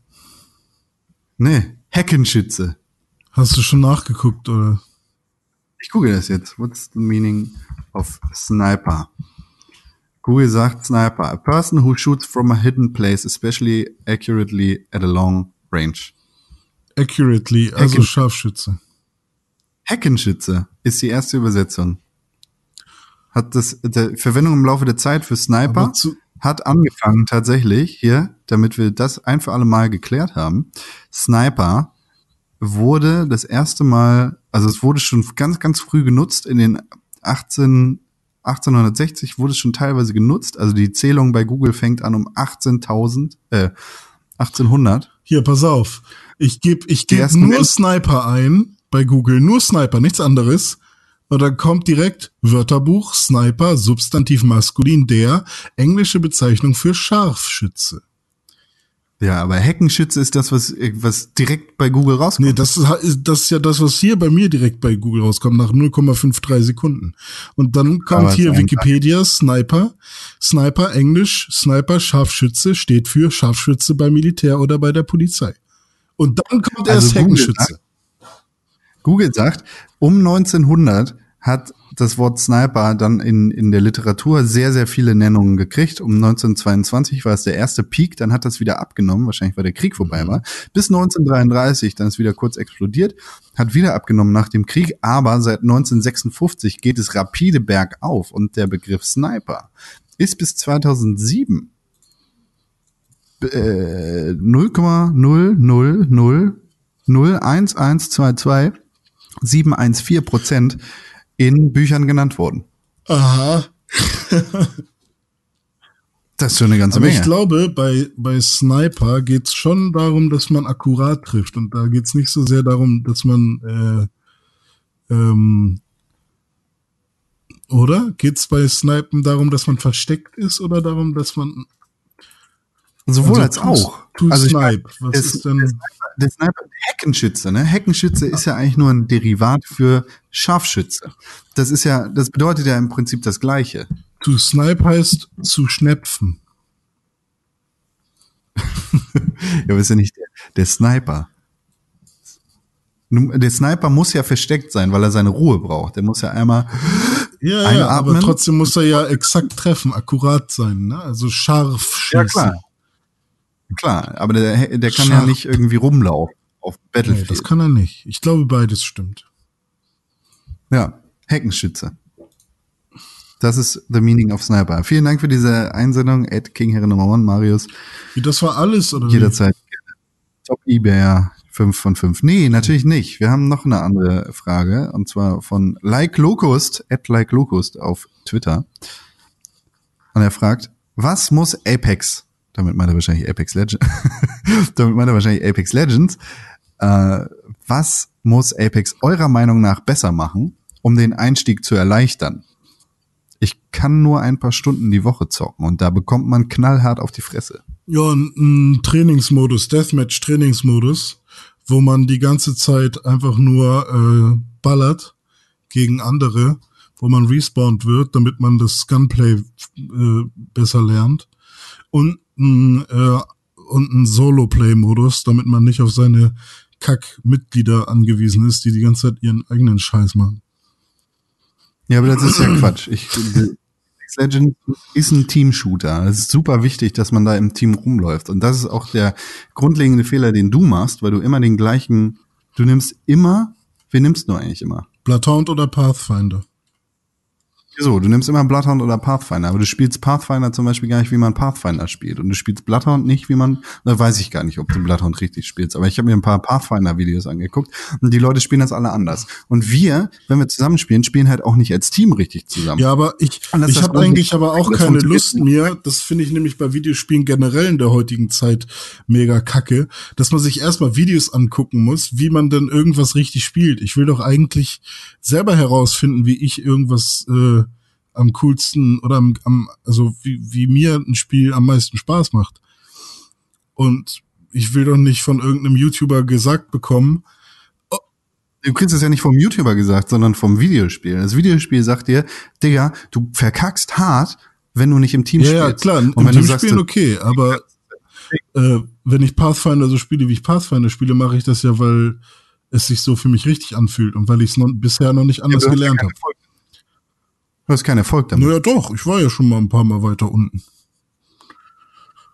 Nee, Heckenschütze. Hast du schon nachgeguckt, oder? Ich google das jetzt. What's the meaning of sniper? Google sagt Sniper. A person who shoots from a hidden place, especially accurately at a long range. Accurately, also Hecken- Scharfschütze. Heckenschütze ist die erste Übersetzung. Hat das, der Verwendung im Laufe der Zeit für Sniper zu- hat angefangen tatsächlich hier, damit wir das ein für alle Mal geklärt haben. Sniper wurde das erste Mal, also es wurde schon ganz, ganz früh genutzt in den 18, 1860 wurde es schon teilweise genutzt. Also die Zählung bei Google fängt an um 18.000, äh, 1800. Hier, pass auf. Ich gebe ich geb nur Sniper ein bei Google, nur Sniper, nichts anderes. Und dann kommt direkt Wörterbuch, Sniper, Substantiv maskulin, der, englische Bezeichnung für Scharfschütze. Ja, aber Heckenschütze ist das, was, was direkt bei Google rauskommt. Nee, das ist, das ist ja das, was hier bei mir direkt bei Google rauskommt, nach 0,53 Sekunden. Und dann kommt Aber hier Wikipedia, Sniper, Sniper, Englisch, Sniper, Scharfschütze, steht für Scharfschütze beim Militär oder bei der Polizei. Und dann kommt Also erst Heckenschütze. Google sagt, um 1900 hat das Wort Sniper dann in, in der Literatur sehr, sehr viele Nennungen gekriegt. Um 1922 war es der erste Peak, dann hat das wieder abgenommen, wahrscheinlich weil der Krieg vorbei war. Bis 1933, dann ist wieder kurz explodiert, hat wieder abgenommen nach dem Krieg, aber seit 1956 geht es rapide bergauf und der Begriff Sniper ist bis 2007 äh, 0,000011122 714 Prozent in Büchern genannt worden. Aha. Das ist schon eine ganze Aber Menge. ich glaube, bei, bei Sniper geht's schon darum, dass man akkurat trifft. Und da geht's nicht so sehr darum, dass man äh, ähm, oder? Geht's bei Snipen darum, dass man versteckt ist oder darum, dass man Sowohl also als auch. To also snipe. Was es- ist denn? der Sniper, Heckenschütze, ne? Heckenschütze ist ja eigentlich nur ein Derivat für Scharfschütze. Das ist ja, das bedeutet ja im Prinzip das Gleiche. To snipe heißt zu schnepfen. Ja, aber ist ja nicht der, der Sniper. Der Sniper muss ja versteckt sein, weil er seine Ruhe braucht. Der muss ja einmal, Ja, ja, Einatmen. aber trotzdem muss er ja exakt treffen, akkurat sein, ne? Also scharf schießen. ja klar, klar, aber der, der kann ja Scharf. nicht irgendwie rumlaufen auf Nee, Battlefield. das kann er nicht. Ich glaube, beides stimmt. Ja, Heckenschütze. Das ist the meaning of Sniper. Vielen Dank für diese Einsendung. Ed King Herre Nummer One, Marius. Wie, das war alles, oder? Jederzeit. Top eBay 5 von 5. Nee, natürlich nicht. Wir haben noch eine andere Frage. Und zwar von Like Locust, at Like Locust auf Twitter. Und er fragt, was muss Apex, damit meint er wahrscheinlich Apex Legends, damit meint er wahrscheinlich Apex Legends, äh, was muss Apex eurer Meinung nach besser machen, um den Einstieg zu erleichtern? Ich kann nur ein paar Stunden die Woche zocken und da bekommt man knallhart auf die Fresse. Ja, ein, Trainingsmodus, Deathmatch-Trainingsmodus, wo man die ganze Zeit einfach nur äh, ballert gegen andere, wo man respawnt wird, damit man das Gunplay äh, besser lernt. Und ein, äh, und ein Solo-Play-Modus, damit man nicht auf seine Kack-Mitglieder angewiesen ist, die die ganze Zeit ihren eigenen Scheiß machen. Ja, aber das ist ja Quatsch. Ich, Apex Legends ist ein Team-Shooter. Es ist super wichtig, dass man da im Team rumläuft. Und das ist auch der grundlegende Fehler, den du machst, weil du immer den gleichen, du nimmst immer, wen nimmst du eigentlich immer? Bloodhound oder Pathfinder? So, du nimmst immer Bloodhound oder Pathfinder, aber du spielst Pathfinder zum Beispiel gar nicht, wie man Pathfinder spielt. Und du spielst Bloodhound nicht, wie man, da weiß ich gar nicht, ob du Bloodhound richtig spielst. Aber ich habe mir ein paar Pathfinder-Videos angeguckt und die Leute spielen das alle anders. Und wir, wenn wir zusammen spielen, spielen halt auch nicht als Team richtig zusammen. Ja, aber ich, ich habe eigentlich aber auch keine Lust mehr, das finde ich nämlich bei Videospielen generell in der heutigen Zeit mega kacke, dass man sich erstmal Videos angucken muss, wie man denn irgendwas richtig spielt. Ich will doch eigentlich selber herausfinden, wie ich irgendwas äh, am coolsten oder am, am also wie, wie mir ein Spiel am meisten Spaß macht. Und ich will doch nicht von irgendeinem YouTuber gesagt bekommen, Du kriegst es ja nicht vom YouTuber gesagt, sondern vom Videospiel. Das Videospiel sagt dir, Digga, du verkackst hart, wenn du nicht im Team Ja, spielst. ja, klar, im Und wenn du Team sagst, spielen du- okay, aber äh, wenn ich Pathfinder so spiele, wie ich Pathfinder spiele, mache ich das ja, weil es sich so für mich richtig anfühlt und weil ich es noch, bisher noch nicht anders du ja gelernt habe. Du hast keinen Erfolg damit. Naja, doch, ich war ja schon mal ein paar Mal weiter unten.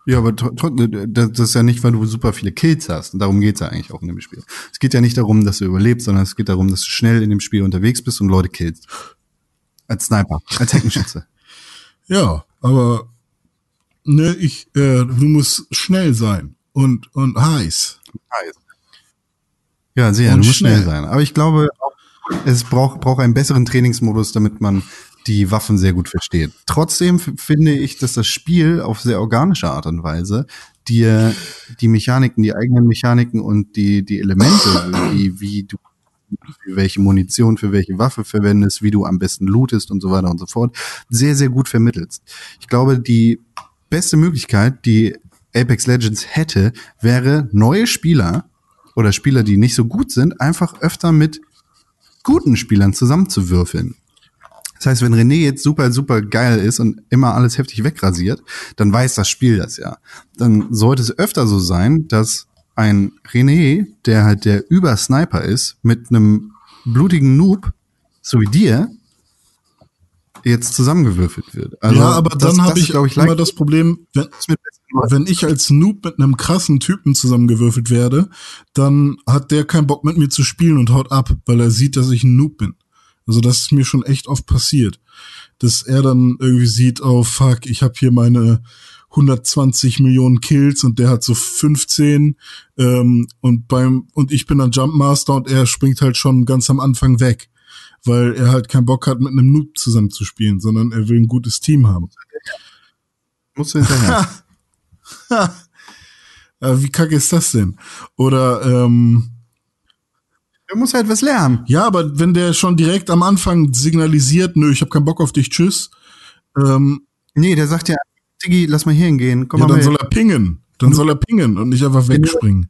Ja, aber tr- das ist ja nicht, weil du super viele Kills hast. Und darum geht's ja eigentlich auch in dem Spiel. Es geht ja nicht darum, dass du überlebst, sondern es geht darum, dass du schnell in dem Spiel unterwegs bist und Leute killst. Als Sniper, als Heckenschütze. Ja, aber ne, ich, äh, du musst schnell sein und und heiß. Ja, sehr, Und du musst schnell schnell. sein. Aber ich glaube, es braucht, braucht einen besseren Trainingsmodus, damit man die Waffen sehr gut versteht. Trotzdem finde ich, dass das Spiel auf sehr organische Art und Weise dir die Mechaniken, die eigenen Mechaniken und die, die Elemente, wie, wie du für welche Munition für welche Waffe verwendest, wie du am besten lootest und so weiter und so fort, sehr, sehr gut vermittelst. Ich glaube, die beste Möglichkeit, die Apex Legends hätte, wäre neue Spieler oder Spieler, die nicht so gut sind, einfach öfter mit guten Spielern zusammenzuwürfeln. Das heißt, wenn René jetzt super, super geil ist und immer alles heftig wegrasiert, dann weiß das Spiel das ja. Dann sollte es öfter so sein, dass ein René, der halt der Übersniper ist, mit einem blutigen Noob, so wie dir, jetzt zusammengewürfelt wird. Also ja, aber das- dann habe ich, ich, immer das Problem, wenn, wenn ich als Noob mit einem krassen Typen zusammengewürfelt werde, dann hat der keinen Bock mit mir zu spielen und haut ab, weil er sieht, dass ich ein Noob bin. Also das ist mir schon echt oft passiert, dass er dann irgendwie sieht, oh fuck, ich habe hier meine 120 Millionen Kills und der hat so 15 ähm, und beim und ich bin dann Jumpmaster und er springt halt schon ganz am Anfang weg, weil er halt keinen Bock hat mit einem Noob zusammen zu spielen, sondern er will ein gutes Team haben. Musst du hinterher. Äh, wie kacke ist das denn? Oder ähm, du musst halt was lernen. ja, aber wenn der schon direkt am Anfang signalisiert, nö, ich habe keinen Bock auf dich, tschüss, ähm, Nee, der sagt ja, Diggi, lass mal hier hingehen. Komm ja, mal dann soll er pingen. Dann soll er pingen und nicht einfach wegspringen.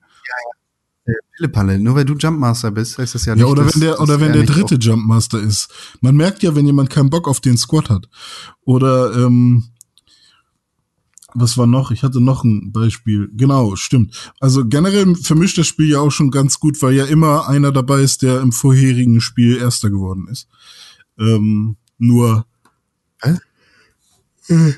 Pillepalle. Nur weil du Jumpmaster bist, heißt das ja nicht, Ja, oder wenn der, oder wenn er der dritte Jumpmaster ist. Man merkt ja, wenn jemand keinen Bock auf den Squad hat. Oder, ähm, was war noch? Ich hatte noch ein Beispiel. Genau, stimmt. Also generell vermischt das Spiel ja auch schon ganz gut, weil ja immer einer dabei ist, der im vorherigen Spiel Erster geworden ist. Ähm, nur. Hä? Äh,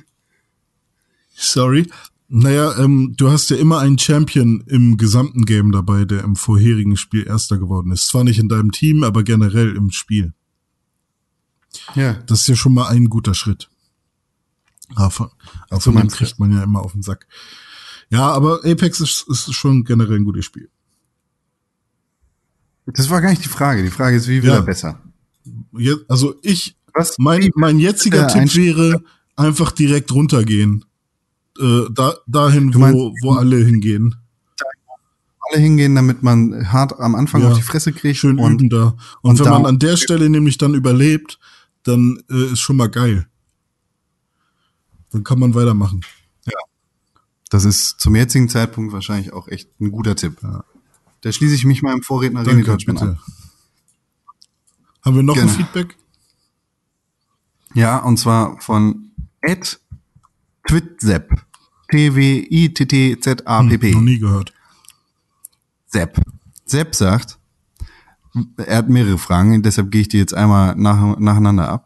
Sorry. Naja, ähm, du hast ja immer einen Champion im gesamten Game dabei, der im vorherigen Spiel Erster geworden ist. Zwar nicht in deinem Team, aber generell im Spiel. Ja. Das ist ja schon mal ein guter Schritt. Aber von, aber von dem kriegt man ja immer auf den Sack. Ja, aber Apex ist, ist schon generell ein gutes Spiel. Das war gar nicht die Frage. Die Frage ist, wie wird Ja. er besser? Also ich, Was? mein, mein jetziger Äh, Tipp ein- wäre, einfach direkt runtergehen. Äh, da, dahin, Du wo, meinst- wo alle hingehen. alle hingehen, damit man hart am Anfang Ja. auf die Fresse kriegt. Schön und üben da. Und, und wenn da- man an der Stelle nämlich dann überlebt, dann äh, ist schon mal geil. Dann kann man weitermachen. das ist zum jetzigen Zeitpunkt wahrscheinlich auch echt ein guter Tipp. Da schließe ich mich meinem Vorredner René Deutschmann an. Haben wir noch Gerne. ein Feedback? Ja, und zwar von Ed Twitzepp. T-W-I-T-T-Z-A-P-P. Hm, noch nie gehört. Sepp. Sepp sagt, er hat mehrere Fragen, deshalb gehe ich die jetzt einmal nach, nacheinander ab.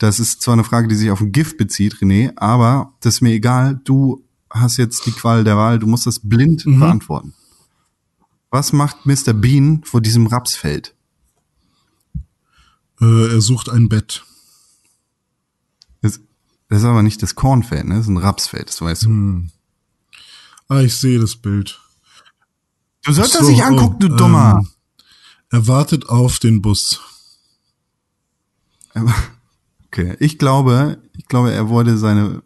Das ist zwar eine Frage, die sich auf ein Gift bezieht, René, aber das ist mir egal. Du hast jetzt die Qual der Wahl, du musst das blind Mhm. beantworten. Was macht Mr. Bean vor diesem Rapsfeld? Äh, er sucht ein Bett. Das, das ist aber nicht das Kornfeld, ne? Das ist ein Rapsfeld, das weißt du. Hm. Ah, ich sehe das Bild. Du sollst das So, nicht angucken, oh, du Dummer. ähm, Er wartet auf den Bus. Okay, ich glaube, ich glaube, er wollte seine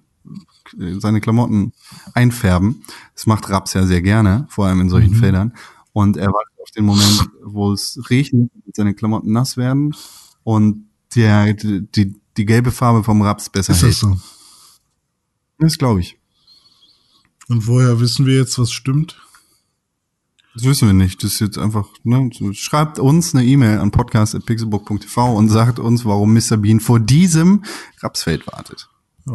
seine Klamotten einfärben. Das macht Raps ja sehr gerne, vor allem in solchen Mhm. Feldern. Und er wartet auf den Moment, wo es regnet, und seine Klamotten nass werden und der, die, die gelbe Farbe vom Raps besser Ist hält. das so? Das glaube ich. Und woher wissen wir jetzt, was stimmt? Das wissen wir nicht. Das ist jetzt einfach, ne? Schreibt uns eine E-Mail an podcast.pixelbook.tv und sagt uns, warum Mr. Bean vor diesem Rapsfeld wartet. Ja.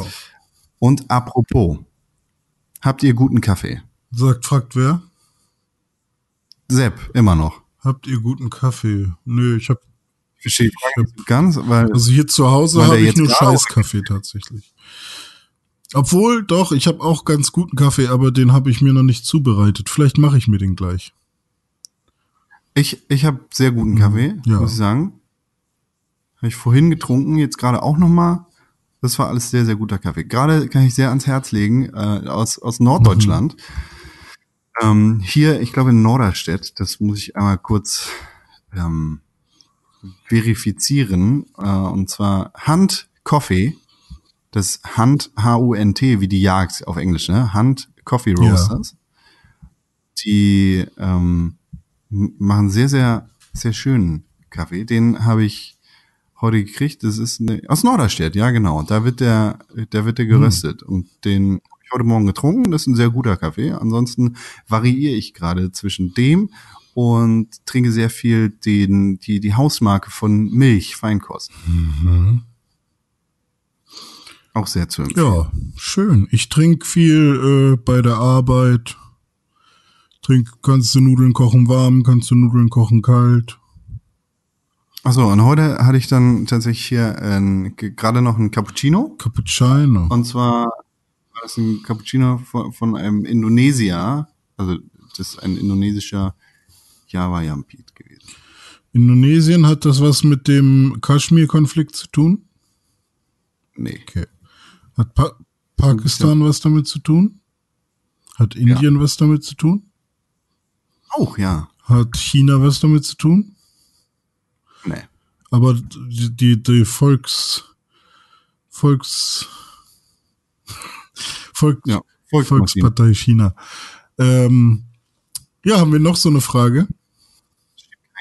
Und apropos, habt ihr guten Kaffee? Sagt, fragt wer? Sepp, immer noch. Habt ihr guten Kaffee? Nö, ich hab, Ich verstehe Frage nicht ganz, weil also hier zu Hause habe ich nur Scheißkaffee tatsächlich. Obwohl, doch, ich habe auch ganz guten Kaffee, aber den habe ich mir noch nicht zubereitet. Vielleicht mache ich mir den gleich. ich, ich habe sehr guten Kaffee, Mhm. Ja. muss ich sagen. Habe ich vorhin getrunken, jetzt gerade auch noch mal. Das war alles sehr, sehr guter Kaffee. Gerade kann ich sehr ans Herz legen, äh, aus, aus Norddeutschland. Mhm. Ähm, hier, ich glaube in Norderstedt, das muss ich einmal kurz ähm, verifizieren. Äh, und zwar Hand Coffee. Das Hand H-U-N-T, wie die Jagd auf Englisch, ne? Hand Coffee Ja. Roasters. Die ähm, machen sehr, sehr, sehr schönen Kaffee. Den habe ich heute gekriegt. Das ist eine, aus Norderstedt, ja genau. Da wird der, da wird der geröstet. Und den habe ich heute Morgen getrunken. Das ist ein sehr guter Kaffee. Ansonsten variiere ich gerade zwischen dem und trinke sehr viel den, die, die Hausmarke von Milch, Feinkost. Auch sehr zu empfehlen. Ja, schön. Ich trinke viel äh, bei der Arbeit. Trink, kannst du Nudeln kochen warm, kannst du Nudeln kochen kalt. Achso, und heute hatte ich dann tatsächlich hier äh, ge- gerade noch einen Cappuccino. Cappuccino. Und zwar war das ein Cappuccino von, von einem Indonesier. Also das ist ein indonesischer Java Yampit gewesen. Indonesien hat das was mit dem Kaschmir-Konflikt zu tun? Nee. Okay. Hat pa Pakistan was damit zu tun? Hat Indien was damit zu tun? Auch, ja. Hat China was damit zu tun? Nee. Aber die, die, die Volks, Volks, Volk, Ja. Volkspartei China. Ähm, ja, haben wir noch so eine Frage?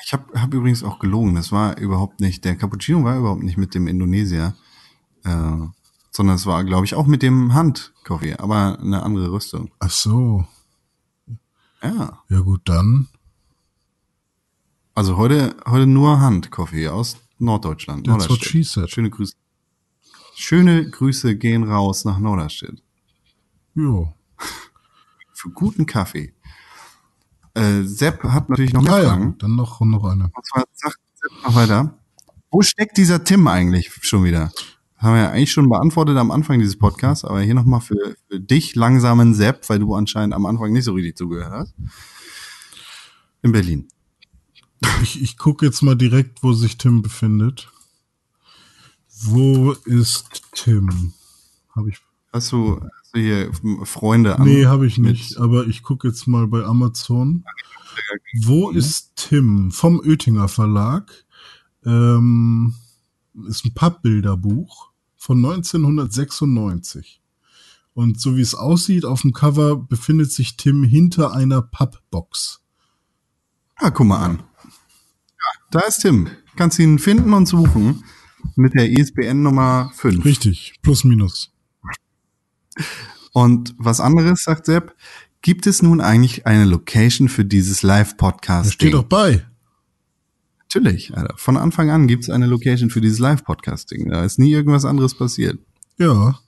Ich habe hab übrigens auch gelogen. Das war überhaupt nicht, der Cappuccino war überhaupt nicht mit dem Indonesier, äh, sondern es war, glaube ich, auch mit dem Handkaffee, aber eine andere Rüstung. Ach so. Ja. Ja gut, dann. Also heute, heute nur Handkaffee aus Norddeutschland. That's what Norderstedt. she said. Schöne Grüße. Schöne Grüße gehen raus nach Norderstedt. Jo. Für guten Kaffee. Äh, Sepp hat natürlich noch Ja, mehr ja. Fragen. Dann noch, noch eine. Und zwar sagt Sepp noch weiter. Wo steckt dieser Tim eigentlich schon wieder? Haben wir ja eigentlich schon beantwortet am Anfang dieses Podcasts, aber hier nochmal für, für dich langsamen Sepp, weil du anscheinend am Anfang nicht so richtig zugehört hast. In Berlin. Ich, ich gucke jetzt mal direkt, wo sich Tim befindet. Wo ist Tim? Habe ich. Hast du, hast du hier Freunde an? Nee, habe ich nicht. Aber ich gucke jetzt mal bei Amazon. Wo ist Tim? Vom Oettinger Verlag. Ähm, ist ein Pappbilderbuch von 1996. Und so wie es aussieht, auf dem Cover befindet sich Tim hinter einer Pappbox. Ah, guck mal an. Ja, da ist Tim. Kannst ihn finden und suchen mit der ISBN Nummer 5. Richtig, plus minus. Und was anderes, sagt Sepp, gibt es nun eigentlich eine Location für dieses Live-Podcast? steht doch bei. Natürlich, Alter. Von Anfang an gibt es eine Location für dieses Live-Podcasting. Da ist nie irgendwas anderes passiert. Ja.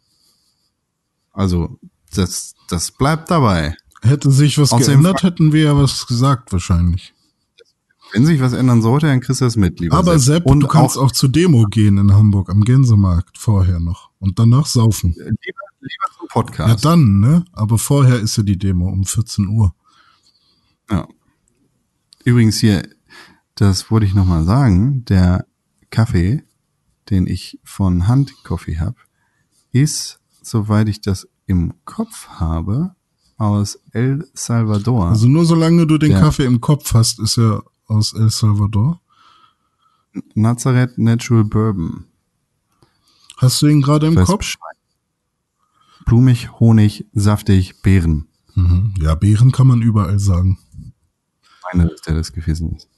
Also, das, das bleibt dabei. Hätte sich was Außerdem geändert, hätten wir ja was gesagt wahrscheinlich. Wenn sich was ändern sollte, dann kriegst du das mit, lieber Aber Sepp, Und du kannst auch, zur Demo gehen in Hamburg am Gänsemarkt vorher noch und danach saufen. lieber, lieber zum Ja, Podcast. dann, ne? Aber vorher ist ja die Demo um 14 Uhr. Ja. Übrigens hier, das wollte ich noch mal sagen, der Kaffee, den ich von Hand Coffee habe, ist, soweit ich das im Kopf habe, aus El Salvador. Also nur solange du den Ja. Kaffee im Kopf hast, ist er aus El Salvador. Nazareth Natural Bourbon. Hast du ihn gerade im Weiß Kopf? Blumig, Honig, saftig, Beeren. Mhm. Ja, Beeren kann man überall sagen. Meine, dass der das gewesen ist.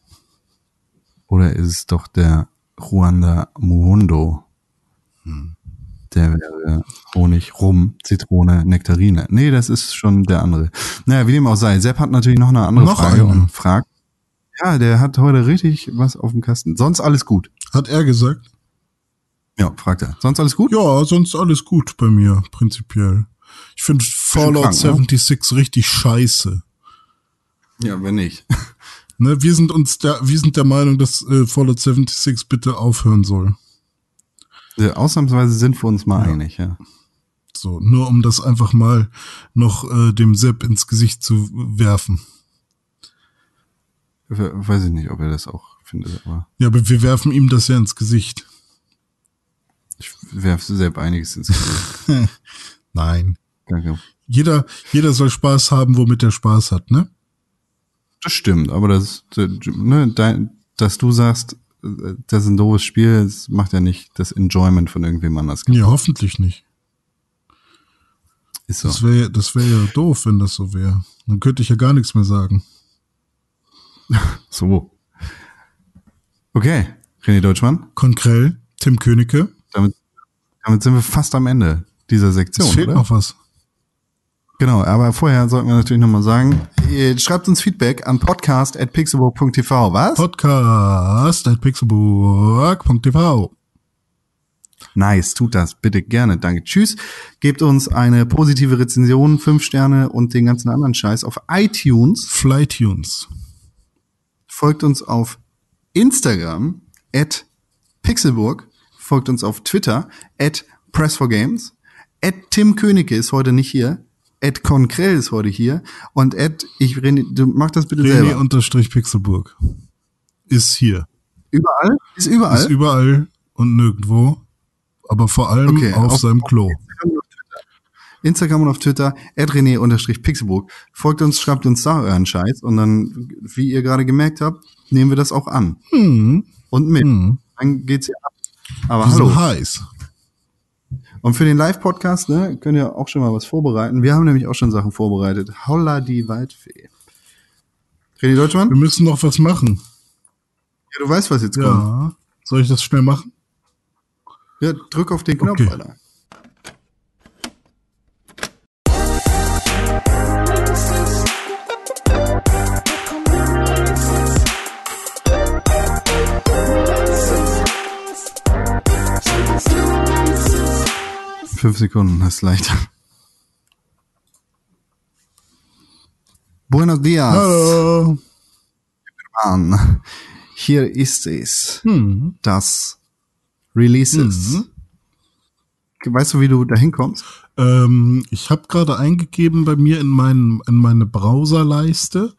Oder ist es doch der Ruanda Muhondo? Der wäre Honig, Rum, Zitrone, Nektarine. Nee, das ist schon der andere. Naja, wie dem auch sei. Sepp hat natürlich noch eine andere Noch Frage eine. und fragt. Ja, der hat heute richtig was auf dem Kasten. Sonst alles gut. Hat er gesagt? Ja, fragt er. Sonst alles gut? Ja, sonst alles gut bei mir, prinzipiell. Ich finde Fallout krank, ne? 76 richtig scheiße. Ja, wenn nicht. Ne, wir sind uns der, wir sind der Meinung, dass äh, Fallout 76 bitte aufhören soll. Ja, Ausnahmsweise sind wir uns mal einig, ja. So, nur um das einfach mal noch äh, dem Sepp ins Gesicht zu werfen. We- Weiß ich nicht, ob er das auch findet, aber Ja, aber wir werfen ihm das ja ins Gesicht. ich werfe Sepp einiges ins Gesicht. Nein. Danke. Jeder, jeder soll Spaß haben, womit er Spaß hat, ne? Das stimmt, aber das, ne, dein, dass du sagst, äh, das ist ein doofes Spiel, das macht ja nicht das Enjoyment von irgendwem anders. Ja, hoffentlich nicht. Ist so. Das wäre das wär ja doof, wenn das so wäre. Dann könnte ich ja gar nichts mehr sagen. so. Okay, René Deutschmann, Konkrell, Tim Königke. damit, damit sind wir fast am Ende dieser Sektion, Es fehlt oder? noch was. Genau, aber vorher sollten wir natürlich nochmal sagen, schreibt uns Feedback an podcast.pixelburg.tv, was? Podcast at pixelburg.tv. Nice, tut das bitte gerne. Danke. Tschüss. Gebt uns eine positive Rezension, fünf Sterne und den ganzen anderen Scheiß auf iTunes. Flytunes. Folgt uns auf Instagram at Pixelburg. Folgt uns auf Twitter at Press4Games. At Tim Königke ist heute nicht hier. At Konkrell ist heute hier. Und at, ich, René, du mach das bitte René selber. unterstrich Pixelburg. Ist hier. Überall? Ist überall? Ist überall und nirgendwo. Aber vor allem Okay, auf, auf- seinem Klo. Instagram und auf Twitter, rené-pixelburg. Folgt uns, schreibt uns da euren Scheiß und dann, wie ihr gerade gemerkt habt, nehmen wir das auch an. Hm, Und mit. hm. Dann geht's ja ab. Aber Wir hallo. heiß. Und für den Live-Podcast, ne, könnt ihr auch schon mal was vorbereiten. Wir haben nämlich auch schon Sachen vorbereitet. Holla die Waldfee. René Wir Deutschmann? müssen noch was machen. Ja, du weißt, was jetzt kommt. Ja. Soll ich das schnell machen? Ja, drück auf den Knopf, Okay. Alter. Fünf Sekunden, das ist leichter. Buenos dias, Hallo. Mann. Hier ist es. Hm. Das Releases. Mhm. Weißt du, wie du da hinkommst? Ähm, ich habe gerade eingegeben bei mir in, meinen, in meine Browserleiste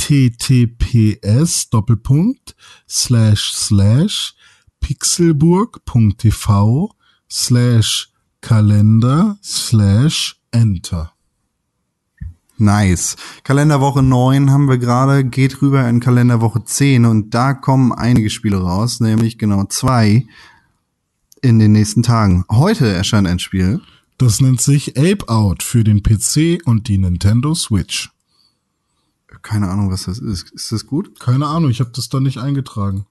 https Doppelpunkt slash slash pixelburg.tv slash Kalender slash Enter. Nice. Kalenderwoche 9 haben wir gerade, geht rüber in Kalenderwoche 10 und da kommen einige Spiele raus, nämlich genau zwei in den nächsten Tagen. Heute erscheint ein Spiel. Das nennt sich Ape Out für den PC und die Nintendo Switch. Keine Ahnung, was das ist. Ist das gut? Keine Ahnung, ich habe das da nicht eingetragen.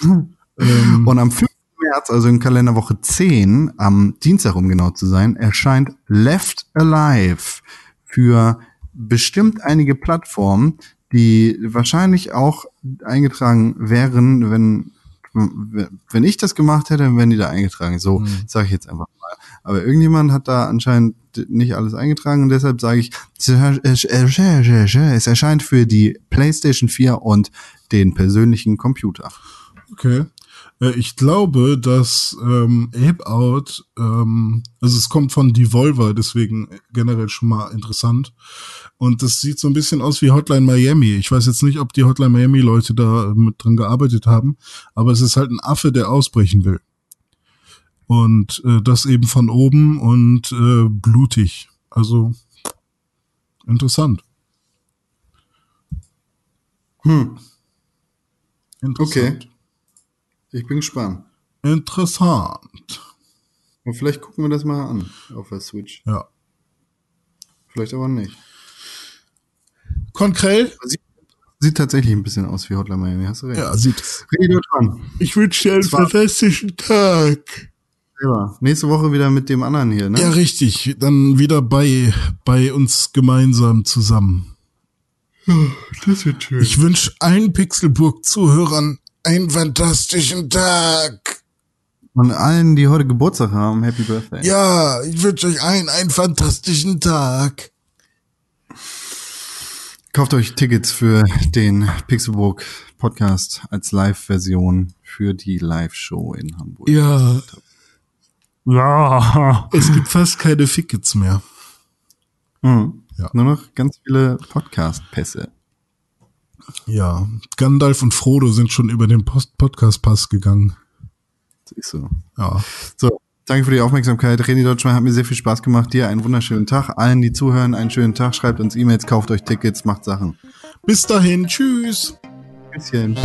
ähm, Und am 5. März, also in Kalenderwoche 10, am Dienstag, um genau zu sein, erscheint Left Alive für bestimmt einige Plattformen, die wahrscheinlich auch eingetragen wären, wenn wenn ich das gemacht hätte, dann wären die da eingetragen. So sage ich jetzt einfach mal. Aber irgendjemand hat da anscheinend nicht alles eingetragen und deshalb sage ich, es erscheint für die PlayStation 4 und den persönlichen Computer. Okay. Äh, Ich glaube, dass ähm, Ape Out, ähm, also es kommt von Devolver, deswegen generell schon mal interessant. Und das sieht so ein bisschen aus wie Hotline Miami. Ich weiß jetzt nicht, ob die Hotline Miami Leute da mit dran gearbeitet haben, aber es ist halt ein Affe, der ausbrechen will. Und äh, das eben von oben und äh, blutig. Also interessant. Hm, Interessant. okay. Ich bin gespannt. Interessant. Und vielleicht gucken wir das mal an auf der Switch. Ja. Vielleicht aber nicht. Konkrell? Sieht tatsächlich ein bisschen aus wie Hotline Miami, hast du recht. Ja, sieht es. René Deutschmann, Ich wünsche dir einen fantastischen Tag. selber. Nächste Woche wieder mit dem anderen hier, ne? Ja, richtig. Dann wieder bei, bei uns gemeinsam zusammen. das wird schön. Ich wünsche allen Pixelburg-Zuhörern einen fantastischen Tag. Und allen, die heute Geburtstag haben, Happy Birthday. Ja, ich wünsche euch allen einen fantastischen Tag. Kauft euch Tickets für den Pixelburg Podcast als Live-Version für die Live-Show in Hamburg. Ja. Ja. Es gibt fast keine Fickets mehr. Mhm. Ja. Nur noch ganz viele Podcast-Pässe. Ja. Gandalf und Frodo sind schon über den Podcast-Pass gegangen. Ist so. Ja. So, danke für die Aufmerksamkeit. René Deutschmann hat mir sehr viel Spaß gemacht. Dir einen wunderschönen Tag. Allen, die zuhören, einen schönen Tag. Schreibt uns E-Mails, kauft euch Tickets, macht Sachen. Bis dahin. Tschüss. Bisschen.